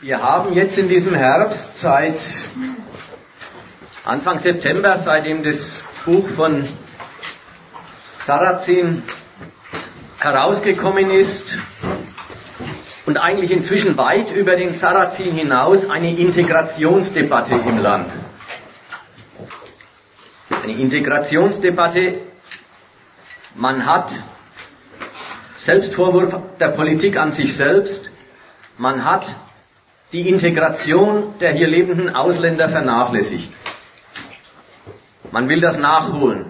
Wir haben jetzt in diesem Herbst seit Anfang September, seitdem das Buch von Sarrazin herausgekommen ist und eigentlich inzwischen weit über den Sarrazin hinaus eine Integrationsdebatte im Land. Eine Integrationsdebatte, man hat Selbstvorwurf der Politik an sich selbst, man hat die Integration der hier lebenden Ausländer vernachlässigt. Man will das nachholen.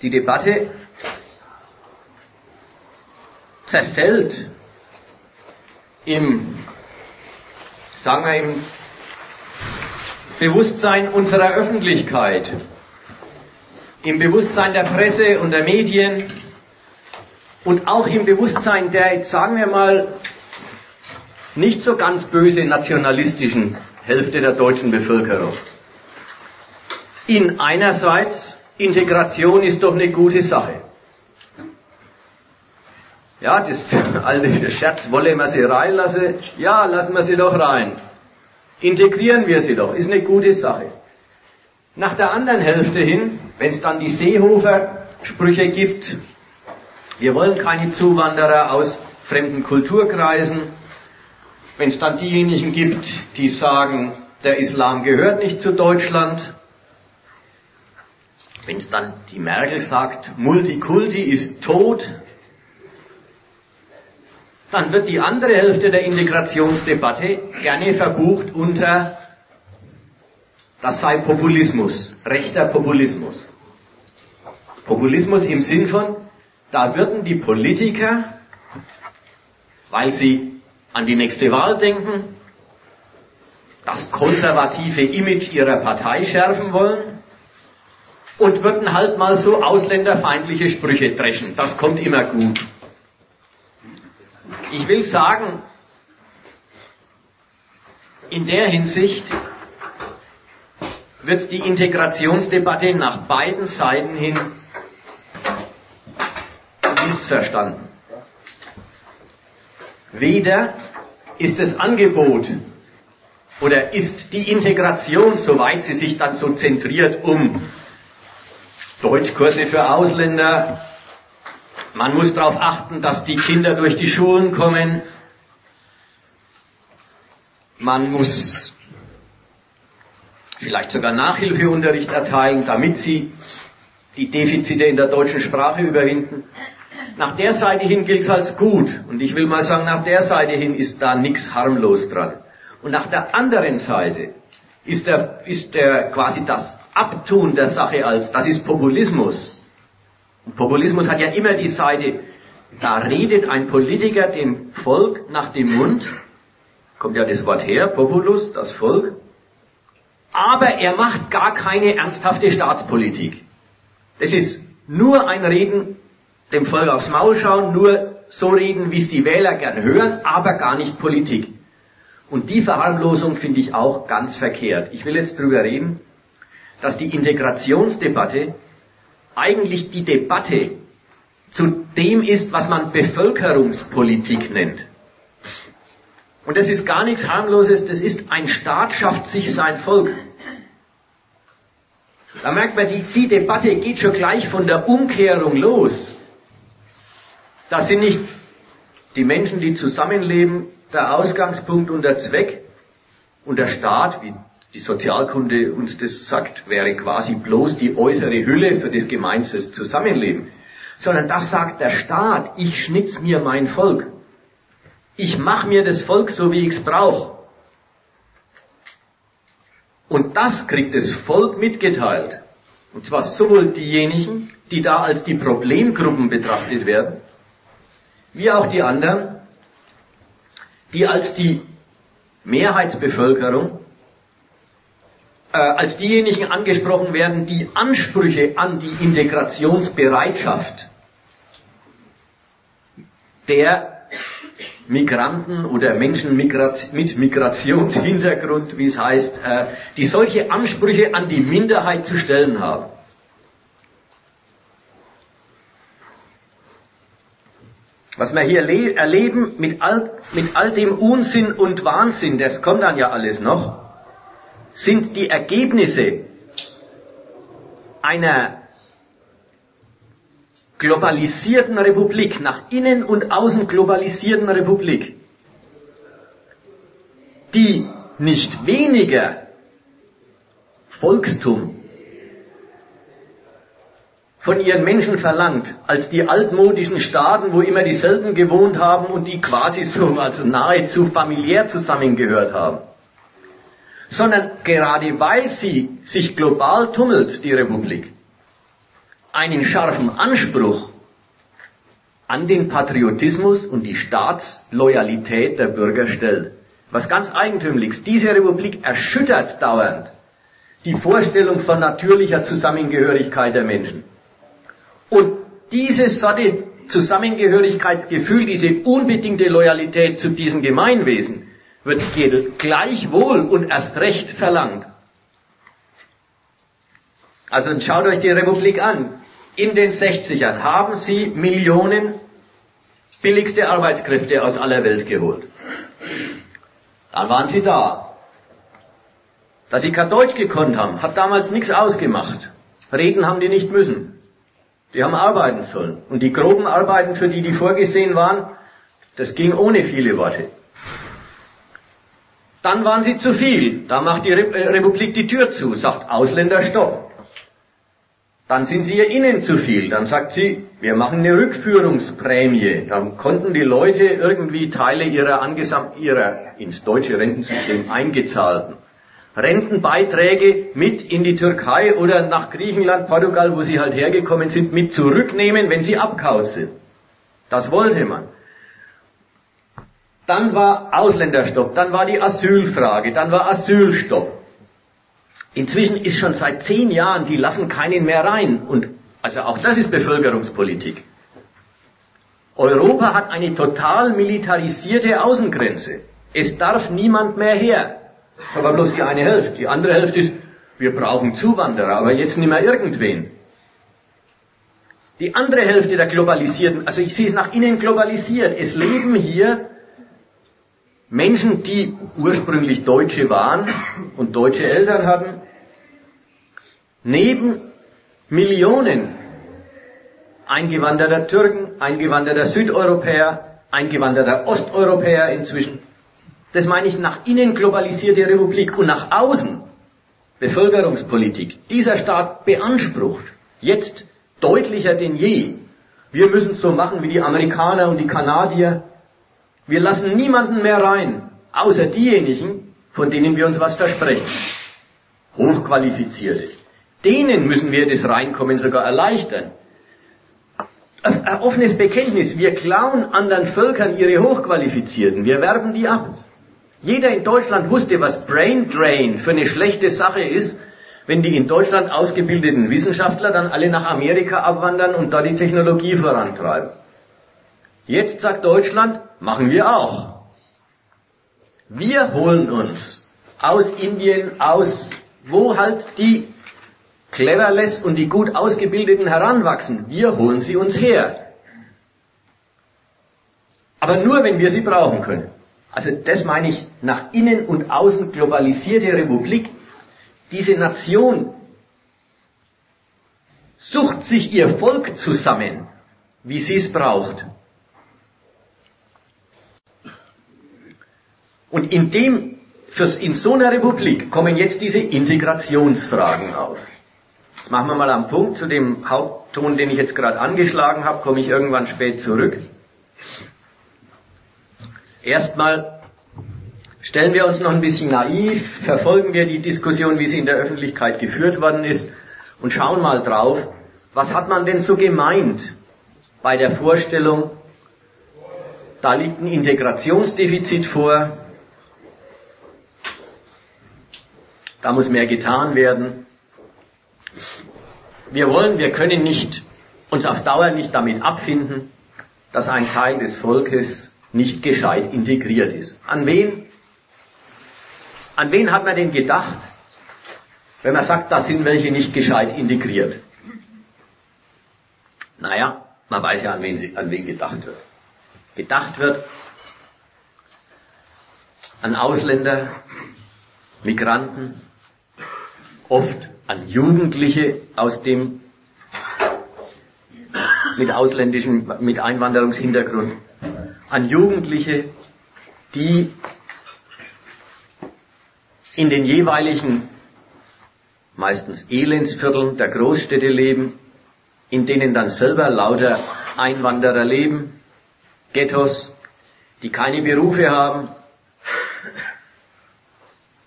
Die Debatte zerfällt im, sagen wir, im Bewusstsein unserer Öffentlichkeit, im Bewusstsein der Presse und der Medien und auch im Bewusstsein der, sagen wir mal, nicht so ganz böse nationalistischen Hälfte der deutschen Bevölkerung. In einerseits, Integration ist doch eine gute Sache. Ja, das alte Scherz, wolle man sie reinlassen? Ja, lassen wir sie doch rein. Integrieren wir sie doch, ist eine gute Sache. Nach der anderen Hälfte hin, wenn es dann die Seehofer-Sprüche gibt, wir wollen keine Zuwanderer aus fremden Kulturkreisen, wenn es dann diejenigen gibt, die sagen, der Islam gehört nicht zu Deutschland, wenn es dann die Merkel sagt, Multikulti ist tot, dann wird die andere Hälfte der Integrationsdebatte gerne verbucht unter, das sei Populismus, rechter Populismus. Populismus im Sinn von, da würden die Politiker, weil sie an die nächste Wahl denken, das konservative Image ihrer Partei schärfen wollen und würden halt mal so ausländerfeindliche Sprüche dreschen. Das kommt immer gut. Ich will sagen, in der Hinsicht wird die Integrationsdebatte nach beiden Seiten hin missverstanden. Weder ist das Angebot oder ist die Integration, soweit sie sich dann so zentriert um Deutschkurse für Ausländer, man muss darauf achten, dass die Kinder durch die Schulen kommen. Man muss vielleicht sogar Nachhilfeunterricht erteilen, damit sie die Defizite in der deutschen Sprache überwinden. Nach der Seite hin gilt es als gut. Und ich will mal sagen, nach der Seite hin ist da nichts harmlos dran. Und nach der anderen Seite ist der, ist der quasi das Abtun der Sache als, das ist Populismus. Populismus hat ja immer die Seite, da redet ein Politiker dem Volk nach dem Mund, kommt ja das Wort her, Populus, das Volk, aber er macht gar keine ernsthafte Staatspolitik. Das ist nur ein Reden, dem Volk aufs Maul schauen, nur so reden, wie es die Wähler gern hören, aber gar nicht Politik. Und die Verharmlosung finde ich auch ganz verkehrt. Ich will jetzt drüber reden, dass die Integrationsdebatte eigentlich die Debatte zu dem ist, was man Bevölkerungspolitik nennt. Und das ist gar nichts harmloses, das ist ein Staat schafft sich sein Volk. Da merkt man, die, die Debatte geht schon gleich von der Umkehrung los. Das sind nicht die Menschen, die zusammenleben, der Ausgangspunkt und der Zweck und der Staat, wie die Sozialkunde uns das sagt, wäre quasi bloß die äußere Hülle für das gemeinstes Zusammenleben. Sondern das sagt der Staat, ich schnitz mir mein Volk. Ich mach mir das Volk so, wie ich's brauche. Und das kriegt das Volk mitgeteilt. Und zwar sowohl diejenigen, die da als die Problemgruppen betrachtet werden, wie auch die anderen, die als die Mehrheitsbevölkerung äh, als diejenigen angesprochen werden, die Ansprüche an die Integrationsbereitschaft der Migranten oder Menschen mit Migrationshintergrund, wie es heißt, äh, die solche Ansprüche an die Minderheit zu stellen haben. Was wir hier erleben mit all, mit all dem Unsinn und Wahnsinn, das kommt dann ja alles noch, sind die Ergebnisse einer globalisierten Republik, nach innen und außen globalisierten Republik, die nicht weniger Volkstum von ihren Menschen verlangt, als die altmodischen Staaten, wo immer dieselben gewohnt haben und die quasi so, also nahezu familiär zusammengehört haben. Sondern gerade weil sie sich global tummelt, die Republik, einen scharfen Anspruch an den Patriotismus und die Staatsloyalität der Bürger stellt. Was ganz eigentümliches. Diese Republik erschüttert dauernd die Vorstellung von natürlicher Zusammengehörigkeit der Menschen. Und diese Sorte Zusammengehörigkeitsgefühl, diese unbedingte Loyalität zu diesem Gemeinwesen wird gleichwohl und erst recht verlangt. Also schaut euch die Republik an. In den 60ern haben sie Millionen billigste Arbeitskräfte aus aller Welt geholt. Dann waren sie da. Dass sie kein Deutsch gekonnt haben, hat damals nichts ausgemacht. Reden haben die nicht müssen. Die haben arbeiten sollen. Und die groben Arbeiten, für die die vorgesehen waren, das ging ohne viele Worte. Dann waren sie zu viel. Da macht die äh, Republik die Tür zu, sagt Ausländer Stopp. Dann sind sie ihr innen zu viel. Dann sagt sie, wir machen eine Rückführungsprämie. Dann konnten die Leute irgendwie Teile ihrer angesamt, ihrer ins deutsche Rentensystem eingezahlten Rentenbeiträge mit in die Türkei oder nach Griechenland, Portugal, wo sie halt hergekommen sind, mit zurücknehmen, wenn sie abkaut sind. Das wollte man. Dann war Ausländerstopp, dann war die Asylfrage, dann war Asylstopp. Inzwischen ist schon seit zehn Jahren, die lassen keinen mehr rein. Und also auch das ist Bevölkerungspolitik. Europa hat eine total militarisierte Außengrenze. Es darf niemand mehr her. Aber bloß die eine Hälfte. Die andere Hälfte ist, wir brauchen Zuwanderer, aber jetzt nicht mehr irgendwen. Die andere Hälfte der Globalisierten, also ich sehe es nach innen globalisiert. Es leben hier Menschen, die ursprünglich Deutsche waren und deutsche Eltern hatten, neben Millionen eingewanderter Türken, eingewanderter Südeuropäer, eingewanderter Osteuropäer inzwischen. Das meine ich nach innen globalisierte Republik und nach außen Bevölkerungspolitik. Dieser Staat beansprucht jetzt deutlicher denn je, wir müssen es so machen wie die Amerikaner und die Kanadier, wir lassen niemanden mehr rein, außer diejenigen, von denen wir uns was versprechen. Hochqualifizierte. Denen müssen wir das Reinkommen sogar erleichtern. Ein offenes Bekenntnis. Wir klauen anderen Völkern ihre Hochqualifizierten. Wir werben die ab. Jeder in Deutschland wusste, was Brain Drain für eine schlechte Sache ist, wenn die in Deutschland ausgebildeten Wissenschaftler dann alle nach Amerika abwandern und da die Technologie vorantreiben. Jetzt sagt Deutschland, machen wir auch. Wir holen uns aus Indien, aus wo halt die Cleverless und die gut ausgebildeten heranwachsen. Wir holen sie uns her. Aber nur, wenn wir sie brauchen können. Also das meine ich, nach innen und außen globalisierte Republik. Diese Nation sucht sich ihr Volk zusammen, wie sie es braucht. Und in dem, in so einer Republik kommen jetzt diese Integrationsfragen auf. Jetzt machen wir mal am Punkt zu dem Hauptton, den ich jetzt gerade angeschlagen habe, komme ich irgendwann spät zurück. Erstmal stellen wir uns noch ein bisschen naiv, verfolgen wir die Diskussion, wie sie in der Öffentlichkeit geführt worden ist und schauen mal drauf, was hat man denn so gemeint bei der Vorstellung, da liegt ein Integrationsdefizit vor, Da muss mehr getan werden. Wir wollen, wir können nicht, uns auf Dauer nicht damit abfinden, dass ein Teil des Volkes nicht gescheit integriert ist. An wen? An wen hat man denn gedacht, wenn man sagt, da sind welche nicht gescheit integriert? Naja, man weiß ja, an wen, an wen gedacht wird. gedacht wird an Ausländer, Migranten, oft an Jugendliche aus dem mit ausländischem, mit Einwanderungshintergrund, an Jugendliche, die in den jeweiligen meistens Elendsvierteln der Großstädte leben, in denen dann selber lauter Einwanderer leben, Ghettos, die keine Berufe haben,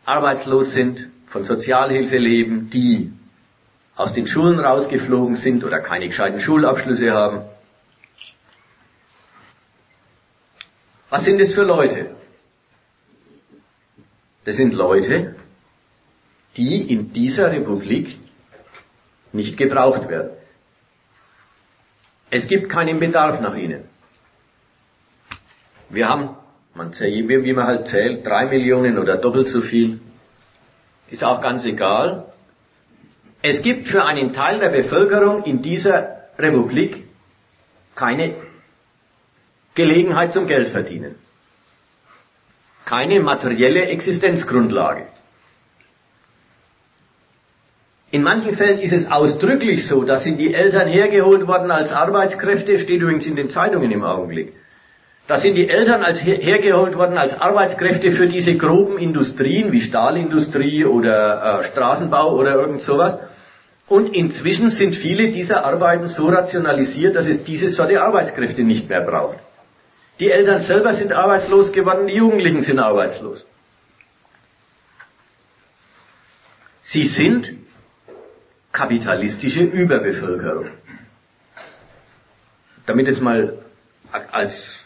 arbeitslos sind, von Sozialhilfe leben, die aus den Schulen rausgeflogen sind oder keine gescheiten Schulabschlüsse haben. Was sind es für Leute? Das sind Leute, die in dieser Republik nicht gebraucht werden. Es gibt keinen Bedarf nach ihnen. Wir haben, man zählt, wie man halt zählt, drei Millionen oder doppelt so viel. Ist auch ganz egal. Es gibt für einen Teil der Bevölkerung in dieser Republik keine Gelegenheit zum Geldverdienen. Keine materielle Existenzgrundlage. In manchen Fällen ist es ausdrücklich so, dass sind die Eltern hergeholt worden als Arbeitskräfte, steht übrigens in den Zeitungen im Augenblick. Da sind die Eltern als hergeholt worden als Arbeitskräfte für diese groben Industrien wie Stahlindustrie oder äh, Straßenbau oder irgend sowas. Und inzwischen sind viele dieser Arbeiten so rationalisiert, dass es diese Sorte Arbeitskräfte nicht mehr braucht. Die Eltern selber sind arbeitslos geworden, die Jugendlichen sind arbeitslos. Sie sind kapitalistische Überbevölkerung. Damit es mal als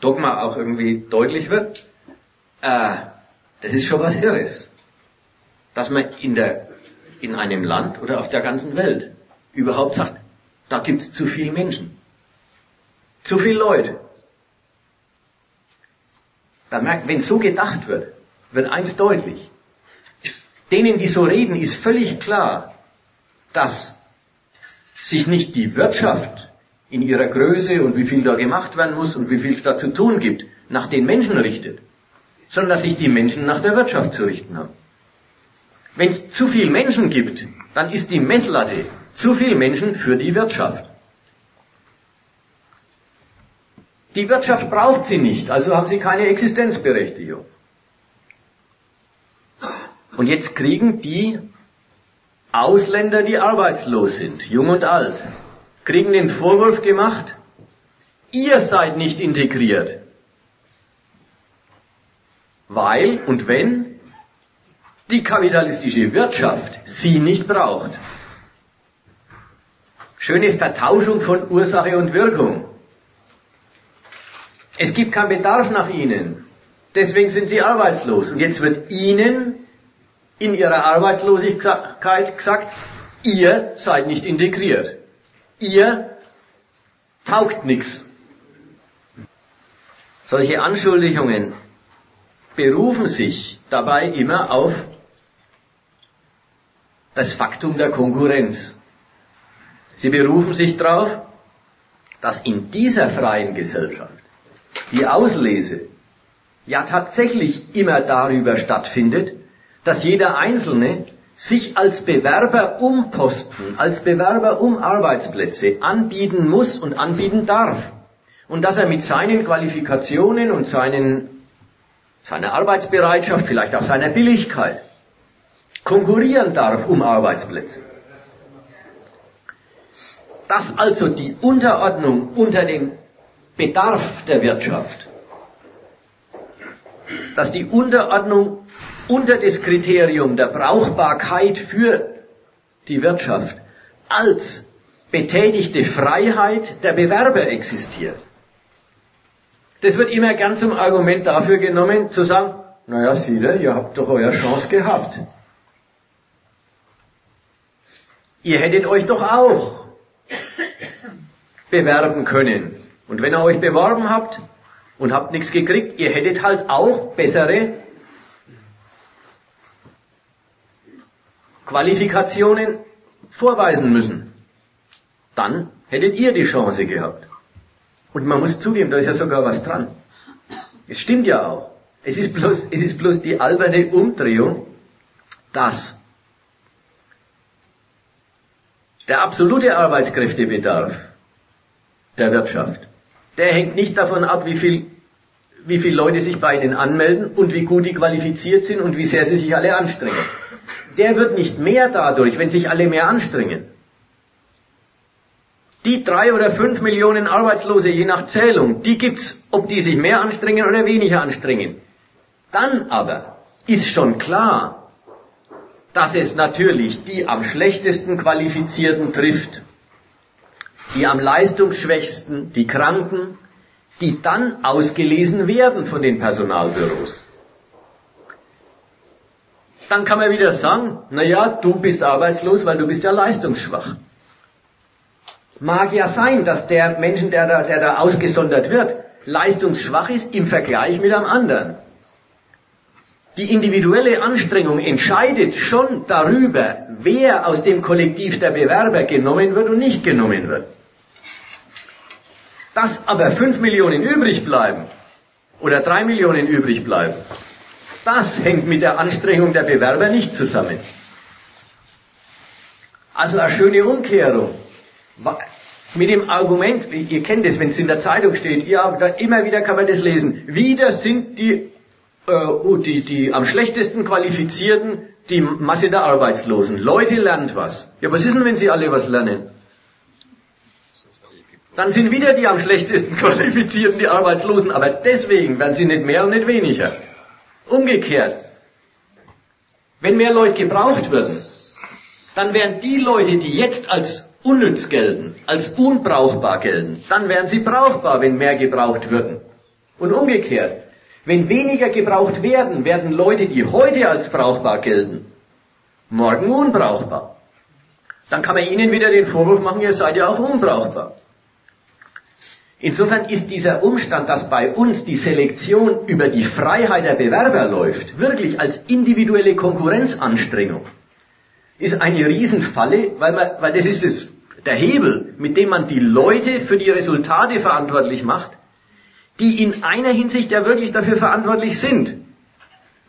Dogma auch irgendwie deutlich wird, äh, das ist schon was Irres. Dass man in der in einem Land oder auf der ganzen Welt überhaupt sagt, da gibt's zu viele Menschen. Zu viele Leute. Da merkt, wenn so gedacht wird, wird eins deutlich. Denen, die so reden, ist völlig klar, dass sich nicht die Wirtschaft in ihrer Größe und wie viel da gemacht werden muss und wie viel es da zu tun gibt, nach den Menschen richtet, sondern dass sich die Menschen nach der Wirtschaft zu richten haben. Wenn es zu viel Menschen gibt, dann ist die Messlatte zu viel Menschen für die Wirtschaft. Die Wirtschaft braucht sie nicht, also haben sie keine Existenzberechtigung. Und jetzt kriegen die Ausländer, die arbeitslos sind, jung und alt, kriegen den Vorwurf gemacht, ihr seid nicht integriert. Weil und wenn die kapitalistische Wirtschaft sie nicht braucht. Schöne Vertauschung von Ursache und Wirkung. Es gibt keinen Bedarf nach ihnen. Deswegen sind sie arbeitslos. Und jetzt wird ihnen in ihrer Arbeitslosigkeit gesagt, ihr seid nicht integriert. Ihr taugt nichts. Solche Anschuldigungen berufen sich dabei immer auf das Faktum der Konkurrenz. Sie berufen sich darauf, dass in dieser freien Gesellschaft die Auslese ja tatsächlich immer darüber stattfindet, dass jeder Einzelne sich als Bewerber um Posten, als Bewerber um Arbeitsplätze anbieten muss und anbieten darf. Und dass er mit seinen Qualifikationen und seinen, seiner Arbeitsbereitschaft, vielleicht auch seiner Billigkeit, konkurrieren darf um Arbeitsplätze. Dass also die Unterordnung unter den Bedarf der Wirtschaft, dass die Unterordnung unter das Kriterium der Brauchbarkeit für die Wirtschaft als betätigte Freiheit der Bewerber existiert. Das wird immer gern zum Argument dafür genommen, zu sagen, naja, seht ihr, ihr habt doch eure Chance gehabt. Ihr hättet euch doch auch bewerben können. Und wenn ihr euch beworben habt und habt nichts gekriegt, ihr hättet halt auch bessere Und man muss zugeben, da ist ja sogar was dran. Es stimmt ja auch. Es ist bloß, es ist bloß die alberne Umdrehung, dass der absolute Arbeitskräftebedarf der Wirtschaft, der hängt nicht davon ab, wie viel, wie viele Leute sich bei Ihnen anmelden und wie gut die qualifiziert sind und wie sehr sie sich alle anstrengen. Der wird nicht mehr dadurch, wenn sich alle mehr anstrengen. Die drei oder fünf Millionen Arbeitslose je nach Zählung, die gibt's, ob die sich mehr anstrengen oder weniger anstrengen. Dann aber ist schon klar, dass es natürlich die am schlechtesten Qualifizierten trifft, die am leistungsschwächsten, die Kranken, die dann ausgelesen werden von den Personalbüros. Dann kann man wieder sagen, na ja, du bist arbeitslos, weil du bist ja leistungsschwach. Mag ja sein, dass der Menschen, der da, der da ausgesondert wird, leistungsschwach ist im Vergleich mit einem anderen. Die individuelle Anstrengung entscheidet schon darüber, wer aus dem Kollektiv der Bewerber genommen wird und nicht genommen wird. Dass aber fünf Millionen übrig bleiben oder drei Millionen übrig bleiben, das hängt mit der Anstrengung der Bewerber nicht zusammen. Also eine schöne Umkehrung. Mit dem Argument, ihr kennt es, wenn es in der Zeitung steht, ja, immer wieder kann man das lesen, wieder sind die, äh, die, die am schlechtesten qualifizierten die Masse der Arbeitslosen. Leute lernt was. Ja, was ist denn, wenn sie alle was lernen? Dann sind wieder die am schlechtesten qualifizierten die Arbeitslosen, aber deswegen werden sie nicht mehr und nicht weniger. Umgekehrt, wenn mehr Leute gebraucht würden, dann wären die Leute, die jetzt als unnütz gelten, als unbrauchbar gelten, dann wären sie brauchbar, wenn mehr gebraucht würden. Und umgekehrt, wenn weniger gebraucht werden, werden Leute, die heute als brauchbar gelten, morgen unbrauchbar. Dann kann man ihnen wieder den Vorwurf machen, ihr seid ja auch unbrauchbar. Insofern ist dieser Umstand, dass bei uns die Selektion über die Freiheit der Bewerber läuft, wirklich als individuelle Konkurrenzanstrengung ist eine Riesenfalle, weil, man, weil das ist es, der Hebel, mit dem man die Leute für die Resultate verantwortlich macht, die in einer Hinsicht ja wirklich dafür verantwortlich sind.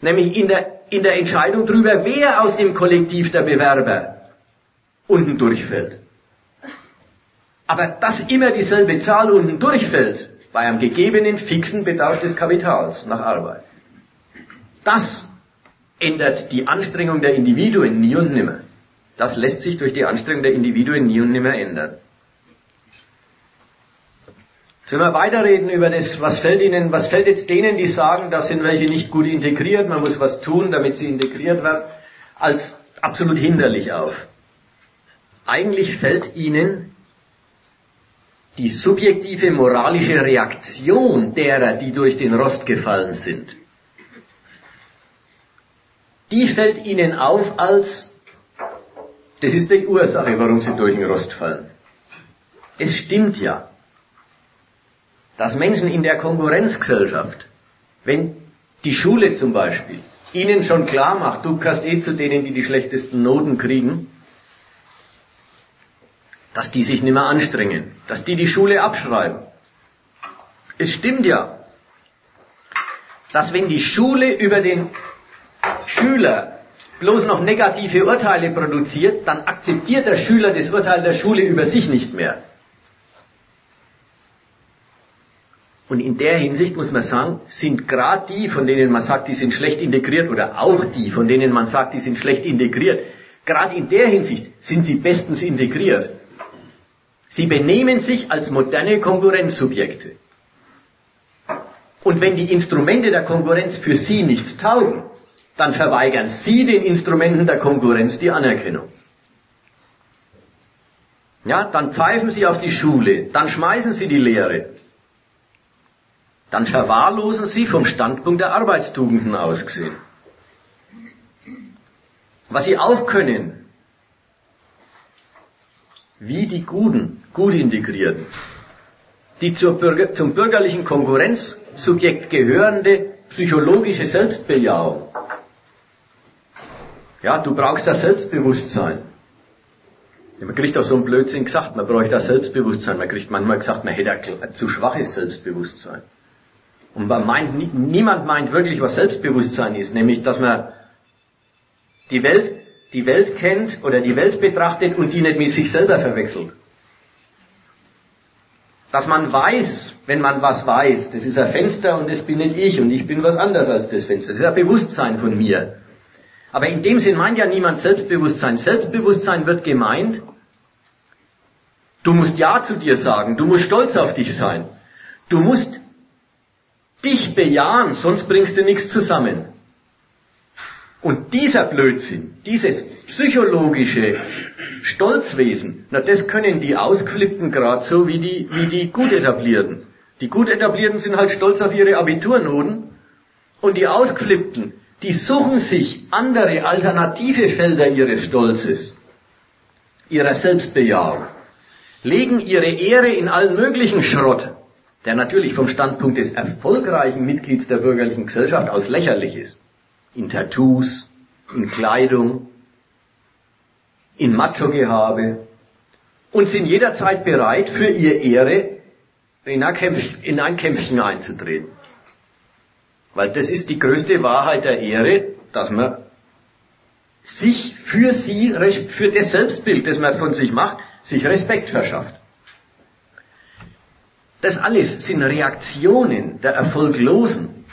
Nämlich in der, in der Entscheidung darüber, wer aus dem Kollektiv der Bewerber unten durchfällt. Aber dass immer dieselbe Zahl unten durchfällt, bei einem gegebenen fixen Bedarf des Kapitals nach Arbeit. Das ändert die Anstrengung der Individuen nie und nimmer. Das lässt sich durch die Anstrengung der Individuen nie und nimmer ändern. Jetzt wir weiterreden über das, was fällt Ihnen, was fällt jetzt denen, die sagen, da sind welche nicht gut integriert, man muss was tun, damit sie integriert werden, als absolut hinderlich auf. Eigentlich fällt Ihnen die subjektive moralische Reaktion derer, die durch den Rost gefallen sind, die fällt ihnen auf als, das ist die Ursache, warum sie durch den Rost fallen. Es stimmt ja, dass Menschen in der Konkurrenzgesellschaft, wenn die Schule zum Beispiel ihnen schon klar macht, du kannst eh zu denen, die die schlechtesten Noten kriegen, dass die sich nicht mehr anstrengen, dass die die Schule abschreiben. Es stimmt ja, dass wenn die Schule über den Schüler bloß noch negative Urteile produziert, dann akzeptiert der Schüler das Urteil der Schule über sich nicht mehr. Und in der Hinsicht muss man sagen, sind gerade die, von denen man sagt, die sind schlecht integriert, oder auch die, von denen man sagt, die sind schlecht integriert, gerade in der Hinsicht sind sie bestens integriert. Sie benehmen sich als moderne Konkurrenzsubjekte. Und wenn die Instrumente der Konkurrenz für sie nichts taugen, dann verweigern Sie den Instrumenten der Konkurrenz die Anerkennung. Ja, dann pfeifen Sie auf die Schule, dann schmeißen Sie die Lehre, dann verwahrlosen Sie vom Standpunkt der Arbeitstugenden aus gesehen. Was Sie auch können, wie die Guten, gut integrierten, die Bürger, zum bürgerlichen Konkurrenzsubjekt gehörende psychologische Selbstbejahung, ja, du brauchst das Selbstbewusstsein. Man kriegt auch so ein Blödsinn gesagt, man bräuchte das Selbstbewusstsein. Man kriegt manchmal gesagt, man hätte ein zu schwaches Selbstbewusstsein. Und man meint, niemand meint wirklich, was Selbstbewusstsein ist, nämlich, dass man die Welt, die Welt kennt oder die Welt betrachtet und die nicht mit sich selber verwechselt. Dass man weiß, wenn man was weiß, das ist ein Fenster und das bin nicht ich und ich bin was anderes als das Fenster. Das ist ein Bewusstsein von mir. Aber in dem Sinn meint ja niemand Selbstbewusstsein. Selbstbewusstsein wird gemeint, du musst Ja zu dir sagen, du musst stolz auf dich sein. Du musst dich bejahen, sonst bringst du nichts zusammen. Und dieser Blödsinn, dieses psychologische Stolzwesen, na das können die Ausgeflippten gerade so wie die, wie die gut etablierten. Die gut etablierten sind halt stolz auf ihre Abiturnoten und die Ausgeflippten, die suchen sich andere alternative Felder ihres Stolzes, ihrer Selbstbejahung, legen ihre Ehre in allen möglichen Schrott, der natürlich vom Standpunkt des erfolgreichen Mitglieds der bürgerlichen Gesellschaft aus lächerlich ist. In Tattoos, in Kleidung, in Macho-Gehabe und sind jederzeit bereit, für ihr Ehre in ein, in ein Kämpfchen einzutreten. Weil das ist die größte Wahrheit der Ehre, dass man sich für sie, für das Selbstbild, das man von sich macht, sich Respekt verschafft. Das alles sind Reaktionen der Erfolglosen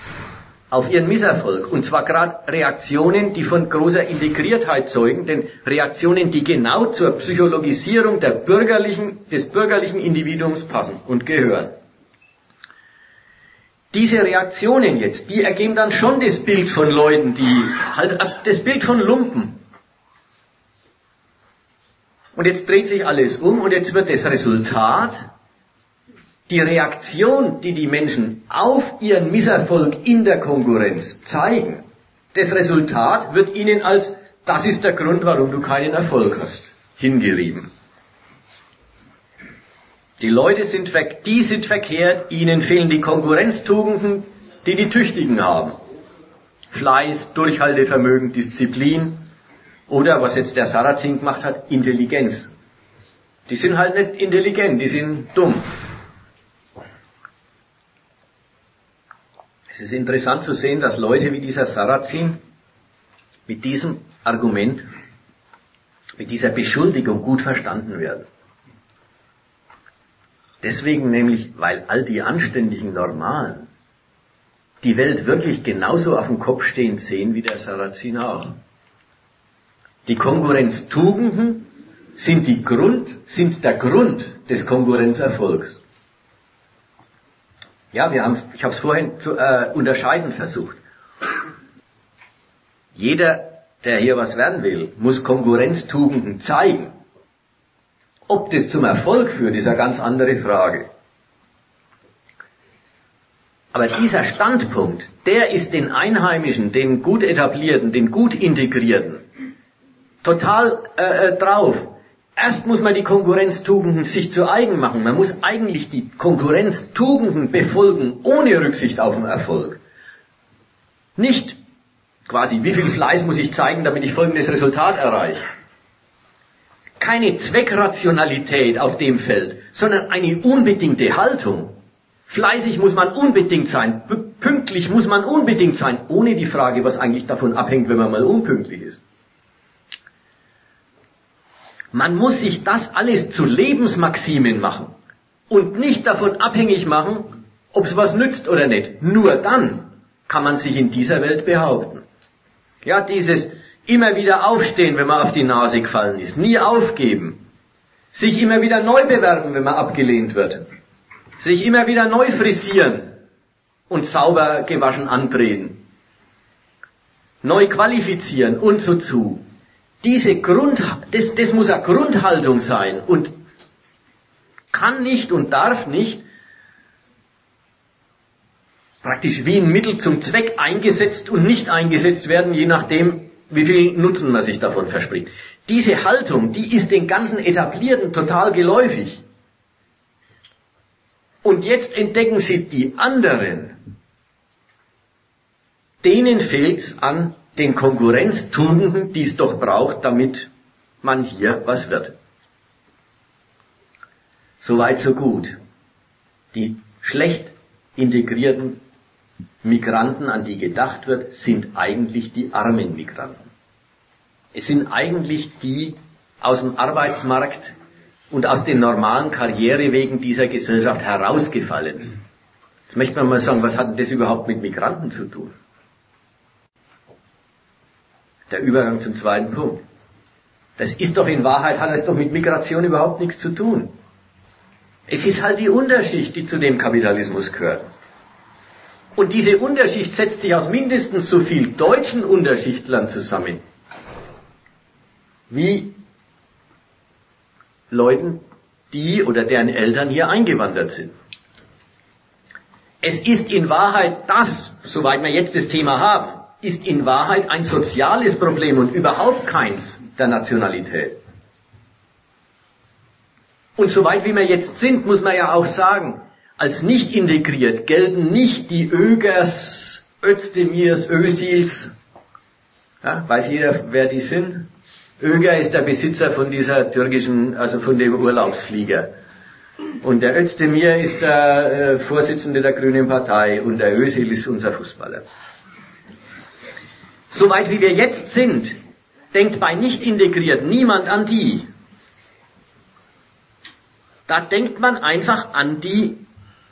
auf ihren Misserfolg. Und zwar gerade Reaktionen, die von großer Integriertheit zeugen, denn Reaktionen, die genau zur Psychologisierung der bürgerlichen, des bürgerlichen Individuums passen und gehören. Diese Reaktionen jetzt, die ergeben dann schon das Bild von Leuten, die halt das Bild von Lumpen. Und jetzt dreht sich alles um und jetzt wird das Resultat die Reaktion, die die Menschen auf ihren Misserfolg in der Konkurrenz zeigen, das Resultat wird ihnen als, das ist der Grund, warum du keinen Erfolg hast, hingerieben. Die Leute sind, die sind verkehrt, ihnen fehlen die Konkurrenztugenden, die die Tüchtigen haben. Fleiß, Durchhaltevermögen, Disziplin oder, was jetzt der Sarrazin gemacht hat, Intelligenz. Die sind halt nicht intelligent, die sind dumm. Es ist interessant zu sehen, dass Leute wie dieser Sarrazin mit diesem Argument, mit dieser Beschuldigung gut verstanden werden. Deswegen nämlich, weil all die anständigen Normalen die Welt wirklich genauso auf dem Kopf stehen sehen wie der Sarrazin auch. Die Konkurrenztugenden sind die Grund, sind der Grund des Konkurrenzerfolgs. Ja, wir haben, ich habe es vorhin zu äh, unterscheiden versucht. Jeder, der hier was werden will, muss Konkurrenztugenden zeigen. Ob das zum Erfolg führt, ist eine ganz andere Frage. Aber dieser Standpunkt, der ist den Einheimischen, den gut etablierten, den gut integrierten, total äh, äh drauf. Erst muss man die Konkurrenztugenden sich zu eigen machen. Man muss eigentlich die Konkurrenztugenden befolgen, ohne Rücksicht auf den Erfolg. Nicht quasi, wie viel Fleiß muss ich zeigen, damit ich folgendes Resultat erreiche. Keine Zweckrationalität auf dem Feld, sondern eine unbedingte Haltung. Fleißig muss man unbedingt sein, pünktlich muss man unbedingt sein, ohne die Frage, was eigentlich davon abhängt, wenn man mal unpünktlich ist. Man muss sich das alles zu Lebensmaximen machen und nicht davon abhängig machen, ob es was nützt oder nicht. Nur dann kann man sich in dieser Welt behaupten. Ja, dieses immer wieder aufstehen, wenn man auf die Nase gefallen ist, nie aufgeben, sich immer wieder neu bewerben, wenn man abgelehnt wird, sich immer wieder neu frisieren und sauber gewaschen antreten, neu qualifizieren und so zu. Diese Grund, das, das muss eine Grundhaltung sein und kann nicht und darf nicht praktisch wie ein Mittel zum Zweck eingesetzt und nicht eingesetzt werden, je nachdem, wie viel Nutzen man sich davon verspricht. Diese Haltung, die ist den ganzen Etablierten total geläufig. Und jetzt entdecken sie die anderen. Denen fehlt's an den Konkurrenztugenden, die es doch braucht, damit man hier was wird. So weit, so gut. Die schlecht integrierten Migranten, an die gedacht wird, sind eigentlich die armen Migranten. Es sind eigentlich die aus dem Arbeitsmarkt und aus den normalen Karrierewegen dieser Gesellschaft herausgefallen. Jetzt möchte man mal sagen, was hat denn das überhaupt mit Migranten zu tun? Der Übergang zum zweiten Punkt. Das ist doch in Wahrheit, hat es doch mit Migration überhaupt nichts zu tun. Es ist halt die Unterschicht, die zu dem Kapitalismus gehört. Und diese Unterschicht setzt sich aus mindestens so viel deutschen Unterschichtlern zusammen, wie Leuten, die oder deren Eltern hier eingewandert sind. Es ist in Wahrheit das, soweit wir jetzt das Thema haben, ist in Wahrheit ein soziales Problem und überhaupt keins der Nationalität. Und soweit wie wir jetzt sind, muss man ja auch sagen, als nicht integriert gelten nicht die Ögers, Özdemirs, Ösils, ja, weiß jeder, wer die sind? Öger ist der Besitzer von dieser türkischen, also von dem Urlaubsflieger. Und der Özdemir ist der äh, Vorsitzende der Grünen Partei und der Özil ist unser Fußballer. Soweit wie wir jetzt sind, denkt bei nicht integriert niemand an die. Da denkt man einfach an die,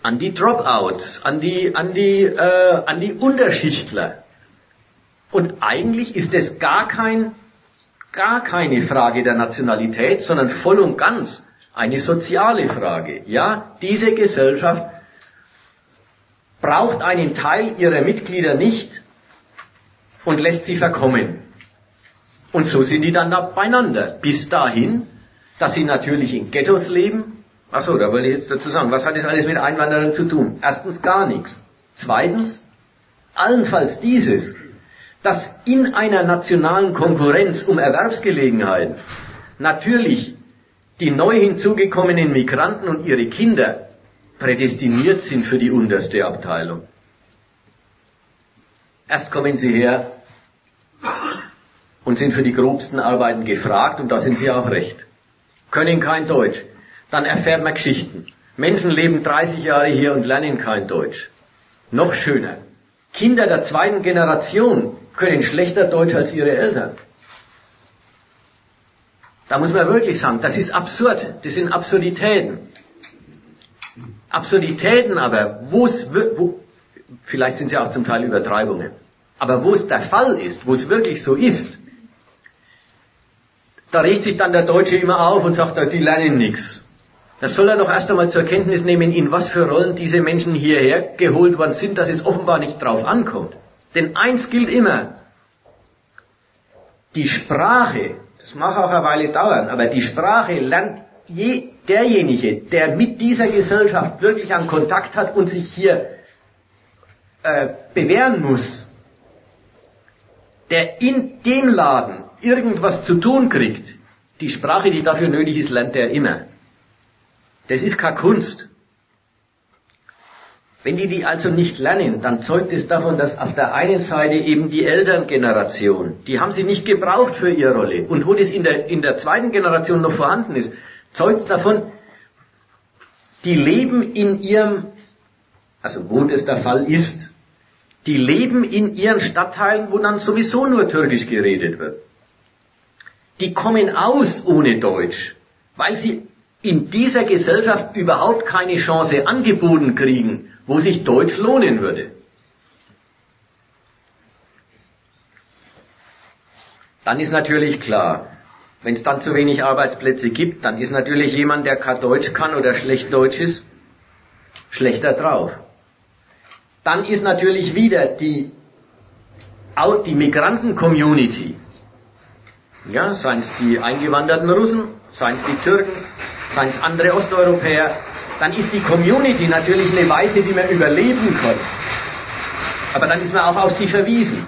an die Dropouts, an die, an die, äh, an die Unterschichtler. Und eigentlich ist es gar kein gar keine Frage der Nationalität, sondern voll und ganz eine soziale Frage. Ja, diese Gesellschaft braucht einen Teil ihrer Mitglieder nicht und lässt sie verkommen. Und so sind die dann da beieinander. Bis dahin, dass sie natürlich in Ghettos leben. Achso, da wollte ich jetzt dazu sagen, was hat das alles mit Einwanderern zu tun? Erstens gar nichts. Zweitens, allenfalls dieses, dass in einer nationalen Konkurrenz um Erwerbsgelegenheiten natürlich die neu hinzugekommenen Migranten und ihre Kinder prädestiniert sind für die unterste Abteilung. Erst kommen sie her und sind für die grobsten Arbeiten gefragt und da sind sie auch recht. Können kein Deutsch. Dann erfährt man Geschichten. Menschen leben 30 Jahre hier und lernen kein Deutsch. Noch schöner. Kinder der zweiten Generation können schlechter Deutsch als ihre Eltern. Da muss man wirklich sagen, das ist absurd. Das sind Absurditäten. Absurditäten aber, wo vielleicht sind sie auch zum Teil Übertreibungen, aber wo es der Fall ist, wo es wirklich so ist, da regt sich dann der Deutsche immer auf und sagt, die lernen nichts. Da soll er doch erst einmal zur Kenntnis nehmen, in was für Rollen diese Menschen hierher geholt worden sind, dass es offenbar nicht drauf ankommt. Denn eins gilt immer. Die Sprache, das mag auch eine Weile dauern, aber die Sprache lernt je, derjenige, der mit dieser Gesellschaft wirklich einen Kontakt hat und sich hier äh, bewähren muss, der in dem Laden irgendwas zu tun kriegt, die Sprache, die dafür nötig ist, lernt er immer. Das ist keine Kunst. Wenn die die also nicht lernen, dann zeugt es davon, dass auf der einen Seite eben die Elterngeneration, die haben sie nicht gebraucht für ihre Rolle. Und wo das in der, in der zweiten Generation noch vorhanden ist, zeugt davon, die leben in ihrem, also wo das der Fall ist, die leben in ihren Stadtteilen, wo dann sowieso nur Türkisch geredet wird. Die kommen aus ohne Deutsch, weil sie in dieser Gesellschaft überhaupt keine Chance angeboten kriegen, wo sich Deutsch lohnen würde. Dann ist natürlich klar, wenn es dann zu wenig Arbeitsplätze gibt, dann ist natürlich jemand, der kein Deutsch kann oder schlecht Deutsch ist, schlechter drauf. Dann ist natürlich wieder die, die Migranten-Community, ja, seien es die eingewanderten Russen, seien es die Türken, seien es andere Osteuropäer, dann ist die Community natürlich eine Weise, wie man überleben kann. Aber dann ist man auch auf sie verwiesen.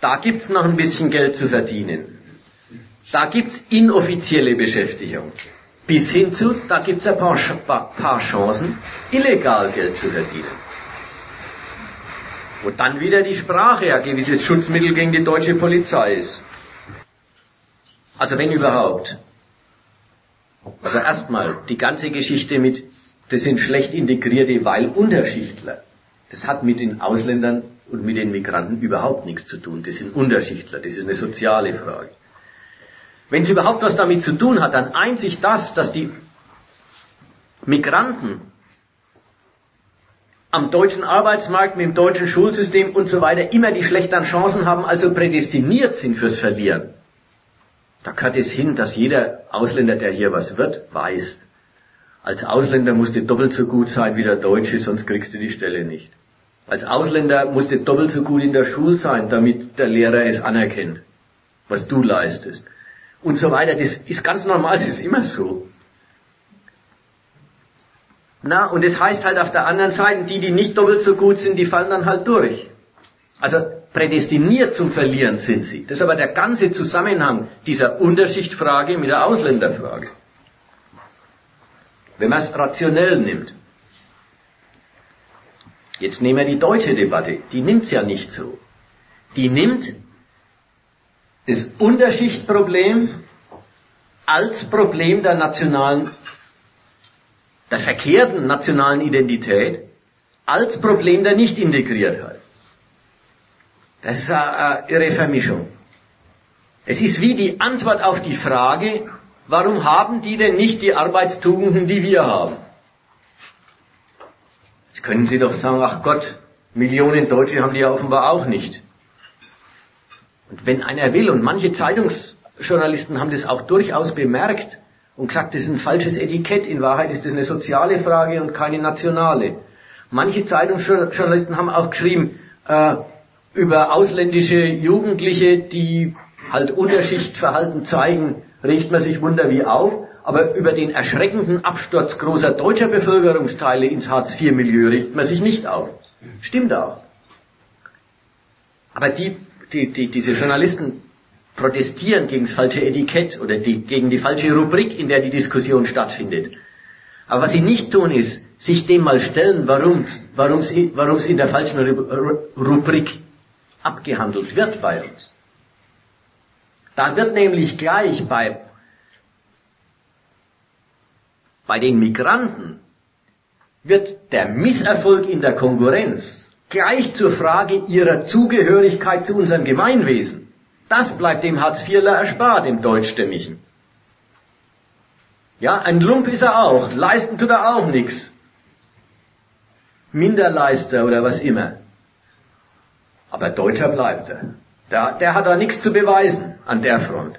Da gibt's noch ein bisschen Geld zu verdienen. Da gibt's inoffizielle Beschäftigung. Bis hin zu, da gibt's ein paar, paar Chancen, illegal Geld zu verdienen. Und dann wieder die Sprache ein gewisses Schutzmittel gegen die deutsche Polizei ist. Also wenn überhaupt. Also erstmal die ganze Geschichte mit, das sind schlecht integrierte, weil Unterschichtler. Das hat mit den Ausländern und mit den Migranten überhaupt nichts zu tun. Das sind Unterschichtler, das ist eine soziale Frage. Wenn es überhaupt was damit zu tun hat, dann einzig das, dass die Migranten am deutschen Arbeitsmarkt, mit dem deutschen Schulsystem und so weiter immer die schlechteren Chancen haben, also prädestiniert sind fürs Verlieren. Da gehört es hin, dass jeder Ausländer, der hier was wird, weiß, als Ausländer musst du doppelt so gut sein wie der Deutsche, sonst kriegst du die Stelle nicht. Als Ausländer musst du doppelt so gut in der Schule sein, damit der Lehrer es anerkennt, was du leistest. Und so weiter. Das ist ganz normal, das ist immer so. Na, und das heißt halt auf der anderen Seite, die, die nicht doppelt so gut sind, die fallen dann halt durch. Also prädestiniert zum Verlieren sind sie. Das ist aber der ganze Zusammenhang dieser Unterschichtfrage mit der Ausländerfrage. Wenn man es rationell nimmt. Jetzt nehmen wir die deutsche Debatte. Die nimmt's ja nicht so. Die nimmt das Unterschichtproblem als Problem der nationalen der verkehrten nationalen Identität als Problem der Nichtintegriertheit. Das ist eine irre Vermischung. Es ist wie die Antwort auf die Frage, warum haben die denn nicht die Arbeitstugenden, die wir haben? Jetzt können Sie doch sagen, ach Gott, Millionen Deutsche haben die ja offenbar auch nicht. Und wenn einer will, und manche Zeitungsjournalisten haben das auch durchaus bemerkt, und gesagt, das ist ein falsches Etikett. In Wahrheit ist das eine soziale Frage und keine nationale. Manche Zeitungsjournalisten haben auch geschrieben äh, über ausländische Jugendliche, die halt Unterschichtverhalten zeigen, regt man sich wunder wie auf. Aber über den erschreckenden Absturz großer deutscher Bevölkerungsteile ins Hartz-IV-Milieu regt man sich nicht auf. Stimmt auch. Aber die, die, die, diese Journalisten protestieren gegen das falsche Etikett oder die, gegen die falsche Rubrik, in der die Diskussion stattfindet. Aber was sie nicht tun ist, sich dem mal stellen, warum warum warum es in der falschen Rubrik abgehandelt wird bei uns. Da wird nämlich gleich bei, bei den Migranten wird der Misserfolg in der Konkurrenz gleich zur Frage ihrer Zugehörigkeit zu unserem Gemeinwesen. Das bleibt dem Hartz-IVler erspart, dem Deutschstämmigen. Ja, ein Lump ist er auch. Leisten tut er auch nichts. Minderleister oder was immer. Aber Deutscher bleibt er. Der, der hat da nichts zu beweisen an der Front.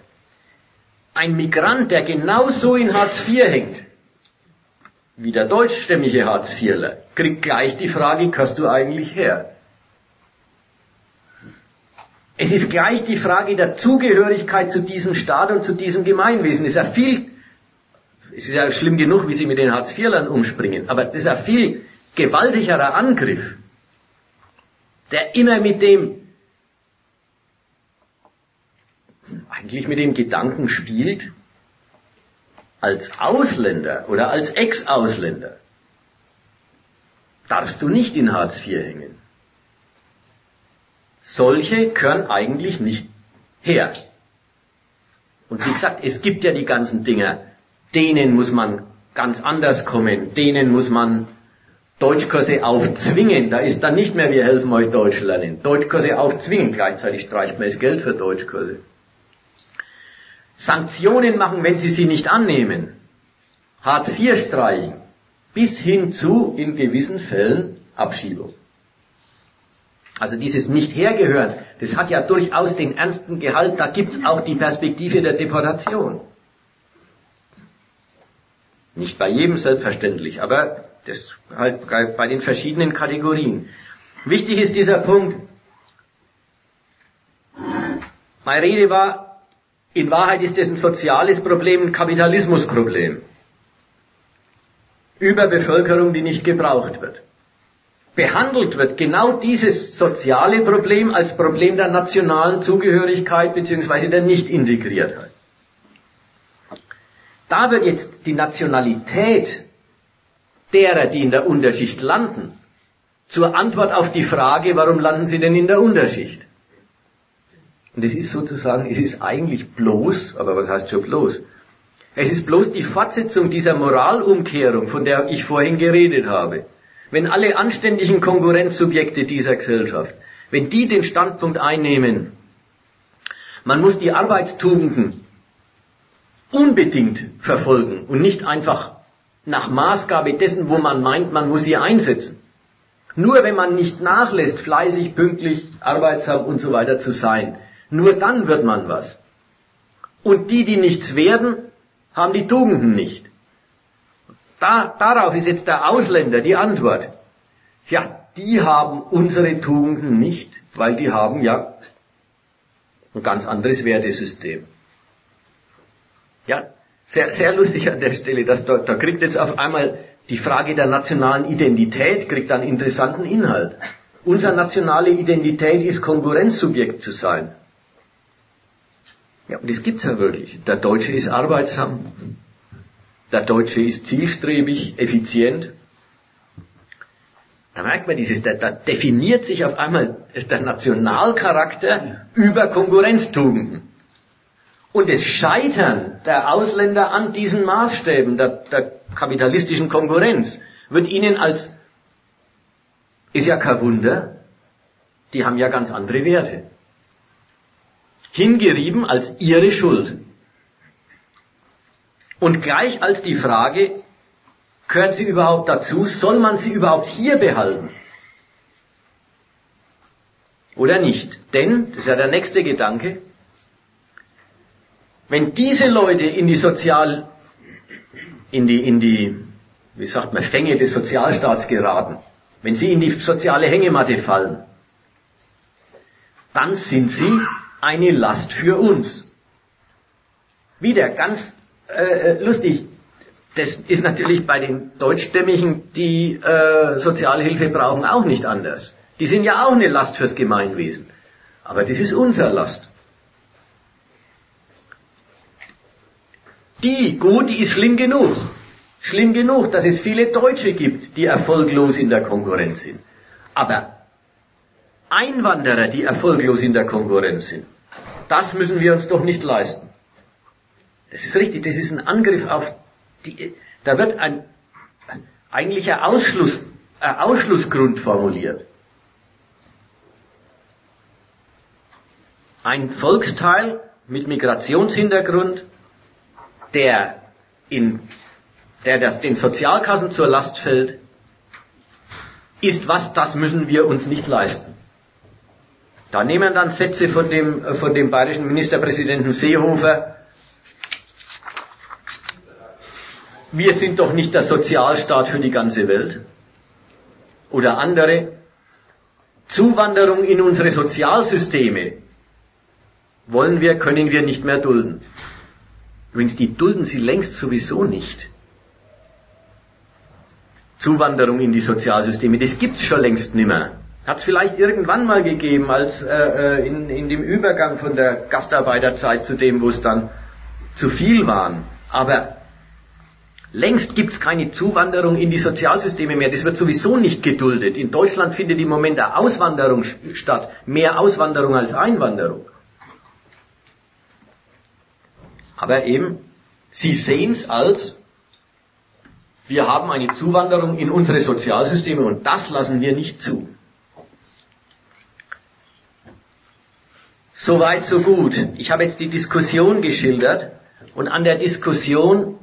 Ein Migrant, der genauso in Hartz IV hängt, wie der deutschstämmige Hartz-IVler, kriegt gleich die Frage, kannst du eigentlich her? Es ist gleich die Frage der Zugehörigkeit zu diesem Staat und zu diesem Gemeinwesen. Es ist ja viel, es ist ja schlimm genug, wie sie mit den Hartz-IVlern umspringen, aber das ist ein viel gewaltigerer Angriff, der immer mit dem, eigentlich mit dem Gedanken spielt, als Ausländer oder als Ex-Ausländer darfst du nicht in Hartz IV hängen. Solche können eigentlich nicht her. Und wie gesagt, es gibt ja die ganzen Dinger, denen muss man ganz anders kommen, denen muss man Deutschkurse aufzwingen. Da ist dann nicht mehr, wir helfen euch Deutsch lernen. Deutschkurse aufzwingen, gleichzeitig streicht man das Geld für Deutschkurse. Sanktionen machen, wenn sie sie nicht annehmen. Hartz IV streichen. Bis hin zu, in gewissen Fällen, Abschiebung. Also dieses Nicht-Hergehören, das hat ja durchaus den ernsten Gehalt, da gibt's auch die Perspektive der Deportation. Nicht bei jedem selbstverständlich, aber das halt bei den verschiedenen Kategorien. Wichtig ist dieser Punkt. Meine Rede war, in Wahrheit ist es ein soziales Problem, ein Kapitalismusproblem. Überbevölkerung, die nicht gebraucht wird behandelt wird, genau dieses soziale Problem als Problem der nationalen Zugehörigkeit bzw. der Nichtintegriertheit. Da wird jetzt die Nationalität derer, die in der Unterschicht landen, zur Antwort auf die Frage, warum landen sie denn in der Unterschicht? Und es ist sozusagen, es ist eigentlich bloß, aber was heißt schon bloß? Es ist bloß die Fortsetzung dieser Moralumkehrung, von der ich vorhin geredet habe. Wenn alle anständigen Konkurrenzsubjekte dieser Gesellschaft, wenn die den Standpunkt einnehmen, man muss die Arbeitstugenden unbedingt verfolgen und nicht einfach nach Maßgabe dessen, wo man meint, man muss sie einsetzen. Nur wenn man nicht nachlässt, fleißig, pünktlich, arbeitsam und so weiter zu sein, nur dann wird man was. Und die, die nichts werden, haben die Tugenden nicht. Da, darauf ist jetzt der Ausländer die Antwort. Ja, die haben unsere Tugenden nicht, weil die haben ja ein ganz anderes Wertesystem. Ja, sehr, sehr lustig an der Stelle, dass da, da kriegt jetzt auf einmal die Frage der nationalen Identität kriegt einen interessanten Inhalt. Unsere nationale Identität ist Konkurrenzsubjekt zu sein. Ja, und das gibt's ja wirklich. Der Deutsche ist arbeitsam. Der Deutsche ist zielstrebig, effizient. Da merkt man dieses, da, da definiert sich auf einmal der Nationalcharakter über Konkurrenztugenden. Und das Scheitern der Ausländer an diesen Maßstäben der, der kapitalistischen Konkurrenz wird ihnen als, ist ja kein Wunder, die haben ja ganz andere Werte hingerieben als ihre Schuld. Und gleich als die Frage, gehört sie überhaupt dazu, soll man sie überhaupt hier behalten? Oder nicht? Denn, das ist ja der nächste Gedanke, wenn diese Leute in die Sozial, in die, in die, wie sagt man, Fänge des Sozialstaats geraten, wenn sie in die soziale Hängematte fallen, dann sind sie eine Last für uns. Wieder ganz äh, äh, lustig. Das ist natürlich bei den Deutschstämmigen, die äh, Sozialhilfe brauchen, auch nicht anders. Die sind ja auch eine Last fürs Gemeinwesen. Aber das ist unser Last. Die, gut, die ist schlimm genug. Schlimm genug, dass es viele Deutsche gibt, die erfolglos in der Konkurrenz sind. Aber Einwanderer, die erfolglos in der Konkurrenz sind. Das müssen wir uns doch nicht leisten. Das ist richtig, das ist ein Angriff auf die, da wird ein, ein eigentlicher Ausschluss, ein Ausschlussgrund formuliert. Ein Volksteil mit Migrationshintergrund, der in, der das, den Sozialkassen zur Last fällt, ist was, das müssen wir uns nicht leisten. Da nehmen dann Sätze von dem, äh, von dem bayerischen Ministerpräsidenten Seehofer. Wir sind doch nicht der Sozialstaat für die ganze Welt. Oder andere. Zuwanderung in unsere Sozialsysteme wollen wir, können wir nicht mehr dulden. Übrigens, die dulden sie längst sowieso nicht. Zuwanderung in die Sozialsysteme, das gibt's schon längst nimmer. Hat es vielleicht irgendwann mal gegeben, als äh, äh, in, in dem Übergang von der Gastarbeiterzeit zu dem, wo es dann zu viel waren. Aber längst gibt es keine Zuwanderung in die Sozialsysteme mehr. Das wird sowieso nicht geduldet. In Deutschland findet im Moment eine Auswanderung statt. Mehr Auswanderung als Einwanderung. Aber eben, Sie sehen es als, wir haben eine Zuwanderung in unsere Sozialsysteme und das lassen wir nicht zu. Soweit, so gut. Ich habe jetzt die Diskussion geschildert und an der Diskussion,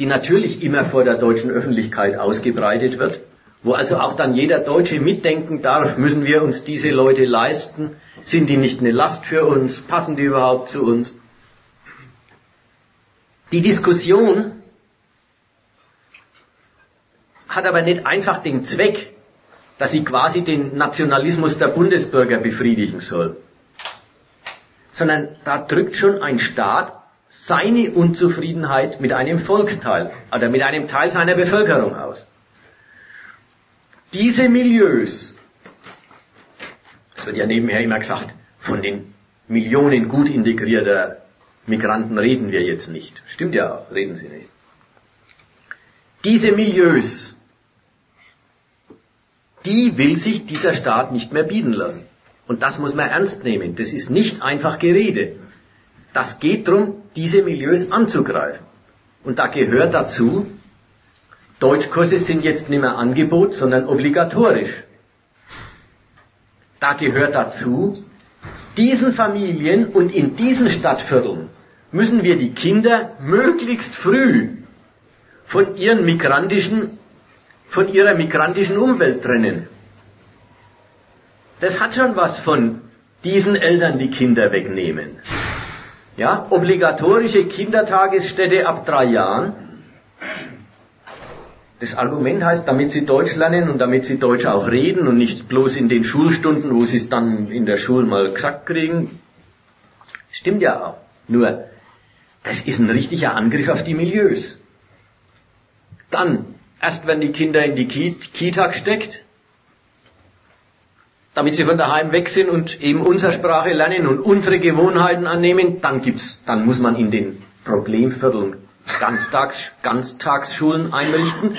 die natürlich immer vor der deutschen Öffentlichkeit ausgebreitet wird, wo also auch dann jeder Deutsche mitdenken darf, müssen wir uns diese Leute leisten? Sind die nicht eine Last für uns? Passen die überhaupt zu uns? Die Diskussion hat aber nicht einfach den Zweck, dass sie quasi den Nationalismus der Bundesbürger befriedigen soll sondern da drückt schon ein Staat seine Unzufriedenheit mit einem Volksteil oder mit einem Teil seiner Bevölkerung aus. Diese Milieus, es wird ja nebenher immer gesagt, von den Millionen gut integrierter Migranten reden wir jetzt nicht. Stimmt ja reden sie nicht. Diese Milieus, die will sich dieser Staat nicht mehr bieten lassen. Und das muss man ernst nehmen. Das ist nicht einfach Gerede. Das geht darum, diese Milieus anzugreifen. Und da gehört dazu, Deutschkurse sind jetzt nicht mehr Angebot, sondern obligatorisch. Da gehört dazu, diesen Familien und in diesen Stadtvierteln müssen wir die Kinder möglichst früh von ihren migrantischen, von ihrer migrantischen Umwelt trennen. Das hat schon was von diesen Eltern die Kinder wegnehmen. Ja, obligatorische Kindertagesstätte ab drei Jahren. Das Argument heißt, damit sie Deutsch lernen und damit sie Deutsch auch reden und nicht bloß in den Schulstunden, wo sie es dann in der Schule mal gesagt kriegen. Stimmt ja auch. Nur, das ist ein richtiger Angriff auf die Milieus. Dann, erst wenn die Kinder in die Kita gesteckt, damit sie von daheim weg sind und eben unsere Sprache lernen und unsere Gewohnheiten annehmen, dann gibt's, dann muss man in den Problemvierteln Ganztags, Ganztagsschulen einrichten,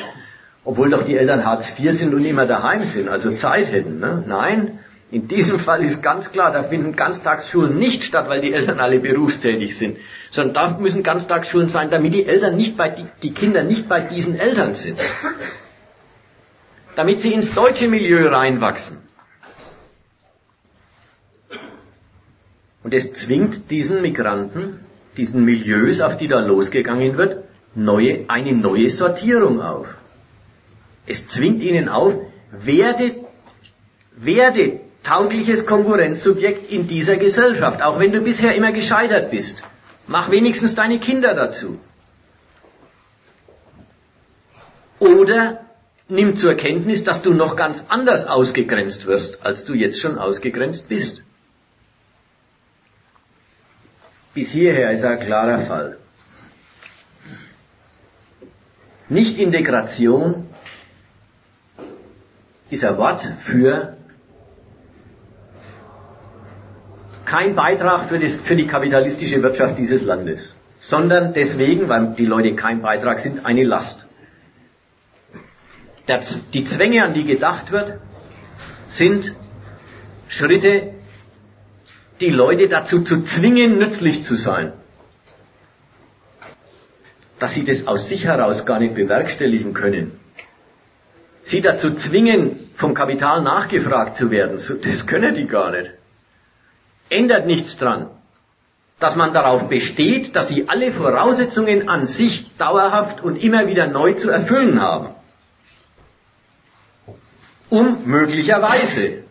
obwohl doch die Eltern Hartz IV sind und immer daheim sind, also Zeit hätten. Ne? Nein, in diesem Fall ist ganz klar, da finden Ganztagsschulen nicht statt, weil die Eltern alle berufstätig sind, sondern da müssen Ganztagsschulen sein, damit die Eltern nicht bei, die, die Kinder nicht bei diesen Eltern sind. Damit sie ins deutsche Milieu reinwachsen. Und es zwingt diesen Migranten, diesen Milieus, auf die da losgegangen wird, neue, eine neue Sortierung auf. Es zwingt ihnen auf, werde, werde taugliches Konkurrenzsubjekt in dieser Gesellschaft, auch wenn du bisher immer gescheitert bist. Mach wenigstens deine Kinder dazu. Oder nimm zur Kenntnis, dass du noch ganz anders ausgegrenzt wirst, als du jetzt schon ausgegrenzt bist. Bis hierher ist ein klarer Fall. Nicht-Integration ist ein Wort für kein Beitrag für, das, für die kapitalistische Wirtschaft dieses Landes, sondern deswegen, weil die Leute kein Beitrag sind, eine Last. Die Zwänge, an die gedacht wird, sind Schritte die Leute dazu zu zwingen, nützlich zu sein. Dass sie das aus sich heraus gar nicht bewerkstelligen können. Sie dazu zwingen, vom Kapital nachgefragt zu werden, das können die gar nicht. Ändert nichts dran, dass man darauf besteht, dass sie alle Voraussetzungen an sich dauerhaft und immer wieder neu zu erfüllen haben, um möglicherweise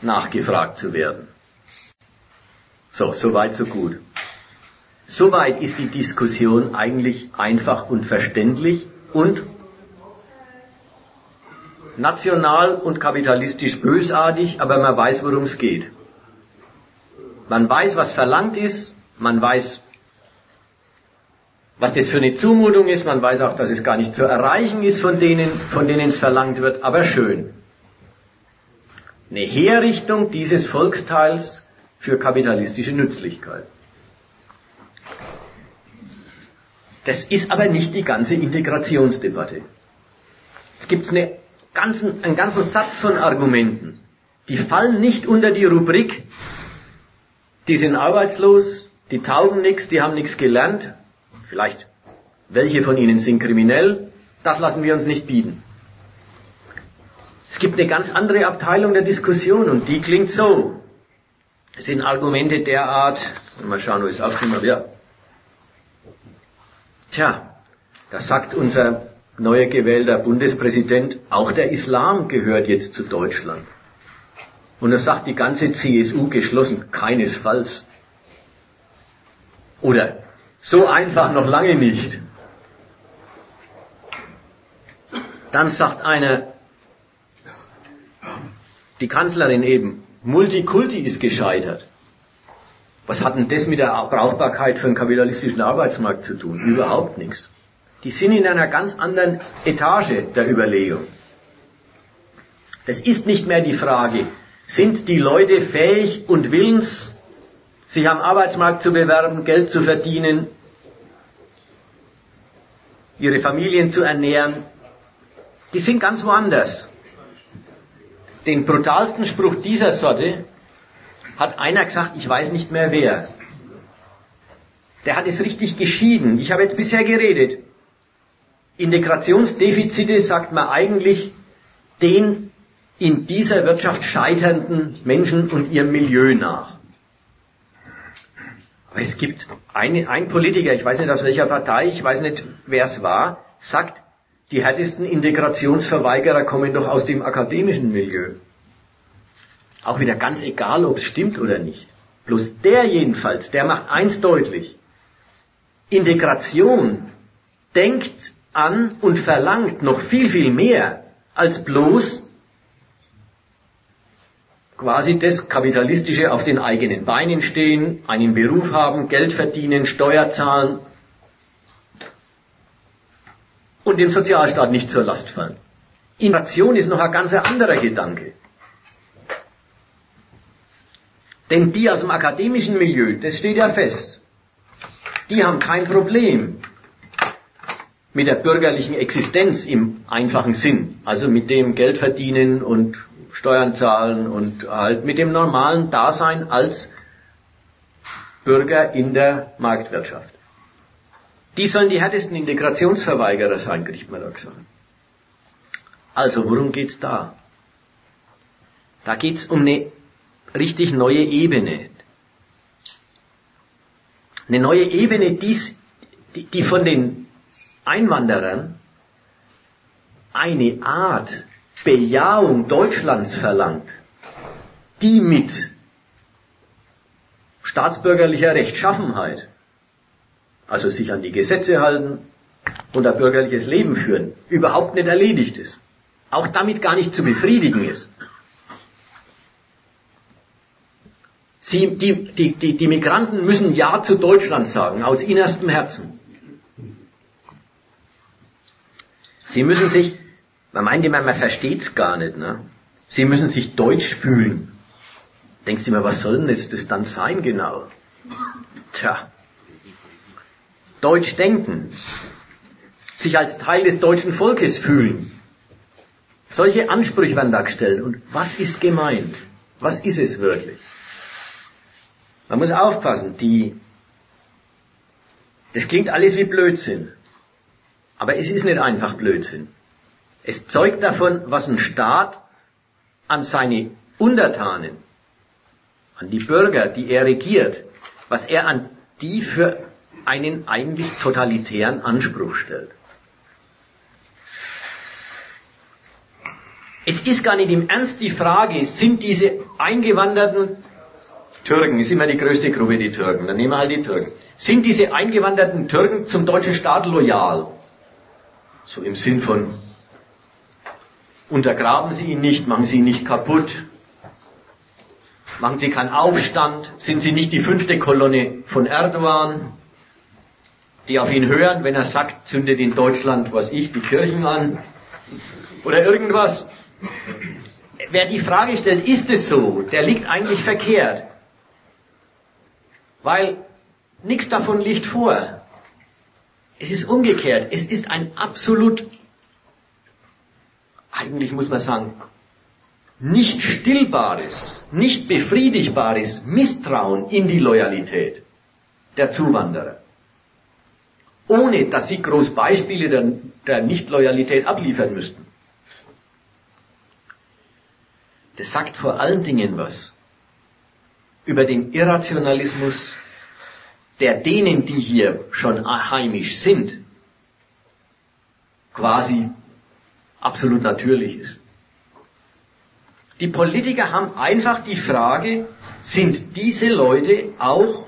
nachgefragt zu werden. So, soweit, so gut. Soweit ist die Diskussion eigentlich einfach und verständlich und national und kapitalistisch bösartig, aber man weiß, worum es geht. Man weiß, was verlangt ist, man weiß, was das für eine Zumutung ist, man weiß auch, dass es gar nicht zu erreichen ist von denen, von denen es verlangt wird, aber schön. Eine Herrichtung dieses Volksteils für kapitalistische Nützlichkeit. Das ist aber nicht die ganze Integrationsdebatte. Es gibt eine ganzen, einen ganzen Satz von Argumenten, die fallen nicht unter die Rubrik, die sind arbeitslos, die taugen nichts, die haben nichts gelernt, vielleicht welche von ihnen sind kriminell, das lassen wir uns nicht bieten. Es gibt eine ganz andere Abteilung der Diskussion und die klingt so sind Argumente der Art, mal schauen, wo ich es aufgeschrieben habe, ja. Tja, da sagt unser neuer gewählter Bundespräsident, auch der Islam gehört jetzt zu Deutschland. Und da sagt die ganze CSU geschlossen, keinesfalls. Oder so einfach noch lange nicht. Dann sagt einer, die Kanzlerin eben, Multikulti ist gescheitert. Was hat denn das mit der Brauchbarkeit für einen kapitalistischen Arbeitsmarkt zu tun? Überhaupt nichts. Die sind in einer ganz anderen Etage der Überlegung. Es ist nicht mehr die Frage, sind die Leute fähig und willens, sich am Arbeitsmarkt zu bewerben, Geld zu verdienen, ihre Familien zu ernähren. Die sind ganz woanders den brutalsten Spruch dieser Sorte hat einer gesagt, ich weiß nicht mehr wer. Der hat es richtig geschieden. Ich habe jetzt bisher geredet Integrationsdefizite sagt man eigentlich den in dieser Wirtschaft scheiternden Menschen und ihrem Milieu nach. Aber es gibt eine, ein Politiker, ich weiß nicht aus welcher Partei, ich weiß nicht wer es war, sagt, die härtesten Integrationsverweigerer kommen doch aus dem akademischen Milieu. Auch wieder ganz egal, ob es stimmt oder nicht. Bloß der jedenfalls, der macht eins deutlich. Integration denkt an und verlangt noch viel, viel mehr als bloß quasi das Kapitalistische auf den eigenen Beinen stehen, einen Beruf haben, Geld verdienen, Steuer zahlen und dem Sozialstaat nicht zur Last fallen. Innovation ist noch ein ganz anderer Gedanke. Denn die aus dem akademischen Milieu, das steht ja fest, die haben kein Problem mit der bürgerlichen Existenz im einfachen Sinn, also mit dem Geld verdienen und Steuern zahlen und halt mit dem normalen Dasein als Bürger in der Marktwirtschaft. Die sollen die härtesten Integrationsverweigerer sein, kriegt man da gesagt. Also, worum geht's da? Da geht's um eine richtig neue Ebene. Eine neue Ebene, die, die von den Einwanderern eine Art Bejahung Deutschlands verlangt, die mit staatsbürgerlicher Rechtschaffenheit, also sich an die Gesetze halten und ein bürgerliches Leben führen, überhaupt nicht erledigt ist. Auch damit gar nicht zu befriedigen ist. Sie, die, die, die, die Migranten müssen Ja zu Deutschland sagen, aus innerstem Herzen. Sie müssen sich man meint immer, man versteht's gar nicht. Ne? Sie müssen sich deutsch fühlen. Denkst du immer, was soll denn jetzt das dann sein genau? Tja. Deutsch denken. Sich als Teil des deutschen Volkes fühlen. Solche Ansprüche werden da gestellt. Und was ist gemeint? Was ist es wirklich? Man muss aufpassen, die, das klingt alles wie Blödsinn. Aber es ist nicht einfach Blödsinn. Es zeugt davon, was ein Staat an seine Untertanen, an die Bürger, die er regiert, was er an die für einen eigentlich totalitären Anspruch stellt. Es ist gar nicht im Ernst die Frage, sind diese eingewanderten Türken, ist immer die größte Gruppe die Türken, dann nehmen wir halt die Türken. Sind diese eingewanderten Türken zum deutschen Staat loyal? So im Sinn von, Untergraben Sie ihn nicht, machen Sie ihn nicht kaputt. Machen Sie keinen Aufstand. Sind Sie nicht die fünfte Kolonne von Erdogan, die auf ihn hören, wenn er sagt, zündet in Deutschland, was ich, die Kirchen an. Oder irgendwas. Wer die Frage stellt, ist es so, der liegt eigentlich verkehrt. Weil nichts davon liegt vor. Es ist umgekehrt. Es ist ein absolut eigentlich muss man sagen, nicht stillbares, nicht befriedigbares Misstrauen in die Loyalität der Zuwanderer. Ohne dass sie groß Beispiele der, der Nichtloyalität abliefern müssten. Das sagt vor allen Dingen was über den Irrationalismus der denen, die hier schon heimisch sind, quasi absolut natürlich ist. Die Politiker haben einfach die Frage, sind diese Leute auch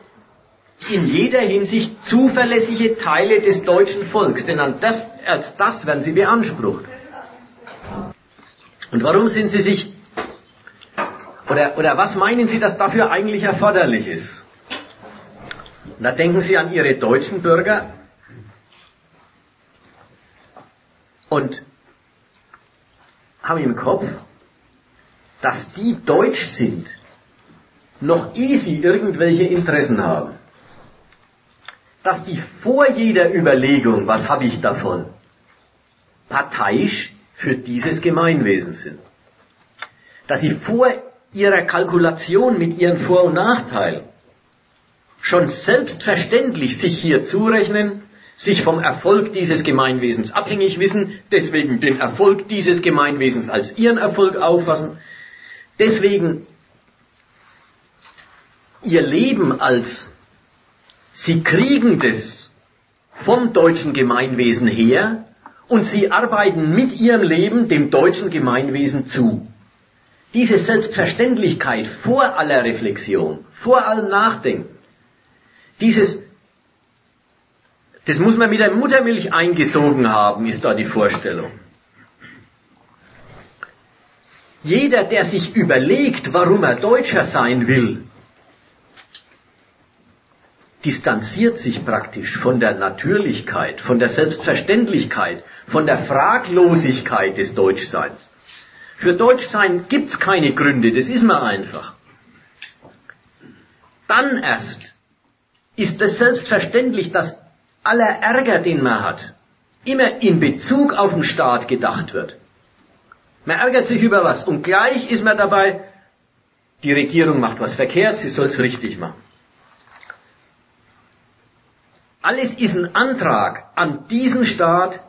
in jeder Hinsicht zuverlässige Teile des deutschen Volks? Denn an das, als das werden sie beansprucht. Und warum sind sie sich, oder, oder was meinen sie, dass dafür eigentlich erforderlich ist? Und da denken sie an ihre deutschen Bürger und haben im Kopf, dass die deutsch sind, noch ehe sie irgendwelche Interessen haben. Dass die vor jeder Überlegung, was habe ich davon, parteiisch für dieses Gemeinwesen sind. Dass sie vor ihrer Kalkulation mit ihren Vor- und Nachteilen schon selbstverständlich sich hier zurechnen, sich vom Erfolg dieses Gemeinwesens abhängig wissen, deswegen den Erfolg dieses Gemeinwesens als ihren Erfolg auffassen, deswegen ihr Leben als sie kriegen das vom deutschen Gemeinwesen her und sie arbeiten mit ihrem Leben dem deutschen Gemeinwesen zu. Diese Selbstverständlichkeit vor aller Reflexion, vor allem Nachdenken, dieses, das muss man mit der Muttermilch eingesogen haben, ist da die Vorstellung. Jeder, der sich überlegt, warum er Deutscher sein will, distanziert sich praktisch von der Natürlichkeit, von der Selbstverständlichkeit, von der Fraglosigkeit des Deutschseins. Für Deutschsein gibt's keine Gründe, das ist man einfach. Dann erst ist es selbstverständlich, dass aller Ärger, den man hat, immer in Bezug auf den Staat gedacht wird. Man ärgert sich über was und gleich ist man dabei, die Regierung macht was verkehrt, sie soll es richtig machen. Alles ist ein Antrag an diesen Staat,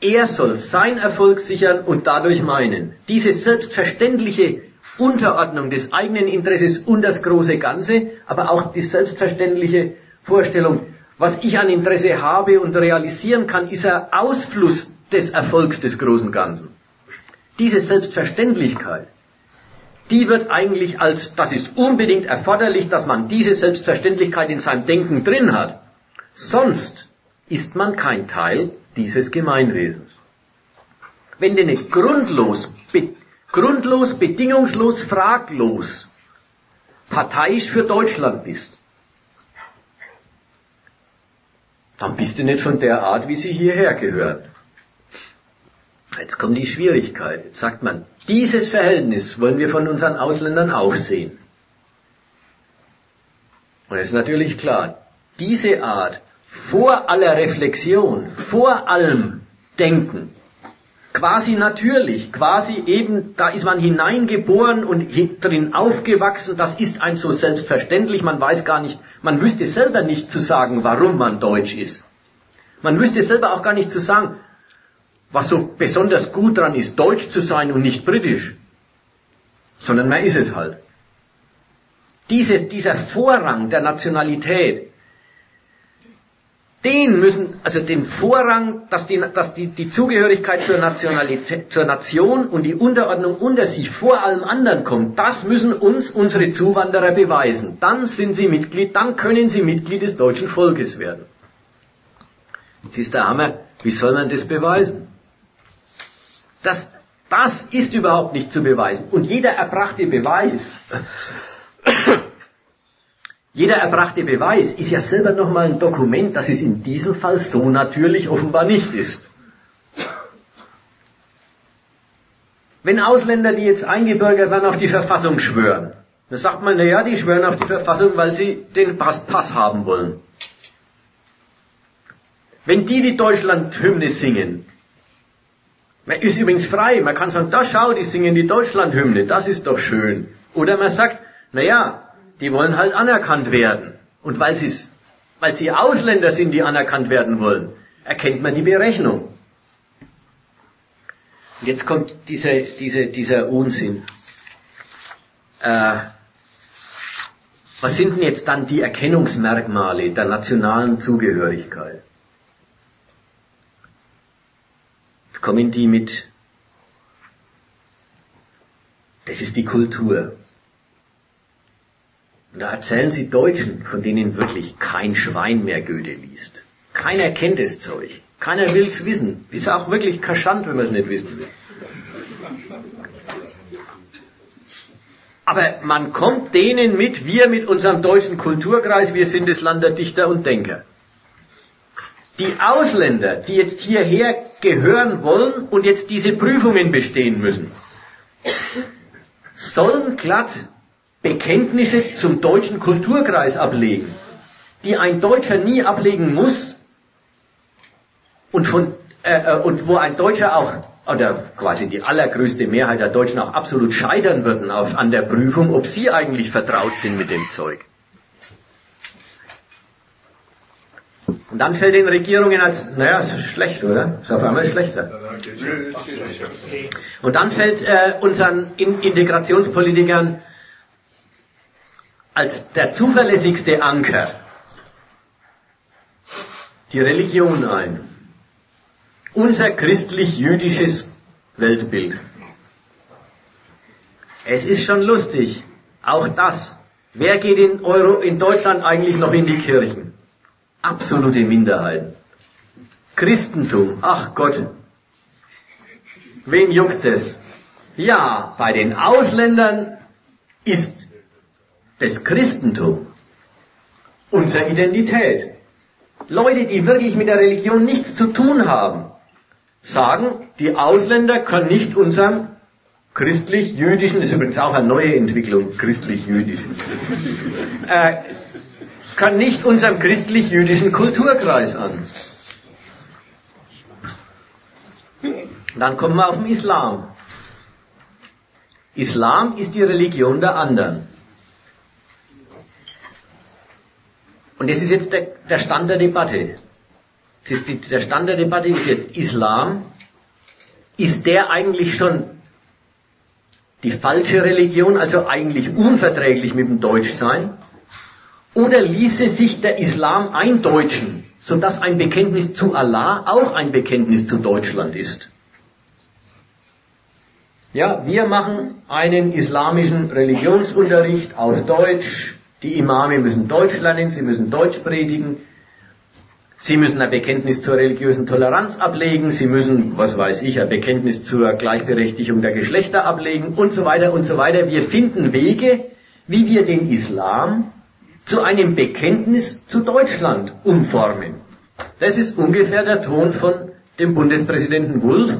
er soll sein Erfolg sichern und dadurch meinen. Diese selbstverständliche Unterordnung des eigenen Interesses und das große Ganze, aber auch die selbstverständliche Vorstellung, was ich an Interesse habe und realisieren kann, ist ein Ausfluss des Erfolgs des großen Ganzen. Diese Selbstverständlichkeit, die wird eigentlich als, das ist unbedingt erforderlich, dass man diese Selbstverständlichkeit in seinem Denken drin hat. Sonst ist man kein Teil dieses Gemeinwesens. Wenn du nicht grundlos, be, grundlos, bedingungslos, fraglos parteiisch für Deutschland bist, dann bist du nicht von der Art, wie sie hierher gehört. Jetzt kommt die Schwierigkeit. Jetzt sagt man, dieses Verhältnis wollen wir von unseren Ausländern auch sehen. Und es ist natürlich klar, diese Art vor aller Reflexion, vor allem Denken, quasi natürlich, quasi eben, da ist man hineingeboren und drin aufgewachsen, das ist ein so selbstverständlich, man weiß gar nicht, man wüsste selber nicht zu sagen, warum man deutsch ist. Man wüsste selber auch gar nicht zu sagen, was so besonders gut dran ist, deutsch zu sein und nicht britisch, sondern man ist es halt. Dieses, dieser Vorrang der Nationalität, den müssen, also den Vorrang, dass die, dass die, die Zugehörigkeit zur Nationalität, zur Nation und die Unterordnung unter sich vor allem anderen kommt, das müssen uns unsere Zuwanderer beweisen. Dann sind sie Mitglied, dann können sie Mitglied des deutschen Volkes werden. Jetzt ist der Hammer, wie soll man das beweisen? Das, das ist überhaupt nicht zu beweisen. Und jeder erbrachte Beweis jeder erbrachte Beweis ist ja selber nochmal ein Dokument, dass es in diesem Fall so natürlich offenbar nicht ist. Wenn Ausländer, die jetzt eingebürgert werden, auf die Verfassung schwören, dann sagt man, na ja, die schwören auf die Verfassung, weil sie den Pass, Pass haben wollen. Wenn die die Deutschlandhymne singen, man ist übrigens frei, man kann sagen, da schau, die singen die Deutschlandhymne, das ist doch schön. Oder man sagt, na ja, die wollen halt anerkannt werden. Und weil, sie's, weil sie Ausländer sind, die anerkannt werden wollen, erkennt man die Berechnung. Und jetzt kommt diese, diese, dieser Unsinn. Äh, was sind denn jetzt dann die Erkennungsmerkmale der nationalen Zugehörigkeit? Jetzt kommen die mit, das ist die Kultur. Und da erzählen sie Deutschen, von denen wirklich kein Schwein mehr Goethe liest. Keiner kennt das Zeug. Keiner will's wissen. Ist auch wirklich kaschant, wenn man es nicht wissen will. Aber man kommt denen mit, wir mit unserem deutschen Kulturkreis, wir sind das Land der Dichter und Denker. Die Ausländer, die jetzt hierher gehören wollen und jetzt diese Prüfungen bestehen müssen, sollen glatt Bekenntnisse zum deutschen Kulturkreis ablegen, die ein Deutscher nie ablegen muss und, von, äh, äh, und wo ein Deutscher auch, oder quasi die allergrößte Mehrheit der Deutschen auch absolut scheitern würden auf, an der Prüfung, ob sie eigentlich vertraut sind mit dem Zeug. Und dann fällt den Regierungen als, naja, ist schlecht, oder? Ist auf einmal schlechter. Und dann fällt äh, unseren Integrationspolitikern als der zuverlässigste Anker die Religion ein. Unser christlich-jüdisches Weltbild. Es ist schon lustig, auch das. Wer geht in, Euro, in Deutschland eigentlich noch in die Kirchen? Absolute Minderheiten. Christentum, ach Gott. Wen juckt es? Ja, bei den Ausländern ist das Christentum unsere Identität. Leute, die wirklich mit der Religion nichts zu tun haben, sagen, die Ausländer können nicht unserem christlich-jüdischen, ist übrigens auch eine neue Entwicklung, christlich-jüdisch, äh, kann nicht unserem christlich-jüdischen Kulturkreis an. Dann kommen wir auf den Islam. Islam ist die Religion der anderen. Und das ist jetzt der, der Stand der Debatte. Die, der Stand der Debatte ist jetzt Islam. Ist der eigentlich schon die falsche Religion, also eigentlich unverträglich mit dem Deutschsein? Oder ließe sich der Islam eindeutschen, sodass ein Bekenntnis zu Allah auch ein Bekenntnis zu Deutschland ist? Ja, wir machen einen islamischen Religionsunterricht auf Deutsch, die Imame müssen Deutsch lernen, sie müssen Deutsch predigen, sie müssen ein Bekenntnis zur religiösen Toleranz ablegen, sie müssen, was weiß ich, ein Bekenntnis zur Gleichberechtigung der Geschlechter ablegen und so weiter und so weiter. Wir finden Wege, wie wir den Islam zu einem Bekenntnis zu Deutschland umformen. Das ist ungefähr der Ton von dem Bundespräsidenten Wulff.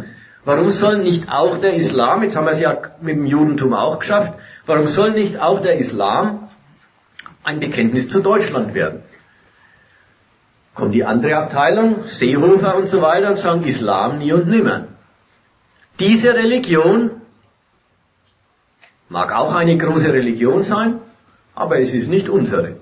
Warum soll nicht auch der Islam, jetzt haben wir es ja mit dem Judentum auch geschafft, warum soll nicht auch der Islam ein Bekenntnis zu Deutschland werden. Kommt die andere Abteilung, Seehofer und so weiter und sagen Islam nie und nimmer. Diese Religion mag auch eine große Religion sein, aber es ist nicht unsere.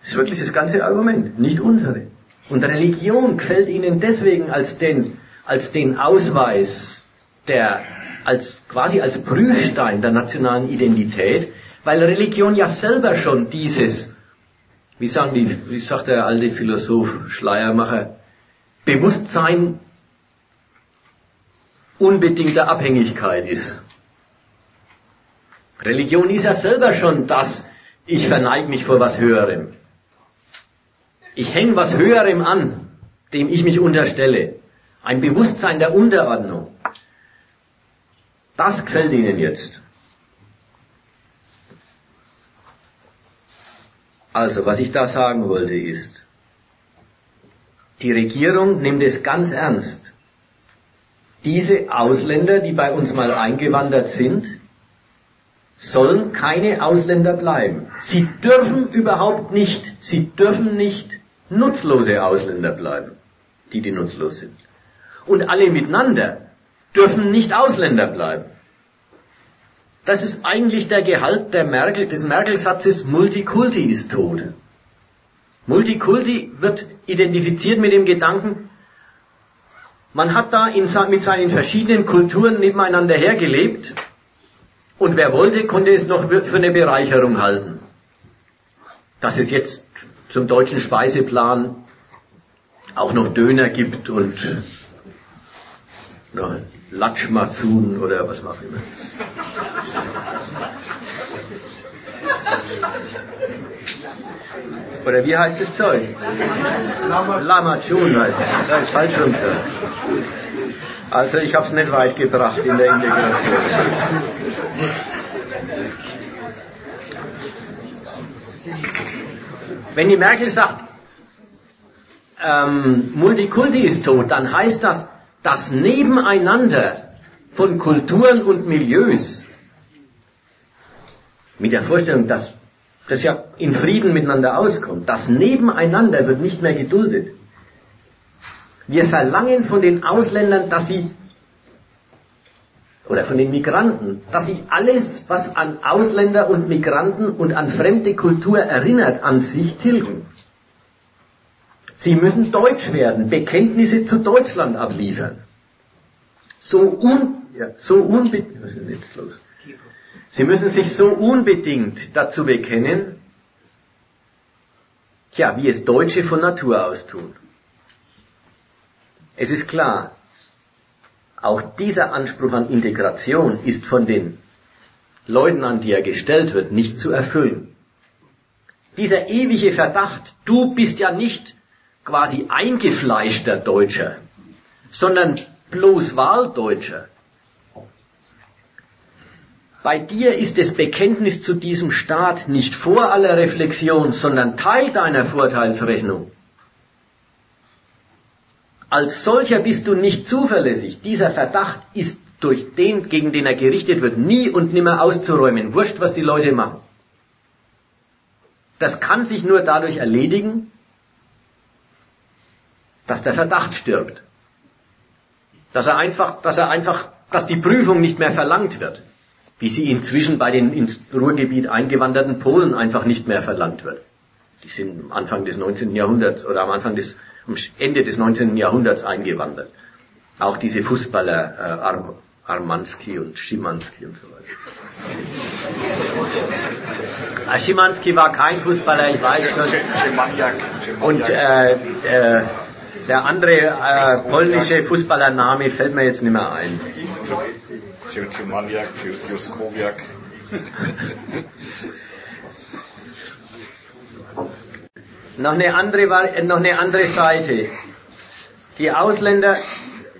Das ist wirklich das ganze Argument, nicht unsere. Und Religion gefällt ihnen deswegen als den, als den Ausweis der, als, quasi als Prüfstein der nationalen Identität, weil Religion ja selber schon dieses, wie sagen die, wie sagt der alte Philosoph Schleiermacher, Bewusstsein unbedingter Abhängigkeit ist. Religion ist ja selber schon das, ich verneige mich vor was Höherem. Ich hänge was Höherem an, dem ich mich unterstelle. Ein Bewusstsein der Unterordnung. Das gefällt Ihnen jetzt. Also, was ich da sagen wollte ist, die Regierung nimmt es ganz ernst. Diese Ausländer, die bei uns mal eingewandert sind, sollen keine Ausländer bleiben. Sie dürfen überhaupt nicht, sie dürfen nicht nutzlose Ausländer bleiben, die die nutzlos sind. Und alle miteinander dürfen nicht Ausländer bleiben. Das ist eigentlich der Gehalt der Merkel, des Merkel-Satzes Multikulti ist tot. Multikulti wird identifiziert mit dem Gedanken, man hat da in, mit seinen verschiedenen Kulturen nebeneinander hergelebt und wer wollte, konnte es noch für eine Bereicherung halten. Dass es jetzt zum deutschen Speiseplan auch noch Döner gibt und noch Latschmazun oder was auch immer. Oder wie heißt das Zeug? Lamachun heißt es. Das ist falsch rum. Also ich habe es nicht weit gebracht in der Integration. Wenn die Merkel sagt, ähm, Multikulti ist tot, dann heißt das, das Nebeneinander von Kulturen und Milieus mit der Vorstellung, dass das ja in Frieden miteinander auskommt, das Nebeneinander wird nicht mehr geduldet. Wir verlangen von den Ausländern, dass sie oder von den Migranten, dass sie alles, was an Ausländer und Migranten und an fremde Kultur erinnert, an sich tilgen. Sie müssen deutsch werden, Bekenntnisse zu Deutschland abliefern. So un, so unbedingt, was ist jetzt los? Sie müssen sich so unbedingt dazu bekennen, tja, wie es Deutsche von Natur aus tun. Es ist klar, auch dieser Anspruch an Integration ist von den Leuten, an die er gestellt wird, nicht zu erfüllen. Dieser ewige Verdacht, du bist ja nicht quasi eingefleischter Deutscher, sondern bloß Wahldeutscher. Bei dir ist das Bekenntnis zu diesem Staat nicht vor aller Reflexion, sondern Teil deiner Vorteilsrechnung. Als solcher bist du nicht zuverlässig. Dieser Verdacht ist durch den, gegen den er gerichtet wird, nie und nimmer auszuräumen. Wurscht, was die Leute machen. Das kann sich nur dadurch erledigen, dass der Verdacht stirbt. Dass er einfach, dass er einfach, dass die Prüfung nicht mehr verlangt wird. Wie sie inzwischen bei den ins Ruhrgebiet eingewanderten Polen einfach nicht mehr verlangt wird. Die sind am Anfang des 19. Jahrhunderts oder am Anfang des, am Ende des 19. Jahrhunderts eingewandert. Auch diese Fußballer, äh, Ar Armanski und Schimanski und so weiter. Ah, Schimanski war kein Fußballer, ich weiß schon. Und äh, äh, der andere äh, polnische Fußballername fällt mir jetzt nicht mehr ein. noch, eine andere, noch eine andere Seite. Die Ausländer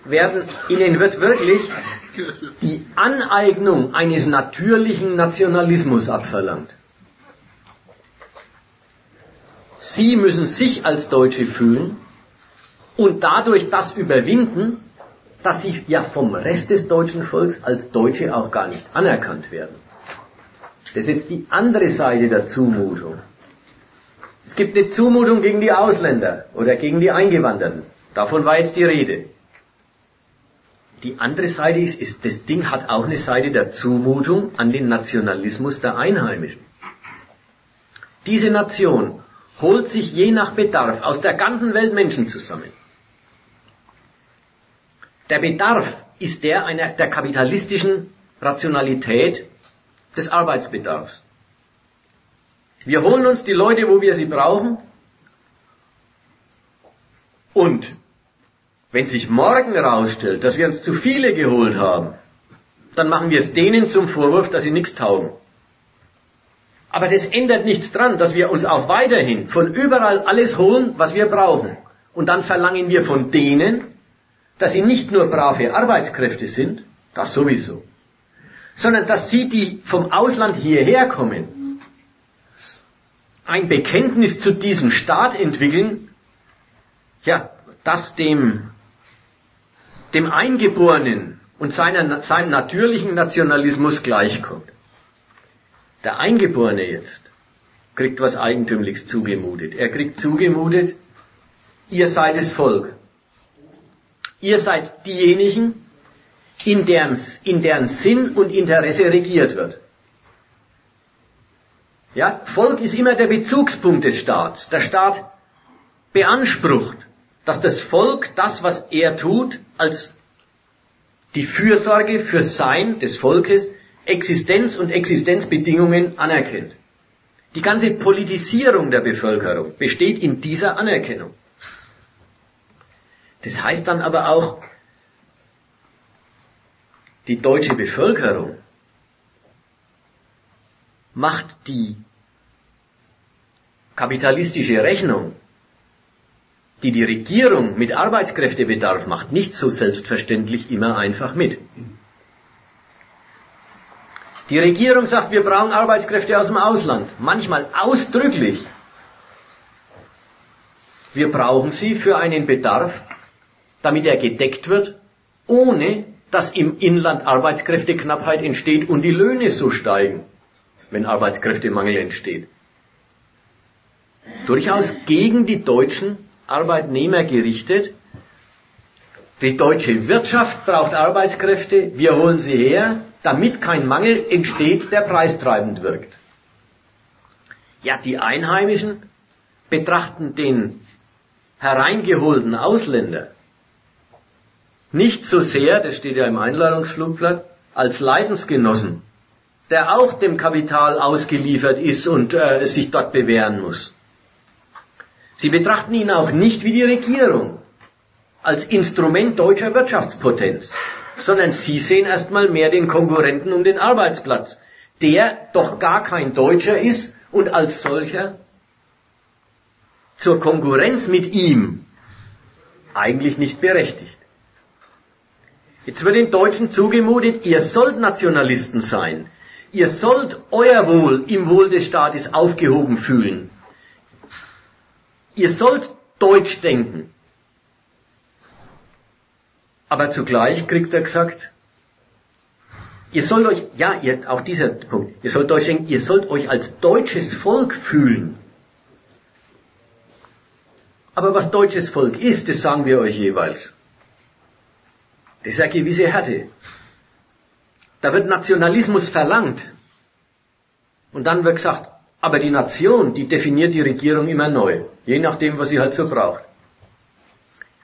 werden, ihnen wird wirklich die Aneignung eines natürlichen Nationalismus abverlangt. Sie müssen sich als Deutsche fühlen und dadurch das überwinden, dass sie ja vom Rest des deutschen Volks als Deutsche auch gar nicht anerkannt werden. Das ist jetzt die andere Seite der Zumutung. Es gibt eine Zumutung gegen die Ausländer oder gegen die Eingewanderten. Davon war jetzt die Rede. Die andere Seite ist, ist, das Ding hat auch eine Seite der Zumutung an den Nationalismus der Einheimischen. Diese Nation holt sich je nach Bedarf aus der ganzen Welt Menschen zusammen. Der Bedarf ist der einer, der kapitalistischen Rationalität des Arbeitsbedarfs. Wir holen uns die Leute, wo wir sie brauchen. Und wenn sich morgen herausstellt, dass wir uns zu viele geholt haben, dann machen wir es denen zum Vorwurf, dass sie nichts taugen. Aber das ändert nichts dran, dass wir uns auch weiterhin von überall alles holen, was wir brauchen. Und dann verlangen wir von denen, dass sie nicht nur brave Arbeitskräfte sind, das sowieso, sondern dass sie, die vom Ausland hierher kommen, ein Bekenntnis zu diesem Staat entwickeln, ja, das dem, dem Eingeborenen und seiner, seinem natürlichen Nationalismus gleichkommt. Der Eingeborene jetzt kriegt was Eigentümliches zugemutet. Er kriegt zugemutet, ihr seid das Volk. Ihr seid diejenigen, in deren, in deren Sinn und Interesse regiert wird. Ja, Volk ist immer der Bezugspunkt des Staats. Der Staat beansprucht, dass das Volk das, was er tut, als die Fürsorge für Sein des Volkes, Existenz und Existenzbedingungen anerkennt. Die ganze Politisierung der Bevölkerung besteht in dieser Anerkennung. Das heißt dann aber auch, die deutsche Bevölkerung macht die kapitalistische Rechnung, die die Regierung mit Arbeitskräftebedarf macht, nicht so selbstverständlich immer einfach mit. Die Regierung sagt, wir brauchen Arbeitskräfte aus dem Ausland, manchmal ausdrücklich. Wir brauchen sie für einen Bedarf, damit er gedeckt wird, ohne dass im Inland Arbeitskräfteknappheit entsteht und die Löhne so steigen, wenn Arbeitskräftemangel entsteht. Durchaus gegen die deutschen Arbeitnehmer gerichtet. Die deutsche Wirtschaft braucht Arbeitskräfte, wir holen sie her, damit kein Mangel entsteht, der preistreibend wirkt. Ja, die Einheimischen betrachten den hereingeholten Ausländer nicht so sehr, das steht ja im Einladungsflugblatt, als Leidensgenossen, der auch dem Kapital ausgeliefert ist und äh, sich dort bewähren muss. Sie betrachten ihn auch nicht wie die Regierung, als Instrument deutscher Wirtschaftspotenz, sondern sie sehen erstmal mehr den Konkurrenten um den Arbeitsplatz, der doch gar kein Deutscher ist und als solcher zur Konkurrenz mit ihm eigentlich nicht berechtigt. Jetzt wird den Deutschen zugemutet, ihr sollt Nationalisten sein. Ihr sollt euer Wohl im Wohl des Staates aufgehoben fühlen. Ihr sollt Deutsch denken. Aber zugleich kriegt er gesagt, ihr sollt euch, ja, ihr, auch dieser Punkt, ihr sollt euch denken, ihr sollt euch als deutsches Volk fühlen. Aber was deutsches Volk ist, das sagen wir euch jeweils. Das ist eine gewisse Härte. Da wird Nationalismus verlangt. Und dann wird gesagt, aber die Nation, die definiert die Regierung immer neu. Je nachdem, was sie halt so braucht.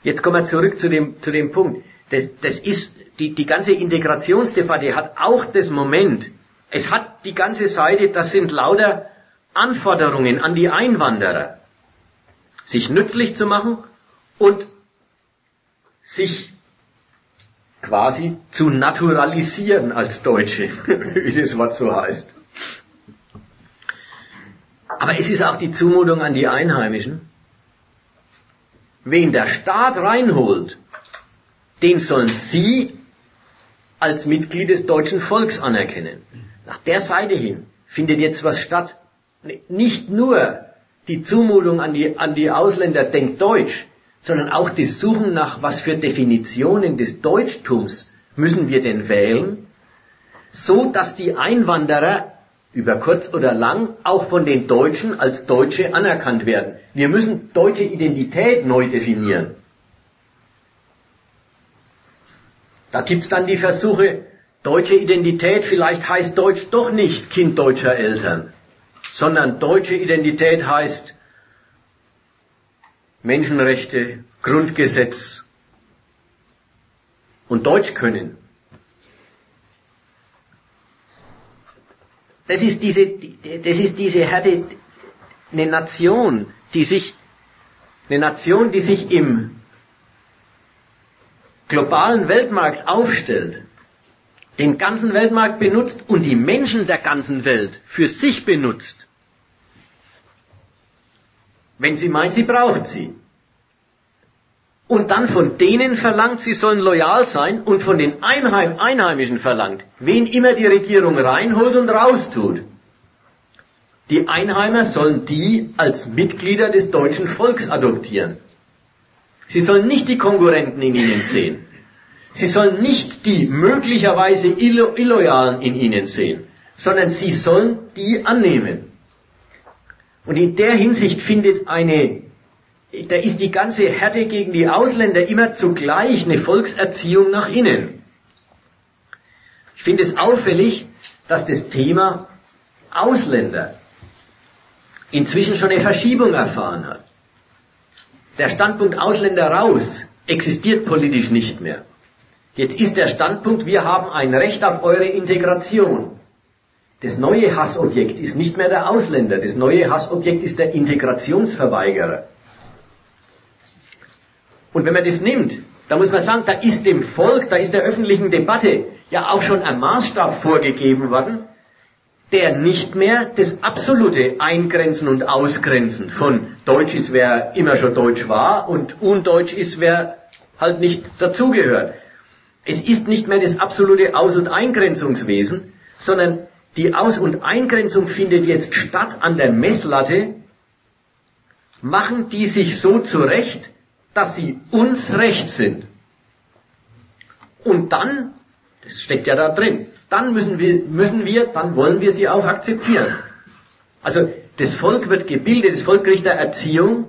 Jetzt kommen wir zurück zu dem, zu dem Punkt. Das, das ist, die, die ganze Integrationsdebatte hat auch das Moment, es hat die ganze Seite, das sind lauter Anforderungen an die Einwanderer, sich nützlich zu machen und sich quasi zu naturalisieren als Deutsche, wie das Wort so heißt. Aber es ist auch die Zumutung an die Einheimischen. Wen der Staat reinholt, den sollen Sie als Mitglied des deutschen Volks anerkennen. Nach der Seite hin findet jetzt was statt. Nicht nur die Zumutung an die, an die Ausländer, denkt Deutsch, sondern auch das Suchen nach, was für Definitionen des Deutschtums müssen wir denn wählen, so dass die Einwanderer über kurz oder lang auch von den Deutschen als Deutsche anerkannt werden. Wir müssen deutsche Identität neu definieren. Da gibt's dann die Versuche, deutsche Identität vielleicht heißt Deutsch doch nicht Kind deutscher Eltern, sondern deutsche Identität heißt Menschenrechte, Grundgesetz und Deutsch können. Das ist diese, das ist diese Härte, eine Nation, die sich, eine Nation, die sich im globalen Weltmarkt aufstellt, den ganzen Weltmarkt benutzt und die Menschen der ganzen Welt für sich benutzt, wenn sie meint, sie braucht sie. Und dann von denen verlangt, sie sollen loyal sein und von den Einheim Einheimischen verlangt, wen immer die Regierung reinholt und raustut. Die Einheimer sollen die als Mitglieder des deutschen Volks adoptieren. Sie sollen nicht die Konkurrenten in ihnen sehen. Sie sollen nicht die möglicherweise illo Illoyalen in ihnen sehen, sondern sie sollen die annehmen. Und in der Hinsicht findet eine, da ist die ganze Härte gegen die Ausländer immer zugleich eine Volkserziehung nach innen. Ich finde es auffällig, dass das Thema Ausländer inzwischen schon eine Verschiebung erfahren hat. Der Standpunkt Ausländer raus existiert politisch nicht mehr. Jetzt ist der Standpunkt, wir haben ein Recht auf eure Integration. Das neue Hassobjekt ist nicht mehr der Ausländer, das neue Hassobjekt ist der Integrationsverweigerer. Und wenn man das nimmt, da muss man sagen, da ist dem Volk, da ist der öffentlichen Debatte ja auch schon ein Maßstab vorgegeben worden, der nicht mehr das absolute Eingrenzen und Ausgrenzen von Deutsch ist, wer immer schon Deutsch war und Undeutsch ist, wer halt nicht dazugehört. Es ist nicht mehr das absolute Aus- und Eingrenzungswesen, sondern die Aus- und Eingrenzung findet jetzt statt an der Messlatte. Machen die sich so zurecht, dass sie uns recht sind. Und dann, das steckt ja da drin, dann müssen wir, müssen wir, dann wollen wir sie auch akzeptieren. Also das Volk wird gebildet, das Volk kriegt eine Erziehung.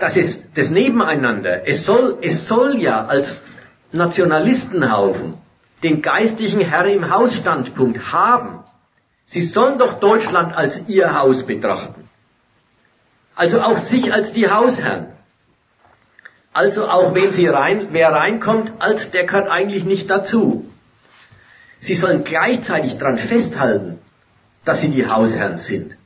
Das ist das Nebeneinander. Es soll, es soll ja als Nationalistenhaufen den geistlichen Herr im Hausstandpunkt haben. Sie sollen doch Deutschland als ihr Haus betrachten. Also auch sich als die Hausherren. Also auch wenn sie rein, wer reinkommt, als der gehört eigentlich nicht dazu. Sie sollen gleichzeitig daran festhalten, dass sie die Hausherren sind.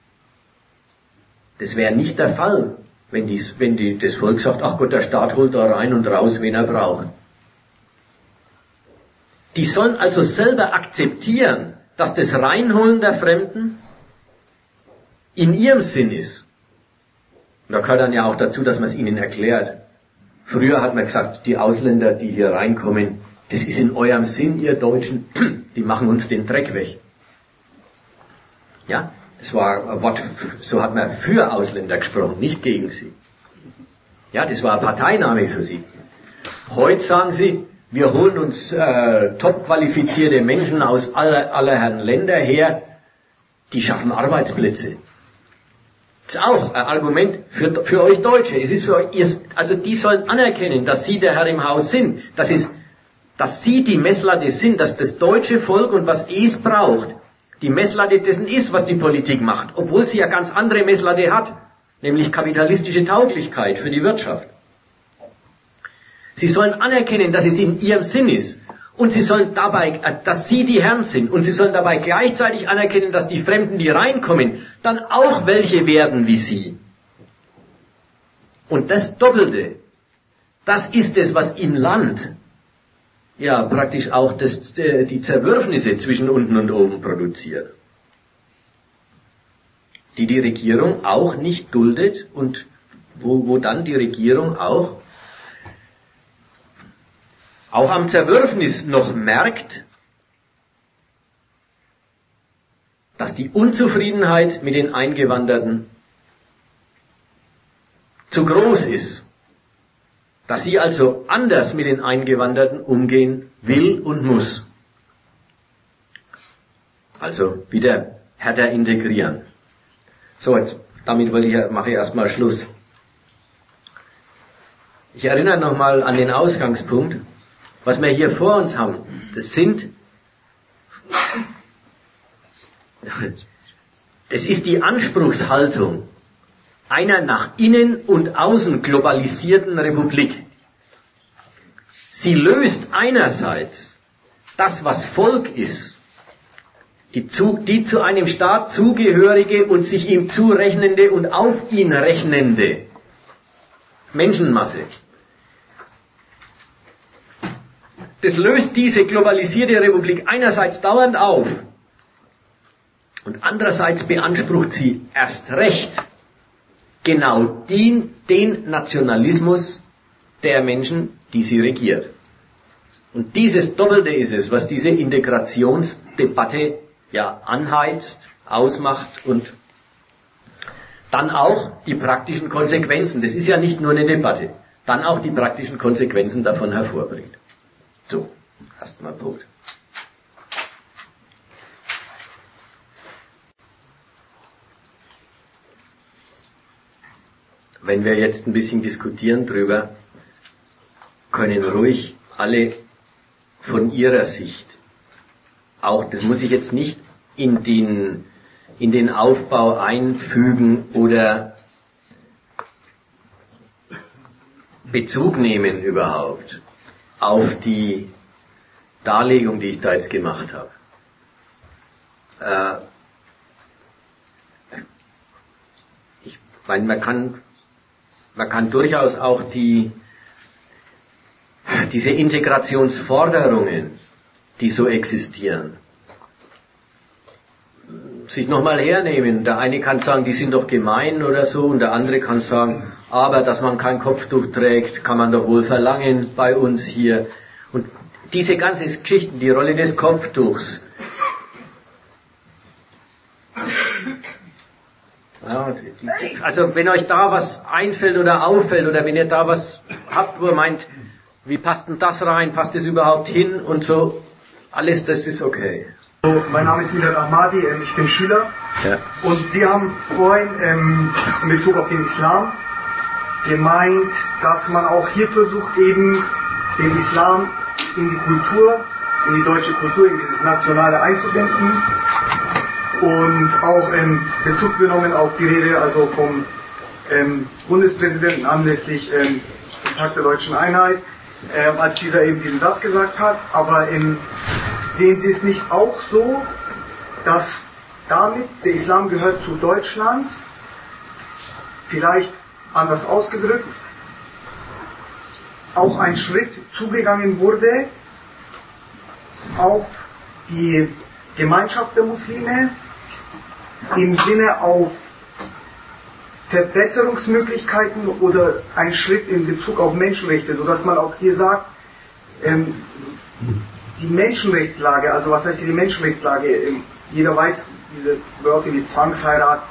Das wäre nicht der Fall, wenn, dies, wenn die, das Volk sagt, ach Gott, der Staat holt da rein und raus, wen er braucht. Die sollen also selber akzeptieren, dass das Reinholen der Fremden in ihrem Sinn ist. Und da gehört dann ja auch dazu, dass man es ihnen erklärt. Früher hat man gesagt, die Ausländer, die hier reinkommen, das ist in eurem Sinn, ihr Deutschen, die machen uns den Dreck weg. Ja, das war ein Wort, so hat man für Ausländer gesprochen, nicht gegen sie. Ja, das war ein Parteiname für sie. Heute sagen sie, wir holen uns äh, top qualifizierte Menschen aus aller, aller Herren Länder her, die schaffen Arbeitsplätze. Das ist auch ein Argument für, für euch Deutsche. Es ist für euch, ihr, also die sollen anerkennen, dass sie der Herr im Haus sind. Das ist, dass sie die Messlatte sind, dass das deutsche Volk und was es braucht, die Messlatte dessen ist, was die Politik macht, obwohl sie ja ganz andere Messlatte hat, nämlich kapitalistische Tauglichkeit für die Wirtschaft. Sie sollen anerkennen, dass es in ihrem Sinn ist. Und sie sollen dabei, äh, dass sie die Herren sind. Und sie sollen dabei gleichzeitig anerkennen, dass die Fremden, die reinkommen, dann auch welche werden wie sie. Und das Doppelte, das ist es, was im Land ja praktisch auch das, äh, die Zerwürfnisse zwischen unten und oben produziert. Die die Regierung auch nicht duldet und wo, wo dann die Regierung auch auch am Zerwürfnis noch merkt, dass die Unzufriedenheit mit den Eingewanderten zu groß ist, dass sie also anders mit den Eingewanderten umgehen will und muss. Also wieder härter integrieren. So, jetzt, damit wollte ich, mache ich erstmal Schluss. Ich erinnere nochmal an den Ausgangspunkt. Was wir hier vor uns haben, das sind, das ist die Anspruchshaltung einer nach innen und außen globalisierten Republik. Sie löst einerseits das, was Volk ist, die zu, die zu einem Staat zugehörige und sich ihm zurechnende und auf ihn rechnende Menschenmasse. Das löst diese globalisierte Republik einerseits dauernd auf und andererseits beansprucht sie erst recht genau den, den Nationalismus der Menschen, die sie regiert. Und dieses Doppelte ist es, was diese Integrationsdebatte ja anheizt, ausmacht und dann auch die praktischen Konsequenzen. Das ist ja nicht nur eine Debatte. Dann auch die praktischen Konsequenzen davon hervorbringt. So, erstmal Punkt. Wenn wir jetzt ein bisschen diskutieren drüber, können ruhig alle von ihrer Sicht, auch das muss ich jetzt nicht in den, in den Aufbau einfügen oder Bezug nehmen überhaupt auf die Darlegung, die ich da jetzt gemacht habe. Äh, ich meine, man kann, man kann durchaus auch die, diese Integrationsforderungen, die so existieren, sich nochmal hernehmen. Der eine kann sagen, die sind doch gemein oder so, und der andere kann sagen, aber dass man kein Kopftuch trägt, kann man doch wohl verlangen bei uns hier. Und diese ganzen Geschichten, die Rolle des Kopftuchs. Ja, also wenn euch da was einfällt oder auffällt oder wenn ihr da was habt, wo ihr meint, wie passt denn das rein, passt das überhaupt hin und so, alles das ist okay. So, mein Name ist Milad Ahmadi, ähm, ich bin Schüler. Ja. Und Sie haben vorhin ähm, in Bezug auf den Islam gemeint, dass man auch hier versucht, eben den Islam in die Kultur, in die deutsche Kultur, in dieses Nationale einzubinden und auch in Bezug genommen auf die Rede also vom ähm, Bundespräsidenten anlässlich ähm, Tag der deutschen Einheit, äh, als dieser eben diesen Satz gesagt hat. Aber ähm, sehen Sie es nicht auch so, dass damit der Islam gehört zu Deutschland, vielleicht anders ausgedrückt, auch ein Schritt zugegangen wurde auf die Gemeinschaft der Muslime im Sinne auf Verbesserungsmöglichkeiten oder ein Schritt in Bezug auf Menschenrechte, sodass man auch hier sagt, ähm, die Menschenrechtslage, also was heißt hier die Menschenrechtslage? Ähm, jeder weiß diese Wörter wie Zwangsheirat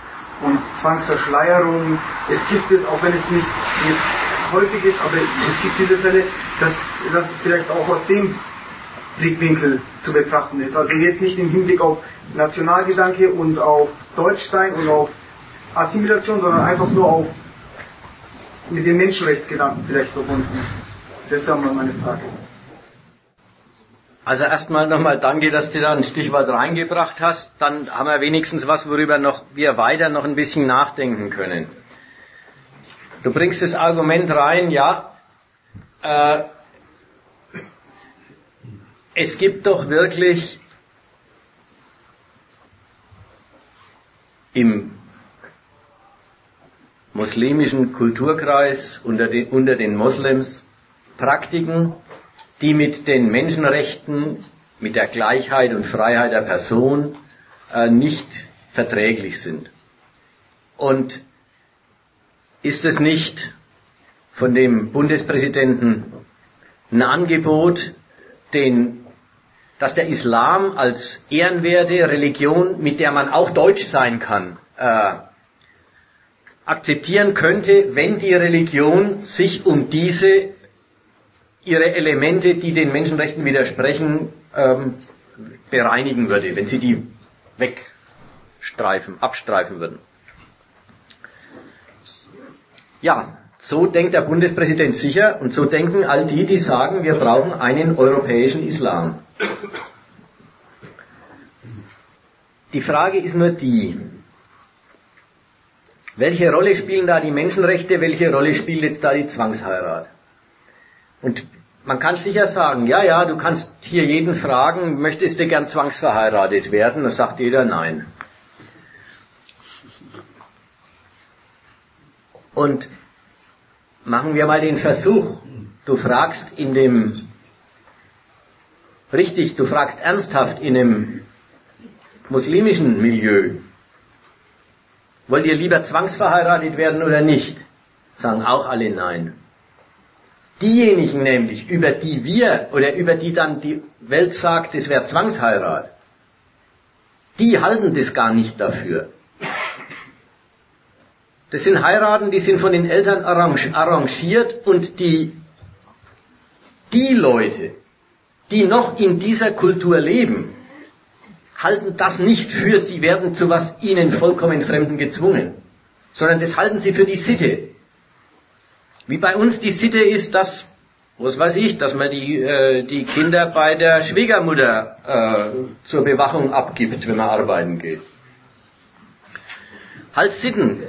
und Zwangsverschleierung. Es gibt es, auch wenn es nicht jetzt häufig ist, aber es gibt diese Fälle, dass, dass es vielleicht auch aus dem Blickwinkel zu betrachten ist. Also jetzt nicht im Hinblick auf Nationalgedanke und auf Deutschsein und auf Assimilation, sondern einfach nur auf mit den Menschenrechtsgedanken vielleicht verbunden. Das ja mal meine Frage. Also erstmal nochmal danke, dass du da ein Stichwort reingebracht hast. Dann haben wir wenigstens was, worüber noch, wir weiter noch ein bisschen nachdenken können. Du bringst das Argument rein, ja, äh, es gibt doch wirklich im muslimischen Kulturkreis unter den, unter den Moslems Praktiken, die mit den Menschenrechten, mit der Gleichheit und Freiheit der Person äh, nicht verträglich sind. Und ist es nicht von dem Bundespräsidenten ein Angebot, den, dass der Islam als ehrenwerte Religion, mit der man auch deutsch sein kann, äh, akzeptieren könnte, wenn die Religion sich um diese ihre Elemente, die den Menschenrechten widersprechen, ähm, bereinigen würde, wenn sie die wegstreifen, abstreifen würden. Ja, so denkt der Bundespräsident sicher und so denken all die, die sagen, wir brauchen einen europäischen Islam. Die Frage ist nur die, welche Rolle spielen da die Menschenrechte, welche Rolle spielt jetzt da die Zwangsheirat? Und man kann sicher sagen, ja, ja, du kannst hier jeden fragen, möchtest du gern zwangsverheiratet werden? Da sagt jeder nein. Und machen wir mal den Versuch. Du fragst in dem, richtig, du fragst ernsthaft in einem muslimischen Milieu, wollt ihr lieber zwangsverheiratet werden oder nicht? Sagen auch alle nein. Diejenigen nämlich, über die wir oder über die dann die Welt sagt, es wäre Zwangsheirat, die halten das gar nicht dafür. Das sind Heiraten, die sind von den Eltern arrangiert und die, die Leute, die noch in dieser Kultur leben, halten das nicht für, sie werden zu was ihnen vollkommen Fremden gezwungen, sondern das halten sie für die Sitte. Wie bei uns die Sitte ist, dass, was weiß ich, dass man die, äh, die Kinder bei der Schwiegermutter äh, zur Bewachung abgibt, wenn man arbeiten geht. Halt Sitten.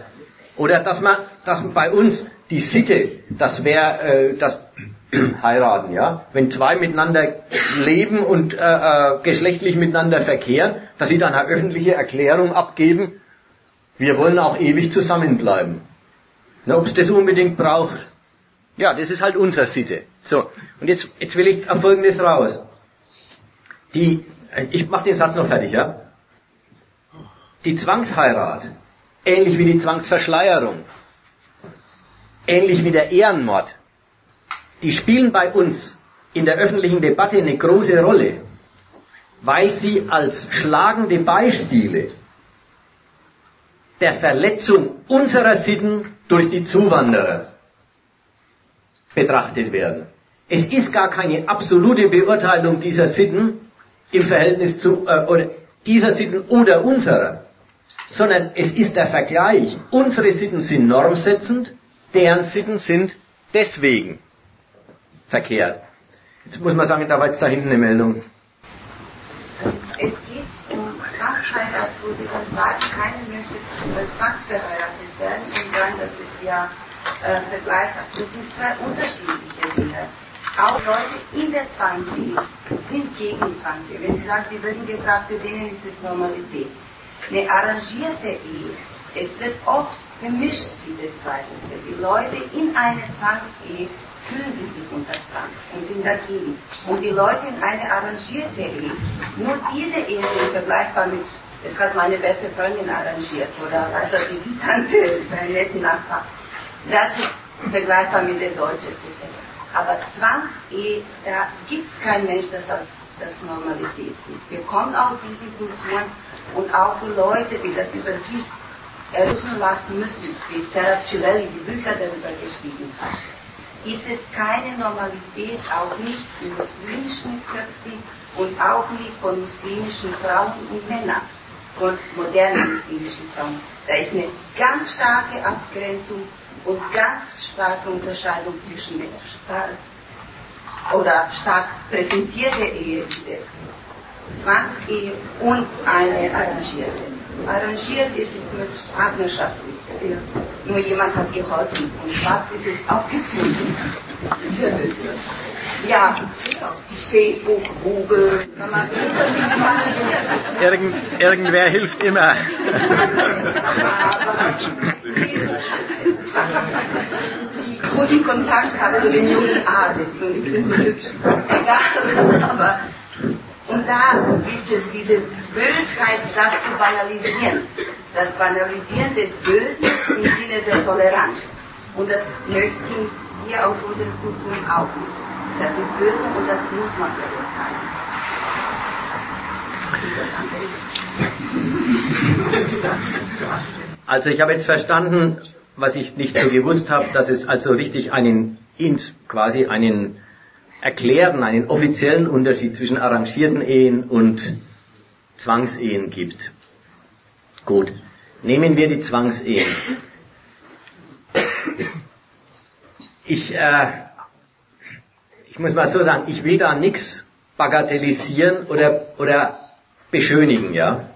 Oder dass man, dass bei uns die Sitte, das wäre äh, das heiraten, ja, wenn zwei miteinander leben und äh, äh, geschlechtlich miteinander verkehren, dass sie dann eine öffentliche Erklärung abgeben, wir wollen auch ewig zusammenbleiben. Ob es das unbedingt braucht, ja, das ist halt unsere Sitte. So, und jetzt, jetzt will ich auf Folgendes raus. Die, ich mache den Satz noch fertig, ja? Die Zwangsheirat, ähnlich wie die Zwangsverschleierung, ähnlich wie der Ehrenmord, die spielen bei uns in der öffentlichen Debatte eine große Rolle, weil sie als schlagende Beispiele der Verletzung unserer Sitten durch die Zuwanderer betrachtet werden. Es ist gar keine absolute Beurteilung dieser Sitten im Verhältnis zu äh, oder dieser Sitten oder unserer, sondern es ist der Vergleich. Unsere Sitten sind normsetzend, deren Sitten sind deswegen verkehrt. Jetzt muss man sagen, da war jetzt da hinten eine Meldung. es geht um Zwangsheirat, wo Sie dann sagen, keiner möchte zwangsverheiratet werden und sagen, das ist ja äh, vergleichbar. Das sind zwei unterschiedliche Dinge. Auch Leute in der Zwangsehe sind gegen Zwangsehe. Wenn Sie sagen, Sie würden gefragt, für denen ist es Normalität. Eine arrangierte Ehe, es wird oft gemischt, diese zwei Dinge. Die Leute in einer Zwangsehe fühlen sie sich unter Zwang und sind dagegen. Und die Leute in eine arrangierte Ehe, nur diese Ehe sind vergleichbar mit, es hat meine beste Freundin arrangiert oder also die Tante, meinen netten Nachbar. Das ist vergleichbar mit der deutschen. Aber Zwangsehe, da gibt es keinen Mensch, das als das Normalität sieht. Wir kommen aus diesen Kulturen und auch die Leute, die das über sich erleben lassen müssen, wie Sarah Cilelli die Bücher darüber geschrieben hat, ist es keine Normalität, auch nicht in muslimischen Köpfen und auch nicht von muslimischen Frauen und Männern, von modernen muslimischen Frauen. Da ist eine ganz starke Abgrenzung und ganz starke Unterscheidung zwischen der stark oder stark präsentierte Ehe, Zwangsehe und eine arrangierte. Arrangiert ist es mit partnerschaftlich. Nur jemand hat geholfen und Schwarz ist es aufgezogen. Ja, Facebook, Google, Irgend, irgendwer hilft immer. Wo die Kontakt hat zu den jungen Arzt und ich bin so hübsch. Egal, aber und da ist es diese Bösheit, das zu banalisieren. Das Banalisieren des Bösen im Sinne der Toleranz. Und das möchten wir auf unseren Kulturen auch nicht. Das ist böse und das muss man verurteilen. Also ich habe jetzt verstanden, was ich nicht so gewusst habe, dass es also richtig einen, quasi einen erklären, einen offiziellen Unterschied zwischen arrangierten Ehen und Zwangsehen gibt. Gut, nehmen wir die Zwangsehen. Ich, äh, ich muss mal so sagen, ich will da nichts bagatellisieren oder, oder beschönigen, ja.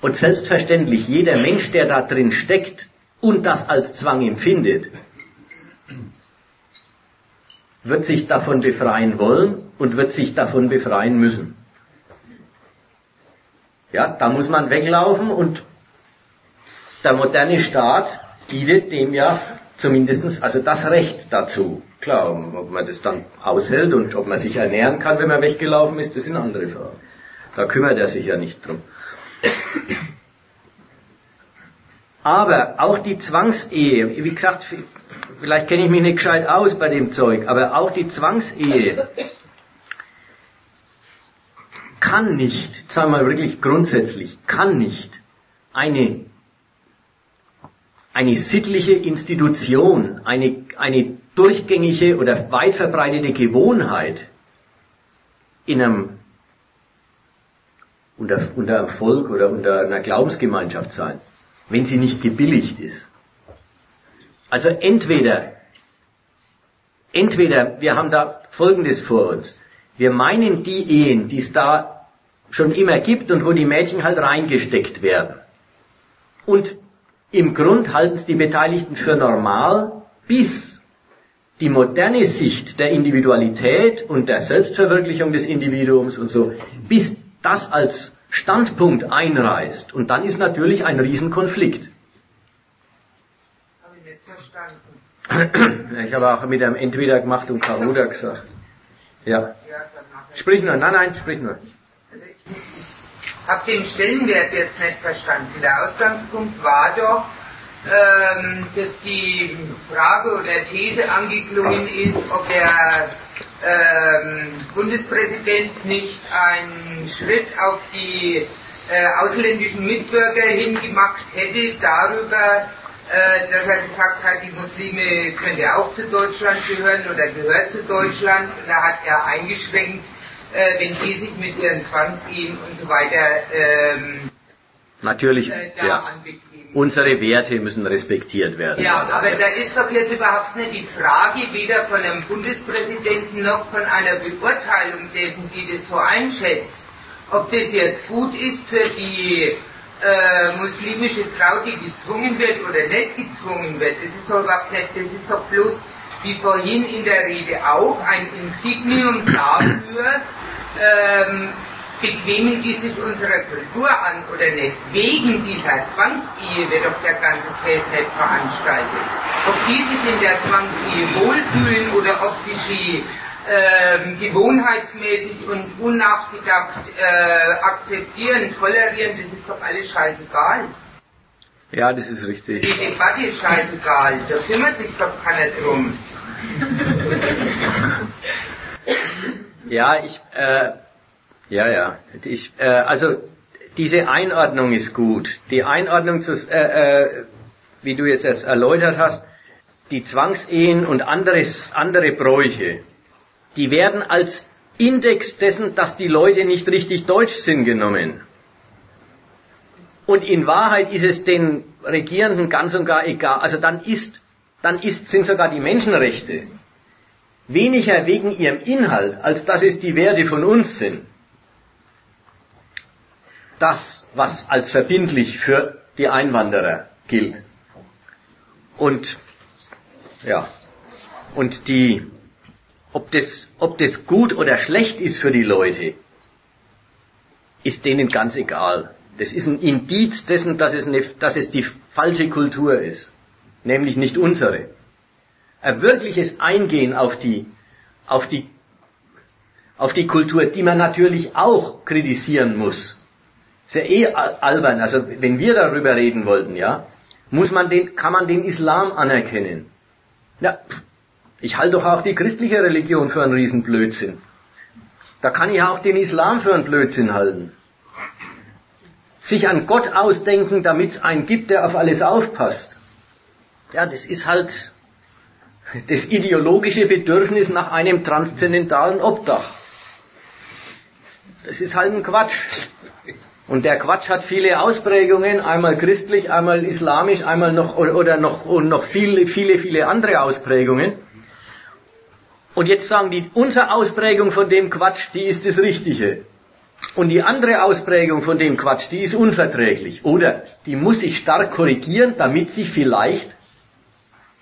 Und selbstverständlich, jeder Mensch, der da drin steckt und das als Zwang empfindet, wird sich davon befreien wollen und wird sich davon befreien müssen. Ja, da muss man weglaufen und der moderne Staat bietet dem ja zumindestens also das Recht dazu. Klar, ob man das dann aushält und ob man sich ernähren kann, wenn man weggelaufen ist, das eine andere Frage. Da kümmert er sich ja nicht drum. Aber auch die Zwangsehe, wie gesagt, vielleicht kenne ich mich nicht gescheit aus bei dem Zeug, aber auch die Zwangsehe kann nicht, sagen wir mal wirklich grundsätzlich, kann nicht eine, eine sittliche Institution, eine, eine durchgängige oder weit verbreitete Gewohnheit in einem unter, unter einem Volk oder unter einer Glaubensgemeinschaft sein, wenn sie nicht gebilligt ist. Also entweder, entweder wir haben da Folgendes vor uns. Wir meinen die Ehen, die es da schon immer gibt und wo die Mädchen halt reingesteckt werden. Und im Grund halten es die Beteiligten für normal, bis die moderne Sicht der Individualität und der Selbstverwirklichung des Individuums und so, bis das als Standpunkt einreißt. Und dann ist natürlich ein Riesenkonflikt. Ich habe auch mit einem Entweder gemacht und Oder gesagt. Ja. Sprich nur, nein, nein, sprich nur. Ich habe den Stellenwert jetzt nicht verstanden. Der Ausgangspunkt war doch, ähm, dass die Frage oder These angeklungen ist, ob der ähm, Bundespräsident nicht einen Schritt auf die äh, ausländischen Mitbürger hingemacht hätte darüber, äh, dass er gesagt hat, die Muslime können ja auch zu Deutschland gehören oder gehört zu Deutschland. Da hat er eingeschränkt, äh, wenn die sich mit ihren Zwangsehen und so weiter ähm, Natürlich, äh, ja. Unsere Werte müssen respektiert werden. Ja, aber da ist doch jetzt überhaupt nicht die Frage, weder von einem Bundespräsidenten noch von einer Beurteilung dessen, die das so einschätzt, Ob das jetzt gut ist für die äh, muslimische Frau, die gezwungen wird oder nicht gezwungen wird, das ist doch überhaupt nicht, das ist doch bloß, wie vorhin in der Rede auch, ein Insignium dafür, ähm, bequemen die sich unserer Kultur an oder nicht. Wegen dieser Zwangsehe wird doch der ganze Käse nicht veranstaltet. Ob die sich in der Zwangsehe wohlfühlen oder ob sie sie äh, gewohnheitsmäßig und unnachgedacht äh, akzeptieren, tolerieren, das ist doch alles scheißegal. Ja, das ist richtig. Die Debatte ist scheißegal, da kümmert sich doch keiner drum. ja, ich, äh, ja, ja, ich, äh, also diese Einordnung ist gut. Die Einordnung, zu, äh, äh, wie du jetzt erst erläutert hast, die Zwangsehen und anderes, andere Bräuche, die werden als Index dessen, dass die Leute nicht richtig deutsch sind, genommen. Und in Wahrheit ist es den Regierenden ganz und gar egal. Also dann ist, dann ist, sind sogar die Menschenrechte weniger wegen ihrem Inhalt, als dass es die Werte von uns sind. Das, was als verbindlich für die Einwanderer gilt. Und, ja, und die, ob das, ob das gut oder schlecht ist für die Leute, ist denen ganz egal. Das ist ein Indiz dessen, dass es, eine, dass es die falsche Kultur ist, nämlich nicht unsere. Ein wirkliches Eingehen auf die, auf die, auf die Kultur, die man natürlich auch kritisieren muss. Ist ja eh albern. Also wenn wir darüber reden wollten, ja, muss man den, kann man den Islam anerkennen. Ja, ich halte doch auch die christliche Religion für einen Riesenblödsinn. Da kann ich auch den Islam für einen Blödsinn halten. Sich an Gott ausdenken, damit es einen gibt, der auf alles aufpasst. Ja, das ist halt das ideologische Bedürfnis nach einem transzendentalen Obdach. Das ist halt ein Quatsch. Und der Quatsch hat viele Ausprägungen, einmal christlich, einmal islamisch, einmal noch oder noch und noch viele, viele, viele andere Ausprägungen. Und jetzt sagen die, unsere Ausprägung von dem Quatsch, die ist das Richtige. Und die andere Ausprägung von dem Quatsch, die ist unverträglich. Oder die muss sich stark korrigieren, damit sie vielleicht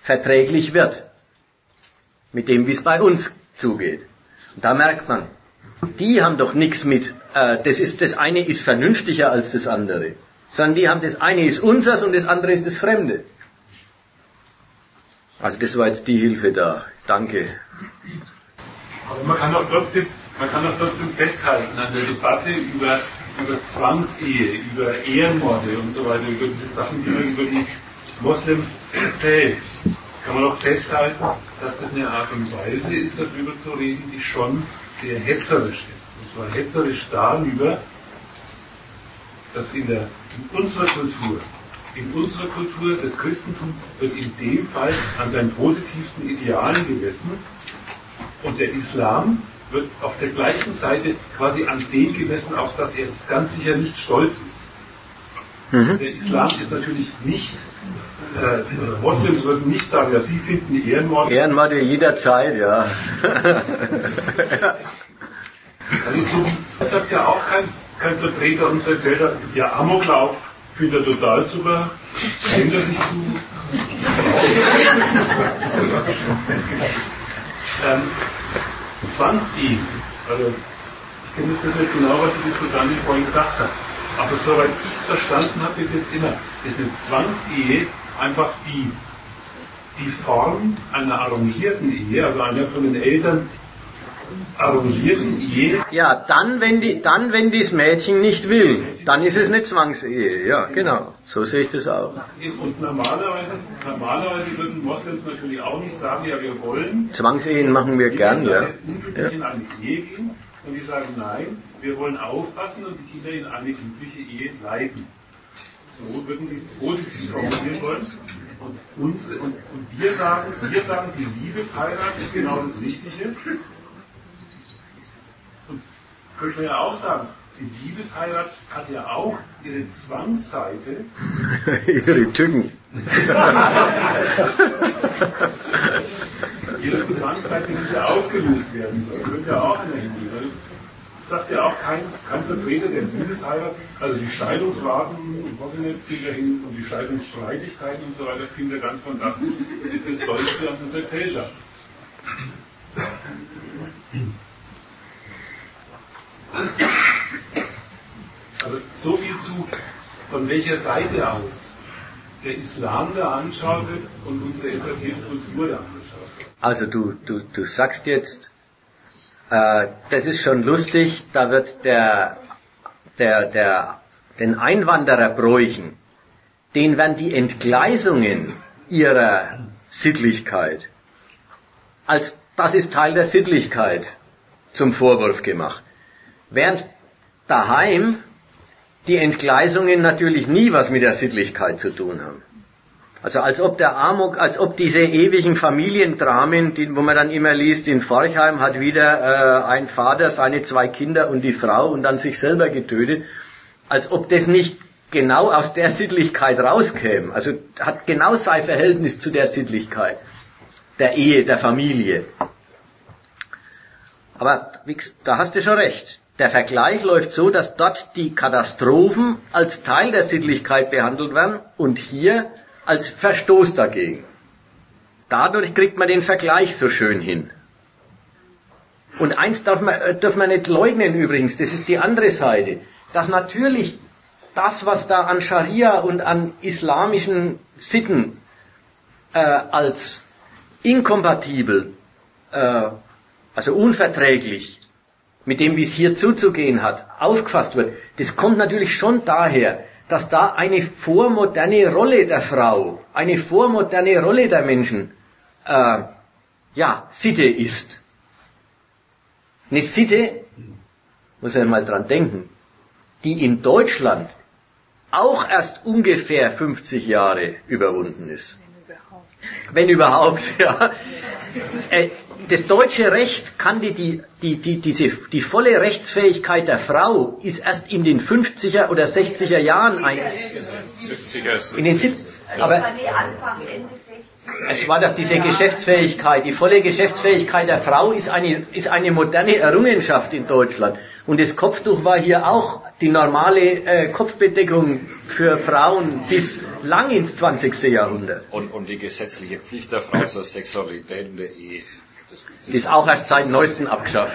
verträglich wird. Mit dem, wie es bei uns zugeht. Und da merkt man, die haben doch nichts mit, äh, das ist, das eine ist vernünftiger als das andere. Sondern die haben, das eine ist unseres und das andere ist das Fremde. Also das war jetzt die Hilfe da. Danke. Aber man kann auch trotzdem, man kann auch trotzdem festhalten an der Debatte über, über Zwangsehe, über Ehrenmorde und so weiter, über diese Sachen, die man über die Moslems erzählt, kann man auch festhalten, dass das eine Art und Weise ist, darüber zu reden, die schon sehr hetzerisch ist. Und zwar hetzerisch darüber, dass in, der, in unserer Kultur in unserer Kultur, das Christentum wird in dem Fall an seinen positivsten Idealen gemessen und der Islam wird auf der gleichen Seite quasi an dem gemessen, auf das er ganz sicher nicht stolz ist. Mhm. Der Islam ist natürlich nicht, äh, Moslems würden nicht sagen, ja, sie finden Ehrenmord. Ehrenmorde jederzeit, ja. das ist so, das sagt ja auch kein, kein Vertreter unserer Väter, ja, Amoklauf finde er total super. Er sich zu? ähm, Zwangsdienst. Also, ich kenne das nicht genau, was die Diskutantin vorhin gesagt hat. Aber soweit ich es verstanden habe bis jetzt immer, ist eine Zwangsehe einfach die, die Form einer arrangierten Ehe, also einer von den Eltern arrangierten Ehe. Ja, dann wenn, die, dann, wenn das Mädchen nicht will, dann ist es eine Zwangsehe. Ja, genau. So sehe ich das auch. Und normalerweise, normalerweise würden Moslems natürlich auch nicht sagen, ja, wir wollen. Zwangsehen machen wir gern, ja. ja. in eine Ehe gehen. Und die sagen, nein, wir wollen aufpassen und die Kinder in eine glückliche Ehe leiten. So würden die es positiv formulieren wollen. Und, uns, und, und wir sagen, wir sagen, die Liebesheirat ist genau das Richtige könnte man ja auch sagen, die Liebesheirat hat ja auch ihre Zwangsseite. ihre Tücken. ihre Zwangsseite, die ja aufgelöst werden soll. Könnte ja auch einer hingehen. sagt ja auch kein, kein Vertreter der Siegesheirat, also die Scheidungsraten und was nicht, er hin, und die Scheidungsstreitigkeiten und so weiter, kriegt er ganz fantastisch. Das läuft ja an unserer Gesellschaft. Also so viel zu, von welcher Seite aus der Islam da anschaut wird und unsere etablierte Kultur da anschaut wird. Also du, du, du sagst jetzt, äh, das ist schon lustig, da wird der, der, der, den Einwandererbräuchen, denen werden die Entgleisungen ihrer Sittlichkeit als das ist Teil der Sittlichkeit zum Vorwurf gemacht. Während daheim die Entgleisungen natürlich nie was mit der Sittlichkeit zu tun haben. Also als ob der Amok, als ob diese ewigen Familiendramen, die, wo man dann immer liest, in Forchheim hat wieder äh, ein Vater seine zwei Kinder und die Frau und dann sich selber getötet, als ob das nicht genau aus der Sittlichkeit rauskäme. Also hat genau sein Verhältnis zu der Sittlichkeit der Ehe, der Familie. Aber da hast du schon recht. Der Vergleich läuft so, dass dort die Katastrophen als Teil der Sittlichkeit behandelt werden und hier als Verstoß dagegen. Dadurch kriegt man den Vergleich so schön hin. Und eins darf man, äh, darf man nicht leugnen übrigens, das ist die andere Seite, dass natürlich das, was da an Scharia und an islamischen Sitten äh, als inkompatibel, äh, also unverträglich mit dem, wie es hier zuzugehen hat, aufgefasst wird, das kommt natürlich schon daher, dass da eine vormoderne Rolle der Frau, eine vormoderne Rolle der Menschen, äh, ja, Sitte ist. Eine Sitte, muss man mal dran denken, die in Deutschland auch erst ungefähr 50 Jahre überwunden ist. Wenn überhaupt, ja. Das deutsche Recht kann die, die, die, die, diese, die volle Rechtsfähigkeit der Frau ist erst in den 50er oder 60er Jahren ein. In den 70 aber es war doch diese Geschäftsfähigkeit, die volle Geschäftsfähigkeit der Frau ist eine, ist eine moderne Errungenschaft in Deutschland. Und das Kopftuch war hier auch die normale äh, Kopfbedeckung für Frauen bis lang ins 20. Jahrhundert. Und, und die gesetzliche Pflicht der Frau zur Sexualität in der Ehe. Ist auch erst seit neuestem abgeschafft.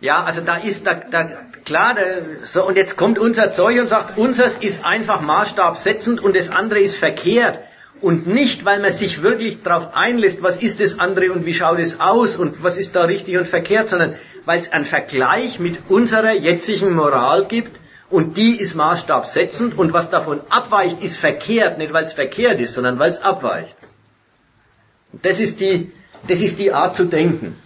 Ja, also da ist da, da klar, da, so und jetzt kommt unser Zeug und sagt, unseres ist einfach maßstabsetzend und das andere ist verkehrt. Und nicht, weil man sich wirklich darauf einlässt, was ist das andere und wie schaut es aus und was ist da richtig und verkehrt, sondern weil es einen Vergleich mit unserer jetzigen Moral gibt und die ist maßstabsetzend und was davon abweicht, ist verkehrt, nicht weil es verkehrt ist, sondern weil es abweicht. Das ist die, das ist die Art zu denken.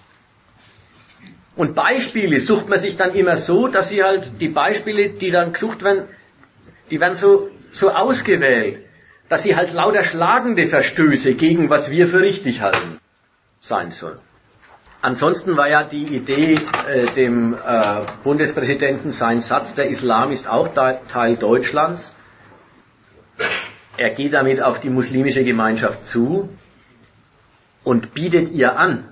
Und Beispiele sucht man sich dann immer so, dass sie halt die Beispiele, die dann gesucht werden, die werden so, so ausgewählt, dass sie halt lauter schlagende Verstöße gegen was wir für richtig halten sein sollen. Ansonsten war ja die Idee äh, dem äh, Bundespräsidenten sein Satz, der Islam ist auch Teil Deutschlands. Er geht damit auf die muslimische Gemeinschaft zu und bietet ihr an,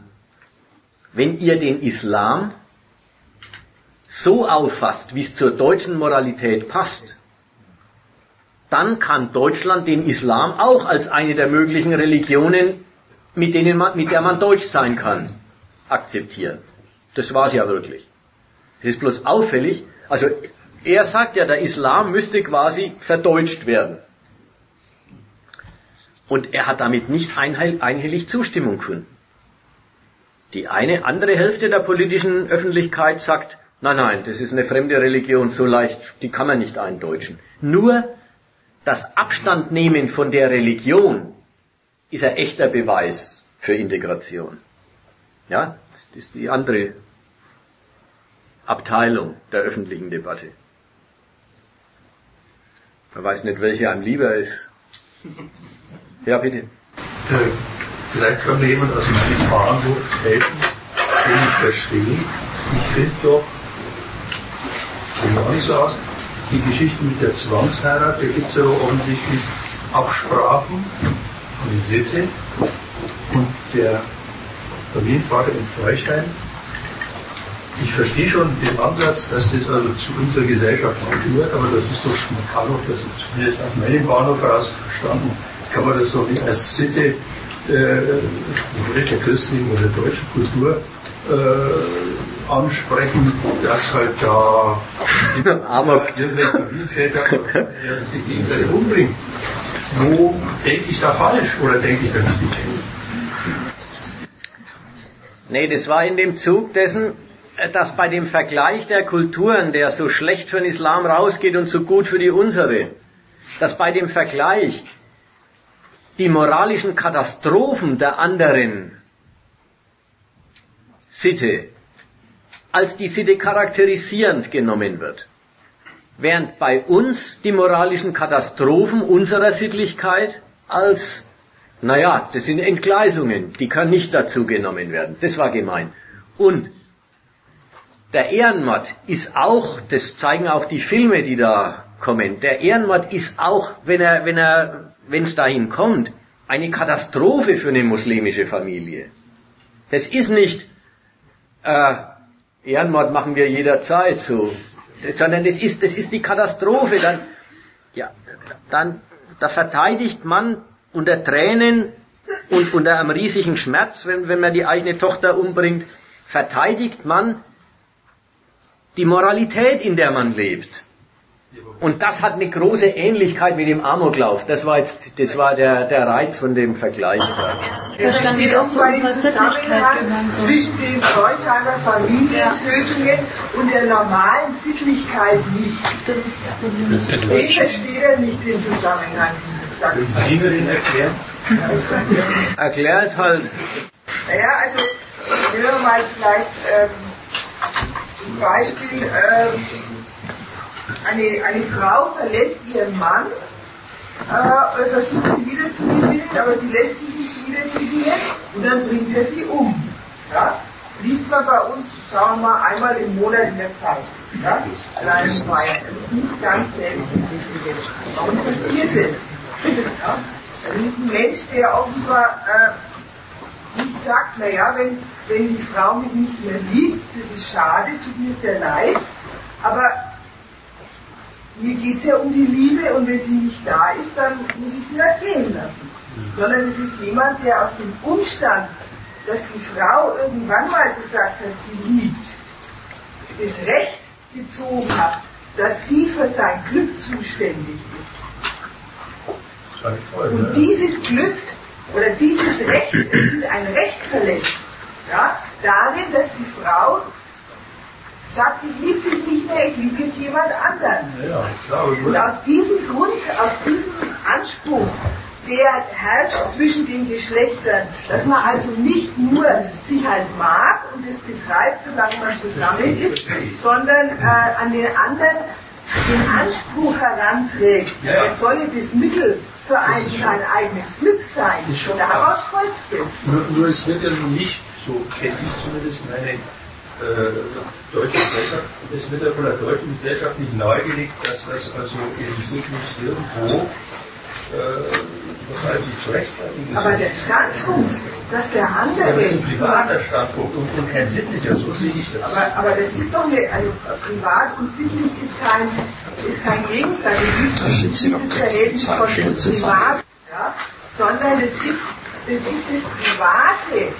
wenn ihr den Islam so auffasst, wie es zur deutschen Moralität passt, dann kann Deutschland den Islam auch als eine der möglichen Religionen, mit, denen man, mit der man deutsch sein kann, akzeptieren. Das war es ja wirklich. Es ist bloß auffällig, also er sagt ja, der Islam müsste quasi verdeutscht werden. Und er hat damit nicht einhellig Zustimmung gefunden. Die eine andere Hälfte der politischen Öffentlichkeit sagt, nein, nein, das ist eine fremde Religion, so leicht, die kann man nicht eindeutschen. Nur das Abstandnehmen von der Religion ist ein echter Beweis für Integration. Ja, das ist die andere Abteilung der öffentlichen Debatte. Man weiß nicht, welche einem lieber ist. Ja, bitte. Äh, vielleicht kann mir jemand aus meinem Bahnhof helfen, den ich verstehe. Ich finde doch, nicht so aus, die Geschichte mit der Zwangsheirat, da gibt es ja offensichtlich Absprachen, eine Sitte und der Familienvater in Feuchheim. Ich verstehe schon den Ansatz, dass das also zu unserer Gesellschaft gehört, aber das ist doch, man kann doch das zumindest aus meinem Bahnhof heraus verstanden, kann man das so wie als Sitte äh, der christlichen oder deutschen Kultur äh, ansprechen, dass halt da Aber irgendwelche Familienväter sich gegenseitig umbringen. Wo denke ich da falsch oder denke ich da richtig? Nee, das war in dem Zug dessen, äh, dass bei dem Vergleich der Kulturen, der so schlecht für den Islam rausgeht und so gut für die unsere, dass bei dem Vergleich die moralischen Katastrophen der anderen Sitte als die Sitte charakterisierend genommen wird. Während bei uns die moralischen Katastrophen unserer Sittlichkeit als, naja, das sind Entgleisungen, die können nicht dazu genommen werden. Das war gemein. Und der Ehrenmord ist auch, das zeigen auch die Filme, die da kommen, der Ehrenmord ist auch, wenn er, wenn er, wenn es dahin kommt, eine Katastrophe für eine muslimische Familie. Das ist nicht, äh, Ehrenmord machen wir jederzeit so, sondern das ist, das ist die Katastrophe. Dann, ja, dann, da verteidigt man unter Tränen und unter einem riesigen Schmerz, wenn, wenn man die eigene Tochter umbringt, verteidigt man die Moralität, in der man lebt. Und das hat eine große Ähnlichkeit mit dem Amoklauf. Das war jetzt, das war der, der Reiz von dem Vergleich. Es steht auch zwar im Zusammenhang zwischen den Freutheimer Familientötungen und der normalen Sittlichkeit nicht. Ich verstehe nicht den Zusammenhang. Sie mir den erklären? Erklär es halt. Naja, also, nehmen wir mal vielleicht ähm, das Beispiel, ähm, eine, eine Frau verlässt ihren Mann, äh, versucht sie wieder zu gewinnen, aber sie lässt sich nicht wieder gewinnen und dann bringt er sie um. Ja? Liest man bei uns, sagen wir mal, einmal im Monat in der Zeit. Ja? Allein Feiern. Das ist nicht ganz selbstverständlich. Warum passiert es? Das ist ein Mensch, der offenbar äh, nicht sagt, naja, wenn, wenn die Frau mich nicht mehr liebt, das ist schade, tut mir sehr leid, aber mir geht es ja um die Liebe und wenn sie nicht da ist, dann muss ich sie erzählen lassen. Sondern es ist jemand, der aus dem Umstand, dass die Frau irgendwann mal gesagt hat, sie liebt, das Recht gezogen hat, dass sie für sein Glück zuständig ist. Und dieses Glück oder dieses Recht, es ist ein Recht verletzt, ja, darin, dass die Frau sagt, ich liebe dich nicht mehr, ich liebe jetzt jemand anderen. Ja, klar, Und aus diesem Grund, aus diesem Anspruch, der herrscht zwischen den Geschlechtern, dass man also nicht nur sich halt mag und es betreibt, solange man zusammen ist, sondern äh, an den anderen den Anspruch heranträgt, Ja, ja. es solle das Mittel für ein, sein eigenes Glück sein. Schon Daraus folgt es. Nur, nur es wird ja nicht, so kenne ich zumindest meine äh, deutsche Gesellschaft, es wird ja von der deutschen Gesellschaft nicht nahegelegt, dass das also eben wirklich irgendwo äh, Aber der Standpunkt, dass der ja, andere das ist ein privater Standpunkt und, und kein sittlicher, so sehe ich das. Aber, aber das ist doch eine, also privat und sittlich ist kein, ist kein Gegensatz. Es Da steht gibt sie das Verhältnis von privat, ja, sondern es ist, es ist das Private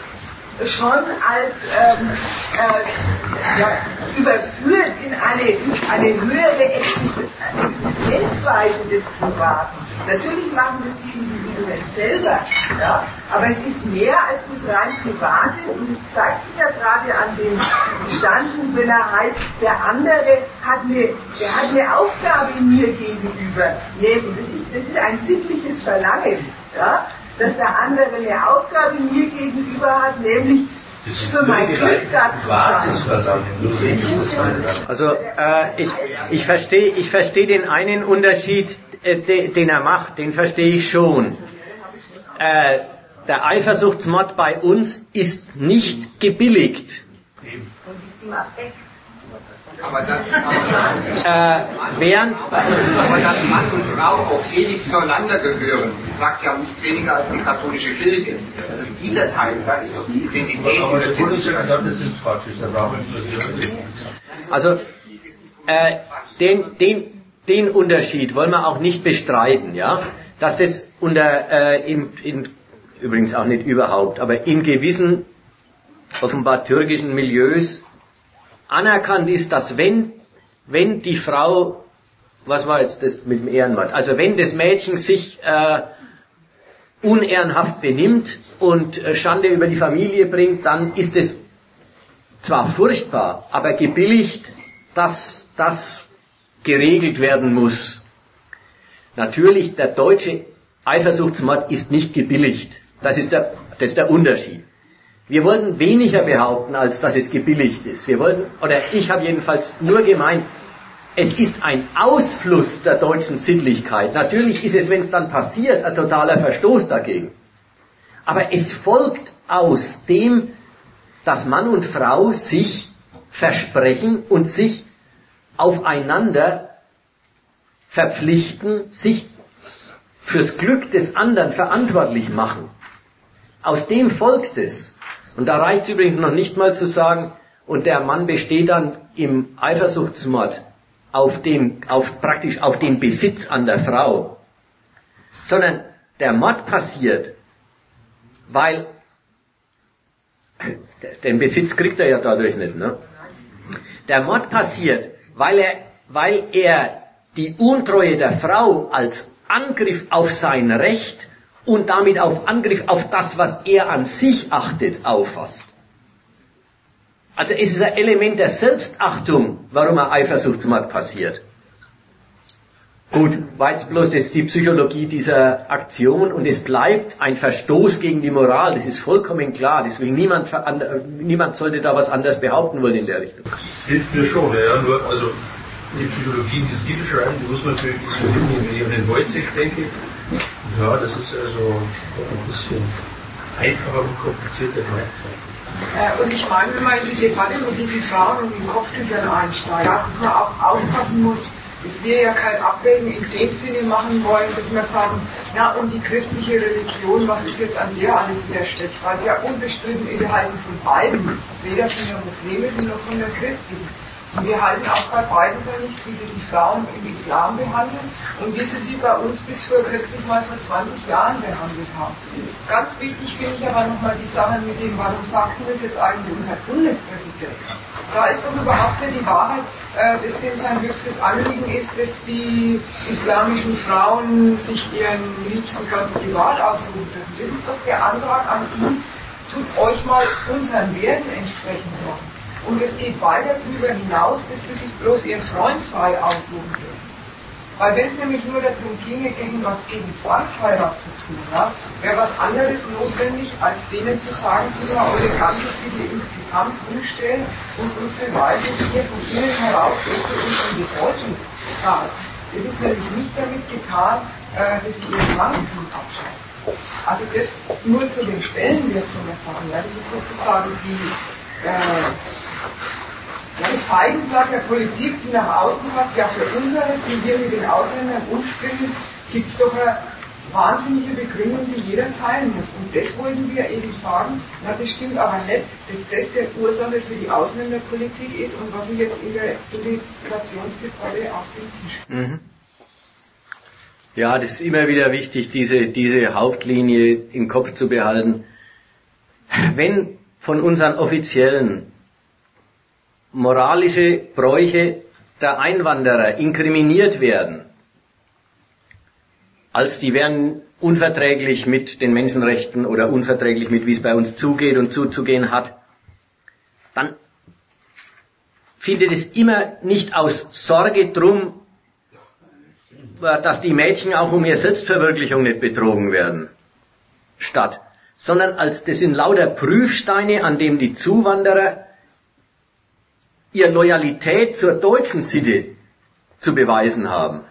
schon als ähm, äh, ja, überführt in eine, eine höhere Existen- Existenzweise des Privaten. Natürlich machen das die Individuen selber, ja, aber es ist mehr als das rein Private und es zeigt sich ja gerade an dem Standpunkt, wenn er heißt, der andere hat eine, der hat eine Aufgabe mir gegenüber. Nämlich, das ist, das ist ein sittliches Verlangen, ja, dass der andere eine Aufgabe mir gegenüber hat, nämlich für mein Glück da zu privates sein. Verlangen, so sehe ich das meine Also äh, ich, ich verstehe ich versteh den einen Unterschied, äh, de, den er macht, den verstehe ich schon. Äh, der Eifersuchtsmord bei uns ist nicht gebilligt. Und ist immer weg. Aber das, äh, während, aber dass Mann und Frau auch ewig zueinander gehören, sagt ja nicht weniger als die katholische Kirche. Also dieser Teil, da ist doch die Identität. Aber das ist praktisch, Also, äh, den, den, den Unterschied wollen wir auch nicht bestreiten, ja, dass das unter, äh, in, in, übrigens auch nicht überhaupt, aber in gewissen offenbar türkischen Milieus anerkannt ist, dass wenn, wenn die Frau, was war jetzt das mit dem Ehrenwort, also wenn das Mädchen sich äh, unehrenhaft benimmt und äh, Schande über die Familie bringt, dann ist es zwar furchtbar, aber gebilligt, dass das geregelt werden muss. Natürlich, der deutsche Eifersuchtsmord ist nicht gebilligt. Das ist der, das ist der Unterschied. Wir wollten weniger behaupten, als dass es gebilligt ist. Wir wollten, oder ich habe jedenfalls nur gemeint, es ist ein Ausfluss der deutschen Sittlichkeit. Natürlich ist es, wenn es dann passiert, ein totaler Verstoß dagegen. Aber es folgt aus dem, dass Mann und Frau sich versprechen und sich aufeinander verpflichten, sich fürs Glück des anderen verantwortlich machen. Aus dem folgt es. Und da reicht es übrigens noch nicht mal zu sagen, und der Mann besteht dann im Eifersuchtsmord auf den, auf, praktisch auf den Besitz an der Frau, sondern der Mord passiert, weil den Besitz kriegt er ja dadurch nicht, ne? Der Mord passiert, weil er, weil er die Untreue der Frau als Angriff auf sein Recht und damit auf Angriff auf das, was er an sich achtet, auffasst. Also es ist ein Element der Selbstachtung, warum ein Eifersuchtsmord passiert. Gut, war jetzt bloß das die Psychologie dieser Aktion und es bleibt ein Verstoß gegen die Moral, das ist vollkommen klar, deswegen niemand, niemand sollte da was anderes behaupten wollen in der Richtung. Das hilft mir schon, ja, nur, also die Psychologie dieses Giebeschreiben, die muss man natürlich wenn ich an den Wojcik denke, ja, das ist also ein bisschen einfacher und komplizierter gleichzeitig. Äh, und ich meine, wenn man in die Debatte mit diesen Frauen und den Kopftüchern einsteigt, dass man auch aufpassen muss, dass wir ja kein Abwägen in dem Sinne machen wollen, dass wir sagen, na und die christliche Religion, was ist jetzt an der alles wieder schlecht? Weil es ja unbestritten innerhalb von beiden, weder von der muslimischen noch von der christlichen. Wir halten auch bei beiden für nicht, wie sie die Frauen im Islam behandeln und wie sie sie bei uns bis vor kürzlich mal vor 20 Jahren behandelt haben. Ganz wichtig finde ich aber nochmal die Sache mit dem, warum sagten das jetzt eigentlich unser Bundespräsident? Da ist doch überhaupt nicht die Wahrheit, äh, dass dem sein höchstes Anliegen ist, dass die islamischen Frauen sich ihren Liebsten ganz privat aussuchen dürfen. Das ist doch der Antrag an ihn, tut euch mal unseren Werten entsprechend machen. Und es geht weiter darüber hinaus, dass sie sich bloß ihren Freund frei aussuchen dürfen. Weil wenn es nämlich nur darum ginge, gegen gegen Zwangsheirat zu tun, ja, wäre was anderes notwendig, als denen zu sagen, wir eure ganze Sitte insgesamt umstellen und uns beweisen, hier von innen heraus, dass ihr uns an die Deutschen zahlt. Es ist nämlich nicht damit getan, äh, dass sie ihren Zwangsdienst abschaffen. Also das nur zu den Stellenwert von der Sache. Ja, das ist sozusagen die äh, das Feigenblatt der Politik, die nach außen sagt, ja für unseres, wie wir mit den Ausländern umspringen, gibt es doch eine wahnsinnige Begründung, die jeder teilen muss. Und das wollten wir eben sagen, na das stimmt aber nicht, dass das der Ursache für die Ausländerpolitik ist und was jetzt in der Integrationsdebatte auf den Tisch mhm. Ja, das ist immer wieder wichtig, diese, diese Hauptlinie im Kopf zu behalten. Wenn von unseren Offiziellen moralische Bräuche der Einwanderer inkriminiert werden, als die wären unverträglich mit den Menschenrechten oder unverträglich mit, wie es bei uns zugeht und zuzugehen hat, dann findet es immer nicht aus Sorge drum, dass die Mädchen auch um ihre Selbstverwirklichung nicht betrogen werden, statt, sondern als das sind lauter Prüfsteine, an dem die Zuwanderer ihr Loyalität zur deutschen Sitte zu beweisen haben.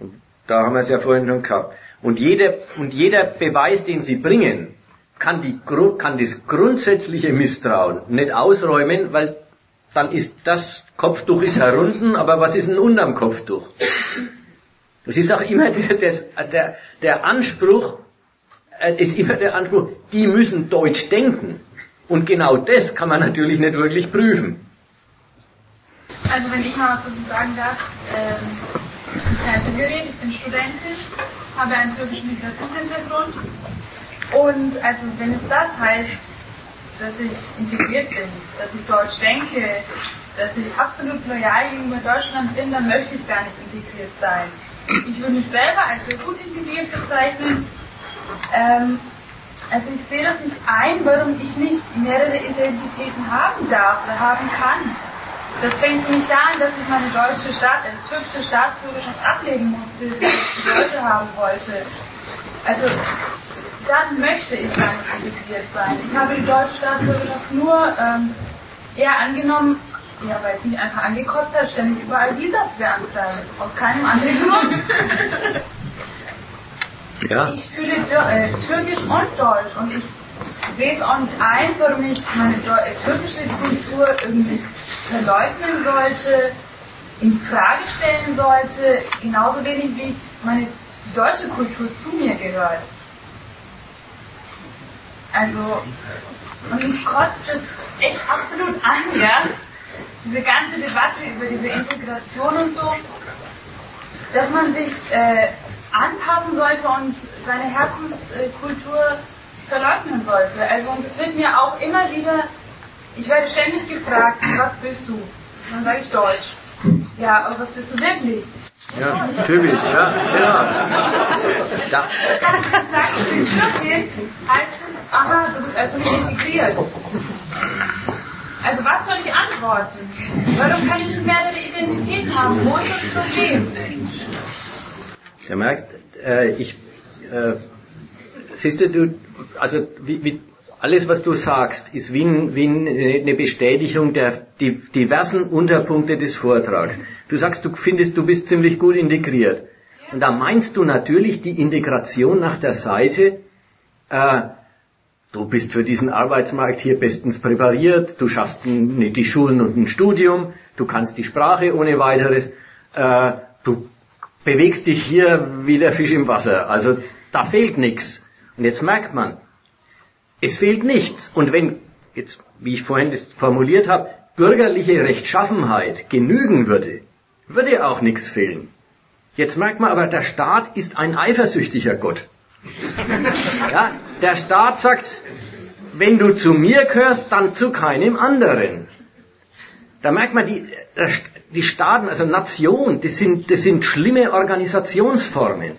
Und da haben wir es ja vorhin schon gehabt. Und jeder, und jeder Beweis, den sie bringen, kann, die, kann das grundsätzliche Misstrauen nicht ausräumen, weil dann ist das Kopftuch ist herunten, aber was ist denn unterm Kopftuch? Das ist auch immer der, der, der Anspruch, ist immer der Anspruch, die müssen Deutsch denken. Und genau das kann man natürlich nicht wirklich prüfen. Also wenn ich mal was dazu sagen darf, ähm, ich bin Syrien, ich bin Studentin, habe einen türkischen Migrationshintergrund und also wenn es das heißt, dass ich integriert bin, dass ich Deutsch denke, dass ich absolut loyal gegenüber Deutschland bin, dann möchte ich gar nicht integriert sein. Ich würde mich selber als sehr gut integriert bezeichnen. Ähm, also ich sehe das nicht ein, warum ich nicht mehrere Identitäten haben darf oder haben kann. Das fängt nicht an, dass ich meine deutsche Staat, äh, türkische Staatsbürgerschaft ablegen musste, die ich die Deutsche haben wollte. Also dann möchte ich gar nicht integriert sein. Ich habe die deutsche Staatsbürgerschaft nur ähm, eher angenommen, ja, weil es mich einfach angekostet hat, ständig überall Visas beantragen. Aus keinem anderen Grund. Ja. Ich fühle äh, Türkisch und Deutsch und ich sehe es auch nicht ein, warum ich meine äh, türkische Kultur irgendwie verleugnen sollte, in Frage stellen sollte, genauso wenig wie ich meine deutsche Kultur zu mir gehört. Also, und mich kotzt es echt absolut an, ja, diese ganze Debatte über diese Integration und so, dass man sich äh, anpassen sollte und seine Herkunftskultur verleugnen sollte. Also und es wird mir auch immer wieder, ich werde ständig gefragt, was bist du? Und dann sage ich Deutsch. Ja, aber was bist du wirklich? Ja, typisch, ja, genau. Da. Kann ich das sagen, ich bin Türkin, heißt es, aha, du bist also nicht integriert. Also was soll ich antworten? Warum kann ich nicht mehrere Identitäten haben? Wo ist das Problem? Du merkst, äh, ich, äh, siehst du, du also wie, wie, alles, was du sagst, ist wie, wie eine Bestätigung der diversen Unterpunkte des Vortrags. Du sagst, du findest, du bist ziemlich gut integriert. Und da meinst du natürlich die Integration nach der Seite, äh, du bist für diesen Arbeitsmarkt hier bestens präpariert, du schaffst ein, die Schulen und ein Studium, du kannst die Sprache ohne weiteres, äh, du bewegst dich hier wie der Fisch im Wasser. Also da fehlt nichts. Und jetzt merkt man, es fehlt nichts. Und wenn, jetzt, wie ich vorhin das formuliert habe, bürgerliche Rechtschaffenheit genügen würde, würde auch nichts fehlen. Jetzt merkt man aber, der Staat ist ein eifersüchtiger Gott. Ja, der Staat sagt, wenn du zu mir gehörst, dann zu keinem anderen. Da merkt man, die, die Staaten, also Nationen, das sind, das sind schlimme Organisationsformen.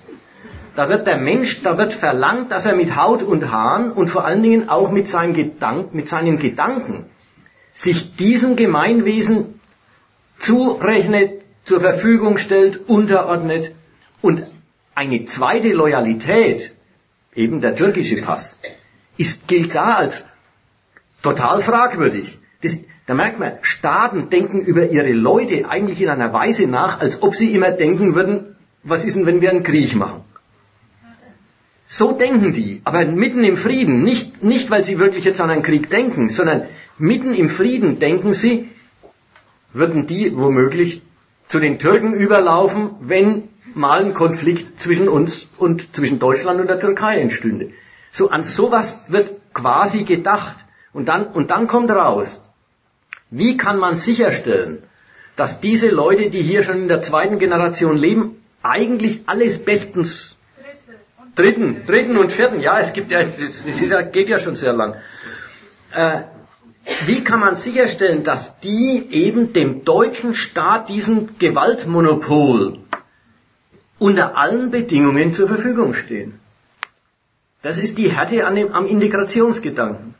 Da wird der Mensch, da wird verlangt, dass er mit Haut und Haaren und vor allen Dingen auch mit seinen, Gedank, mit seinen Gedanken sich diesem Gemeinwesen zurechnet, zur Verfügung stellt, unterordnet und eine zweite Loyalität, eben der türkische Pass, ist, gilt da als total fragwürdig. Das, da merkt man, Staaten denken über ihre Leute eigentlich in einer Weise nach, als ob sie immer denken würden, was ist denn, wenn wir einen Krieg machen? So denken die, aber mitten im Frieden, nicht, nicht weil sie wirklich jetzt an einen Krieg denken, sondern mitten im Frieden denken sie, würden die womöglich zu den Türken überlaufen, wenn mal ein Konflikt zwischen uns und zwischen Deutschland und der Türkei entstünde. So an sowas wird quasi gedacht. Und dann, und dann kommt raus, wie kann man sicherstellen, dass diese Leute, die hier schon in der zweiten Generation leben, eigentlich alles bestens dritten, dritten und vierten, ja, es gibt ja, es geht ja schon sehr lang. Äh, wie kann man sicherstellen, dass die eben dem deutschen Staat diesen Gewaltmonopol unter allen Bedingungen zur Verfügung stehen? Das ist die Härte an dem, am Integrationsgedanken.